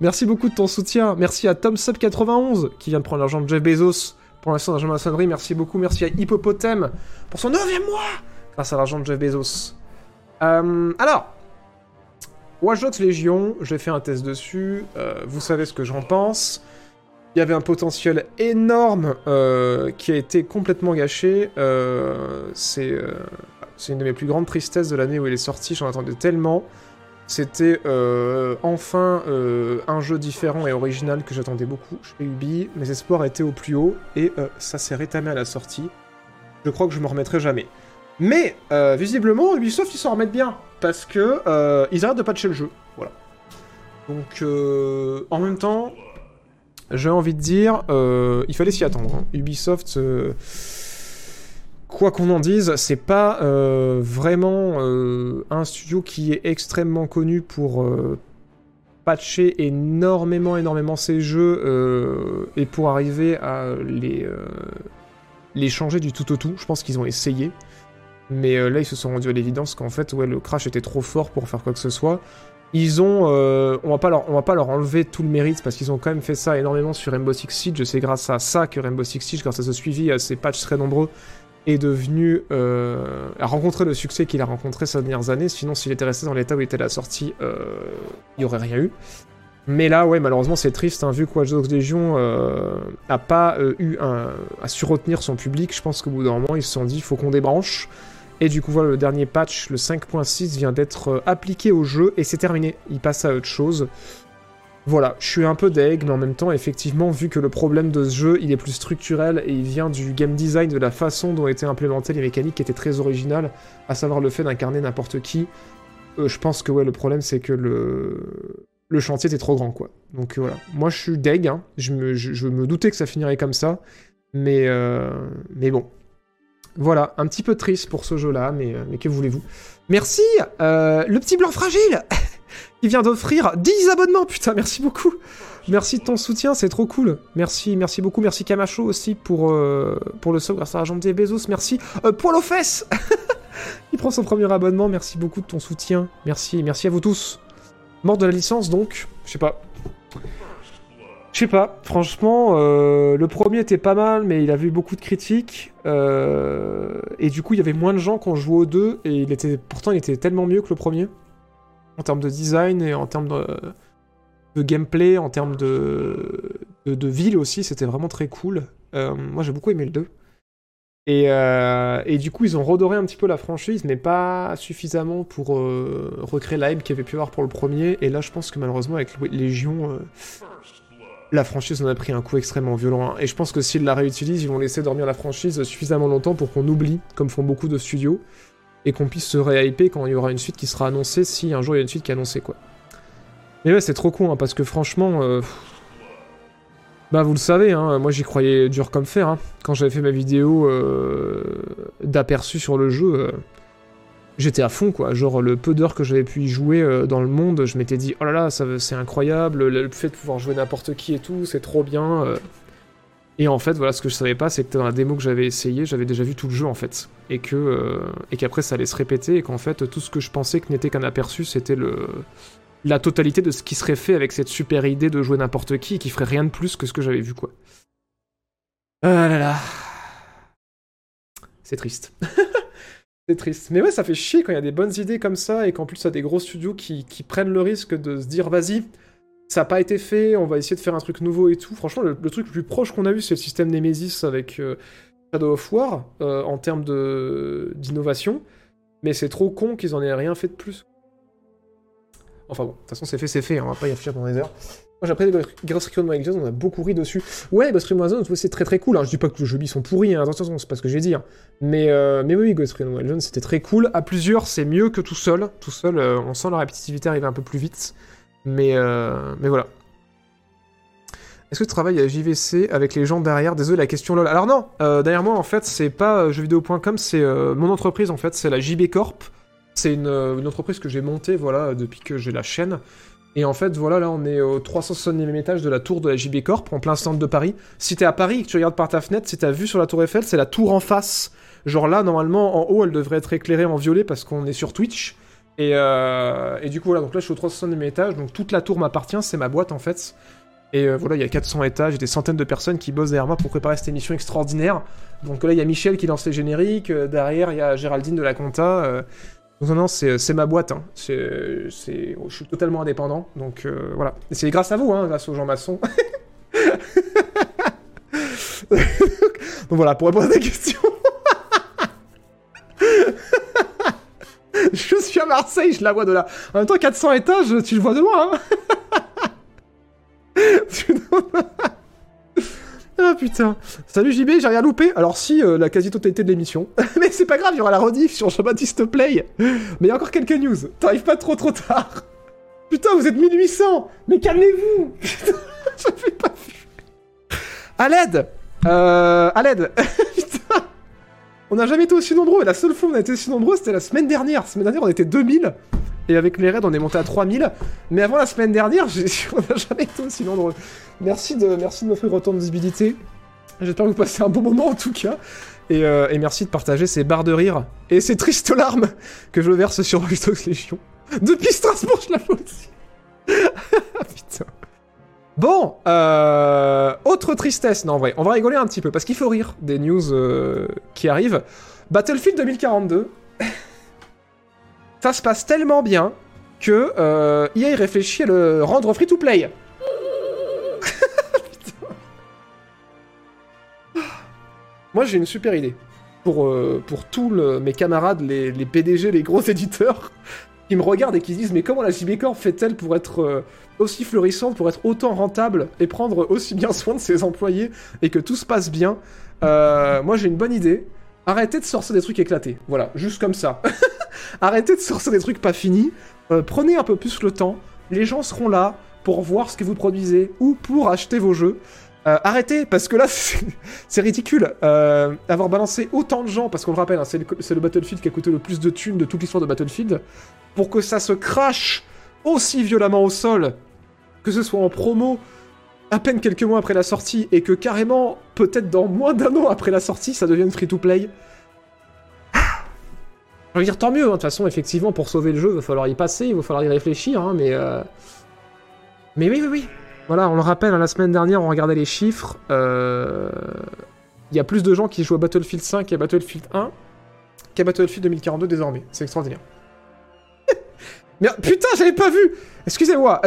Merci beaucoup de ton soutien. Merci à TomSub91 qui vient de prendre l'argent de Jeff Bezos pour l'instant la maçonnerie. Merci beaucoup. Merci à Hippopotame pour son 9 mois grâce à l'argent de Jeff Bezos. Euh, alors, Watch Dogs Légion, j'ai fait un test dessus. euh, vous savez ce que j'en pense. Il y avait un potentiel énorme euh, qui a été complètement gâché. Euh, c'est euh, c'est une de mes plus grandes tristesses de l'année où il est sorti. J'en attendais tellement. C'était enfin un jeu différent et original que j'attendais beaucoup chez Ubi. Mes espoirs étaient au plus haut et ça s'est rétamé à la sortie. Je crois que je me remettrai jamais. Mais visiblement, Ubisoft ils s'en remettent bien parce que ils arrêtent de patcher le jeu. Voilà. Donc en même temps, j'ai envie de dire, euh, il fallait s'y attendre. hein. Ubisoft, euh, quoi qu'on en dise, c'est pas euh, vraiment un studio qui est extrêmement connu pour patcher énormément, énormément ses jeux et pour arriver à les, les changer du tout au tout. Je pense qu'ils ont essayé. Mais là, ils se sont rendus à l'évidence qu'en fait, ouais, le crash était trop fort pour faire quoi que ce soit. Ils ont, euh, on va pas leur, va pas leur enlever tout le mérite parce qu'ils ont quand même fait ça énormément sur Rainbow Six Siege. C'est grâce à ça que Rainbow Six Siege, grâce à ce suivi, à ces patchs très nombreux, est devenu, euh, a rencontré le succès qu'il a rencontré ces dernières années. Sinon, s'il était resté dans l'état où il était à la sortie, euh, il y aurait rien eu. Mais là, ouais, malheureusement, c'est triste, hein, vu que Watch Dogs Legion euh, a pas eu à su retenir son public. Je pense qu'au bout d'un moment, ils se sont dit, il faut qu'on débranche. Et du coup, voilà, le dernier patch, le 5.6, vient d'être euh, appliqué au jeu et c'est terminé. Il passe à autre chose. Voilà, je suis un peu deg, mais en même temps, effectivement, vu que le problème de ce jeu, il est plus structurel et il vient du game design, de la façon dont étaient implémentées les mécaniques qui étaient très originales, à savoir le fait d'incarner n'importe qui, euh, je pense que ouais, le problème, c'est que le... le chantier était trop grand, quoi. Donc voilà, moi je suis deg, hein. je, me, me doutais que ça finirait comme ça, mais, euh, mais bon. Voilà, un petit peu triste pour ce jeu-là, mais, euh, mais que voulez-vous Merci, euh, le petit blanc fragile qui vient d'offrir 10 abonnements, putain, merci beaucoup. Merci de ton soutien, c'est trop cool. Merci, merci beaucoup. Merci Camacho aussi pour, euh, pour le sub grâce à Agent Bezos. Merci. Euh, Poil aux fesses Il prend son premier abonnement. Merci beaucoup de ton soutien. Merci, merci à vous tous. Mort de la licence donc, je sais pas. Je sais pas, franchement, euh, le premier était pas mal, mais il a vu beaucoup de critiques. euh, et du coup, il y avait moins de gens qui ont joué au 2, et il était, pourtant, il était tellement mieux que le premier. En termes de design et en termes de, gameplay, en termes de, ville aussi, c'était vraiment très cool. Euh, moi, j'ai beaucoup aimé le 2. Et, et du coup, ils ont redoré un petit peu la franchise, mais pas suffisamment pour recréer la hype qu'il y avait pu avoir pour le premier. Et là, je pense que malheureusement, avec Légion, la franchise en a pris un coup extrêmement violent. hein. Et je pense que s'ils la réutilisent, ils vont laisser dormir la franchise suffisamment longtemps pour qu'on oublie, comme font beaucoup de studios, et qu'on puisse se réhyper quand il y aura une suite qui sera annoncée, si un jour il y a une suite qui est annoncée, quoi. Mais ouais, c'est trop con, hein, parce que franchement... euh, Bah vous le savez, hein, moi j'y croyais dur comme fer. Quand j'avais fait ma vidéo euh, d'aperçu sur le jeu, euh, j'étais à fond quoi. Genre le peu d'heures que j'avais pu y jouer euh, dans le monde, je m'étais dit oh là là, ça, c'est incroyable, le, fait de pouvoir jouer n'importe qui et tout, c'est trop bien. euh. Et en fait, voilà, ce que je savais pas, c'est que dans la démo que j'avais essayé, j'avais déjà vu tout le jeu en fait, et que euh, et qu'après ça allait se répéter, et qu'en fait tout ce que je pensais que n'était qu'un aperçu, c'était le la totalité de ce qui serait fait avec cette super idée de jouer n'importe qui et qui ferait rien de plus que ce que j'avais vu quoi. Ah là là. C'est triste. C'est triste. Mais ouais, ça fait chier quand il y a des bonnes idées comme ça et qu'en plus, il des gros studios qui, prennent le risque de se dire vas-y, ça n'a pas été fait, on va essayer de faire un truc nouveau et tout. Franchement, le, truc le plus proche qu'on a eu, c'est le système Nemesis avec euh, Shadow of War euh, en termes d'innovation. Mais c'est trop con qu'ils en aient rien fait de plus. Enfin bon, de toute façon, c'est fait, c'est fait, hein, on va pas y afficher pendant des heures. Moi, j'ai appris Ghost Recon Wildlands, on a beaucoup ri dessus. Ouais, Ghost Recon Wildlands, c'est très très cool. hein. Je dis pas que les jeux sont pourris, hein, attention, c'est pas ce que je vais dire. Mais, euh, mais oui, Ghost Recon Wildlands, c'était très cool. À plusieurs, c'est mieux que tout seul. Tout seul, euh, on sent la répétitivité arriver un peu plus vite. Mais, euh, mais voilà. Est-ce que tu travailles à JVC avec les gens derrière? Désolé, la question lol. Alors non, euh, derrière moi, en fait, c'est pas jeuxvideo.com, c'est mon entreprise, en fait, c'est la JB Corp. C'est une, une entreprise que j'ai montée, voilà, depuis que j'ai la chaîne. Et en fait, voilà, là, on est au 360e étage de la tour de la JB Corp, en plein centre de Paris. Si t'es à Paris et que tu regardes par ta fenêtre, si t'as vu sur la tour Eiffel, c'est la tour en face. Genre là, normalement, en haut, elle devrait être éclairée en violet parce qu'on est sur Twitch. Et, euh, du coup, voilà, donc là, je suis au 360e étage, donc toute la tour m'appartient, c'est ma boîte, en fait. Et euh, voilà, il y a 400 étages et des centaines de personnes qui bossent derrière moi pour préparer cette émission extraordinaire. Donc là, il y a Michel qui lance les génériques, euh, derrière, il y a Géraldine de la Compta. Euh, non, non, c'est c'est ma boîte. Hein. C'est- je suis totalement indépendant. Donc euh, voilà. C'est grâce à vous, hein, grâce aux gens maçons. donc voilà, pour répondre à ta question. je suis à Marseille, je la vois de là. En même temps, 400 étages, tu le vois de loin. Hein Ah putain. Salut JB, j'ai rien loupé. Alors si, euh, la quasi-totalité de l'émission. Mais c'est pas grave, il y aura la rediff sur Jean-Baptiste Play. Mais il y a encore quelques news. T'arrives pas trop trop tard. Putain, vous êtes 1800 Mais calmez-vous Putain, j'avais pas vu. À l'aide Euh... À l'aide Putain On n'a jamais été aussi nombreux. La seule fois où on a été aussi nombreux, c'était la semaine dernière. La semaine dernière, on était 2000. Et avec les raids, on est monté à 3000. Mais avant la semaine dernière, on n'a jamais été aussi nombreux. Merci de, merci de m'offrir autant de visibilité. J'espère que vous passez un bon moment en tout cas. Et, euh, et merci de partager ces barres de rire et ces tristes larmes que je verse sur Watch Légion. Depuis Strasbourg, je la vois aussi. Putain. Bon, euh, autre tristesse, non en vrai, on va rigoler un petit peu parce qu'il faut rire des news euh, qui arrivent. Battlefield 2042, ça se passe tellement bien que euh, EA réfléchit à le rendre free to play. Moi j'ai une super idée pour, euh, tous mes camarades, les, PDG, les gros éditeurs, qui me regardent et qui se disent mais comment la JB fait-elle pour être euh, aussi florissante, pour être autant rentable et prendre aussi bien soin de ses employés et que tout se passe bien? Euh, Moi j'ai une bonne idée. Arrêtez de sortir des trucs éclatés. Voilà, juste comme ça. Arrêtez de sortir des trucs pas finis. Euh, prenez un peu plus le temps. Les gens seront là pour voir ce que vous produisez ou pour acheter vos jeux. Euh, arrêtez, parce que là, c'est ridicule. Euh, avoir balancé autant de gens, parce qu'on le rappelle, hein, c'est le, le Battlefield qui a coûté le plus de thunes de toute l'histoire de Battlefield, pour que ça se crache aussi violemment au sol, que ce soit en promo, à peine quelques mois après la sortie, et que carrément, peut-être dans moins d'un an après la sortie, ça devienne free-to-play. Je veux dire, tant mieux, hein. de toute façon, effectivement, pour sauver le jeu, il va falloir y passer, il va falloir y réfléchir, hein, mais... euh, Mais oui, oui, oui. Voilà, on le rappelle, hein, la semaine dernière, on regardait les chiffres. euh, Il y a plus de gens qui jouent à Battlefield 5 et Battlefield 1 qu'à Battlefield 2042 désormais. C'est extraordinaire. Mais putain, j'avais pas vu Excusez-moi.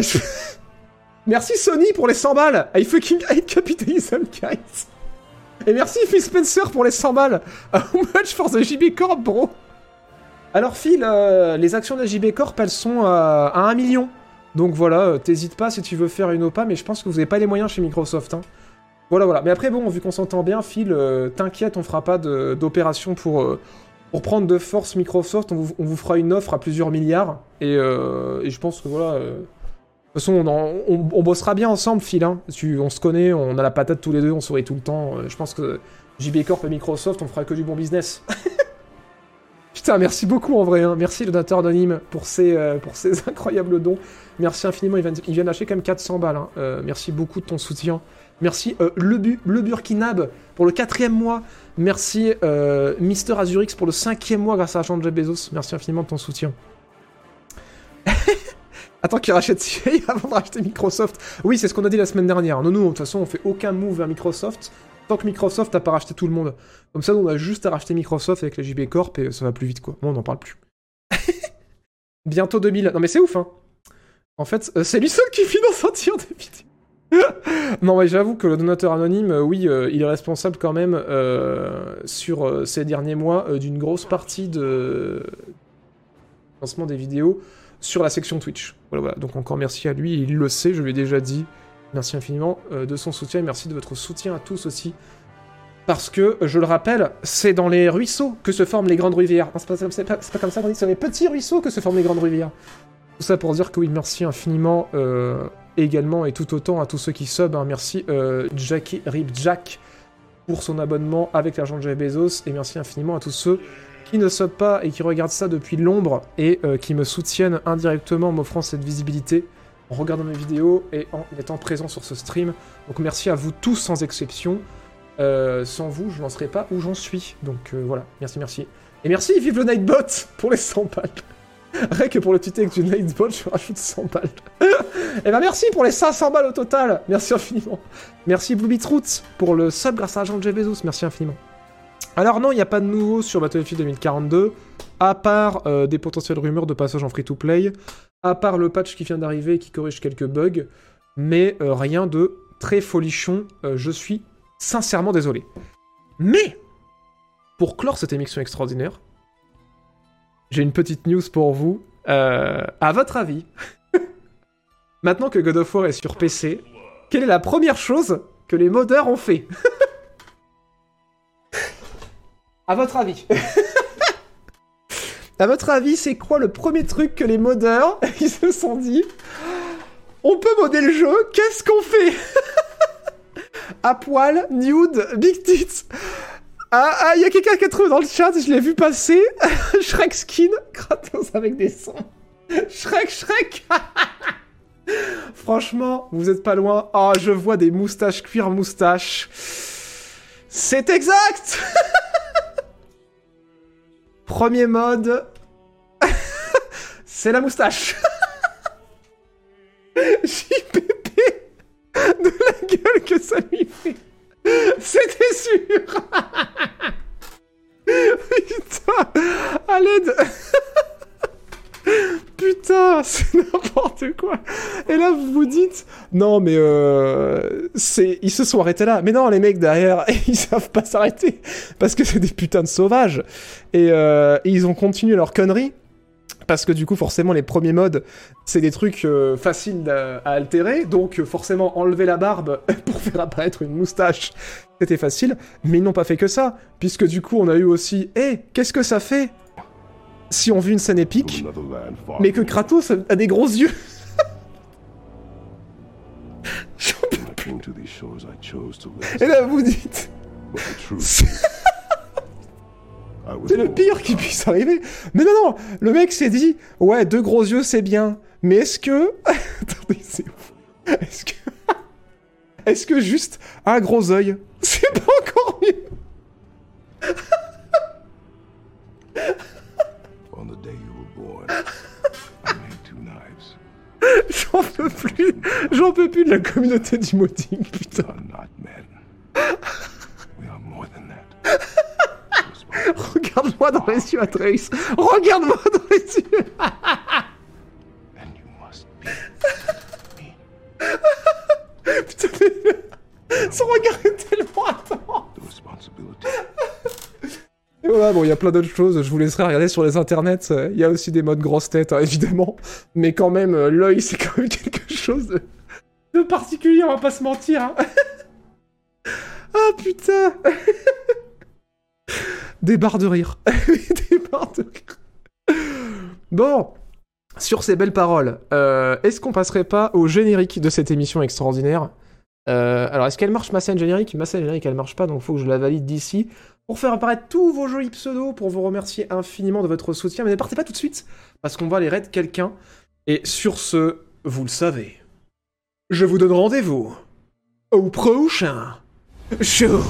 Merci Sony pour les 100 balles. I fucking hate capitalism, guys. Et merci Phil Spencer pour les 100 balles. How much for the JB Corp, bro? Alors Phil, euh, les actions de la JB Corp, elles sont euh, à 1 million. Donc voilà, euh, t'hésites pas si tu veux faire une OPA, mais je pense que vous avez pas les moyens chez Microsoft. hein. Voilà, voilà. Mais après, bon, vu qu'on s'entend bien, Phil, t'inquiète, on fera pas d'opération pour, pour prendre de force Microsoft. On vous, fera une offre à plusieurs milliards. Et, et je pense que voilà. De toute façon, on, bossera bien ensemble, Phil. hein. On se connaît, on a la patate tous les deux, on sourit tout le temps. Euh, je pense que JB Corp et Microsoft, on fera que du bon business. Putain, merci beaucoup en vrai. hein. Merci le donateur anonyme pour ces, euh, incroyables dons. Merci infiniment. Il vient, il vient d'acheter quand même 400 balles. hein. Euh, merci beaucoup de ton soutien. Merci le, le Burkinab pour le quatrième mois. Merci Mister Azurix pour le cinquième mois grâce à Jeff Bezos. Merci infiniment de ton soutien. Attends qu'il rachète CA avant de racheter Microsoft. Oui, c'est ce qu'on a dit la semaine dernière. Non, nous, de toute façon, on fait aucun move vers Microsoft tant que Microsoft n'a pas racheté tout le monde. Comme ça, on a juste à racheter Microsoft avec la JB Corp et ça va plus vite, quoi. Moi, on n'en parle plus. Bientôt 2000. Non, mais c'est ouf, hein. En fait, euh, c'est lui seul qui finance un tir des vidéos. non, mais j'avoue que le donateur anonyme, euh, oui, euh, il est responsable quand même sur ces derniers mois d'une grosse partie de lancement des vidéos sur la section Twitch. Voilà, voilà. Donc encore merci à lui, il le sait, je lui ai déjà dit. Merci infiniment euh, de son soutien merci de votre soutien à tous aussi. Parce que, je le rappelle, c'est dans les ruisseaux que se forment les grandes rivières. Pas- c'est pas comme ça qu'on dit, c'est dans les petits ruisseaux que se forment les grandes rivières. Tout ça pour dire que oui, merci infiniment euh, également et tout autant à tous ceux qui sub. hein. Merci euh, Jackie Rip Jack pour son abonnement avec l'argent de Jeff Bezos et merci infiniment à tous ceux qui ne sub pas et qui regardent ça depuis l'ombre et euh, qui me soutiennent indirectement en m'offrant cette visibilité en regardant mes vidéos et en étant présent sur ce stream. Donc merci à vous tous sans exception. Euh, sans vous, je n'en serais pas où j'en suis. Donc euh, voilà, merci, merci. Et merci, vive le Nightbot pour les 100 balles. Rien que pour le texte du Nightbot, je rajoute 100 balles. Et ben merci pour les 500 balles au total. Merci infiniment. Merci Blue Beetroot pour le sub grâce à de Jeff Bezos. Merci infiniment. Alors non, il n'y a pas de nouveau sur Battlefield 2042, à part euh, des potentielles rumeurs de passage en free-to-play, à part le patch qui vient d'arriver et qui corrige quelques bugs, mais euh, rien de très folichon. Euh, je suis sincèrement désolé. Mais, pour clore cette émission extraordinaire, j'ai une petite news pour vous. À votre avis, maintenant que God of War est sur PC, quelle est la première chose que les modeurs ont fait? À votre avis À votre avis, c'est quoi le premier truc que les modeurs ils se sont dit On peut modder le jeu, qu'est-ce qu'on fait À poil, nude, big tits. Ah, ah, il y a quelqu'un qui a trouvé dans le chat, je l'ai vu passer. Shrek skin, Kratos avec des sons. Shrek, Shrek Franchement, vous êtes pas loin. Ah, je vois des moustaches, cuir moustache. C'est exact Premier mode. C'est la moustache. JPP de la gueule que ça lui fait. C'était sûr. Putain, à l'aide. C'est n'importe quoi. Et là, vous vous dites, non, mais euh, c'est, ils se sont arrêtés là. Mais non, les mecs derrière, ils savent pas s'arrêter parce que c'est des putains de sauvages. Et, euh, et ils ont continué leur connerie. Parce que du coup, forcément, les premiers modes, c'est des trucs euh, faciles à, altérer. Donc, forcément, enlever la barbe pour faire apparaître une moustache, c'était facile. Mais ils n'ont pas fait que ça. Puisque du coup, on a eu aussi, hé, qu'est-ce que ça fait si on vit une scène épique, mais que Kratos a des gros yeux. Et là, vous dites, c'est le pire qui puisse arriver. Mais non, non, le mec s'est dit, ouais, deux gros yeux, c'est bien. Mais est-ce que... Attendez, c'est ouf. Est-ce que... Est-ce que juste un gros œil, c'est pas encore mieux? J'en peux plus. J'en peux plus de la communauté du modding, putain. Regarde-moi dans les yeux, Atreus. Regarde-moi dans les yeux. Putain, mais- Son regard est tellement attends. Et bon, il y a plein d'autres choses. Je vous laisserai regarder sur les internets. Il y a aussi des modes grosse tête, hein, évidemment. Mais quand même, euh, l'œil, c'est quand même quelque chose de, particulier, on va pas se mentir. hein. ah putain. des barres de rire. des barres de rire. Bon. Sur ces belles paroles, euh, est-ce qu'on passerait pas au générique de cette émission extraordinaire? Euh, Alors, est-ce qu'elle marche ma scène générique? Ma scène générique, elle marche pas, donc faut que je la valide d'ici pour faire apparaître tous vos jolis pseudos, pour vous remercier infiniment de votre soutien. Mais ne partez pas tout de suite, parce qu'on va aller raid quelqu'un. Et sur ce, vous le savez, je vous donne rendez-vous au prochain show.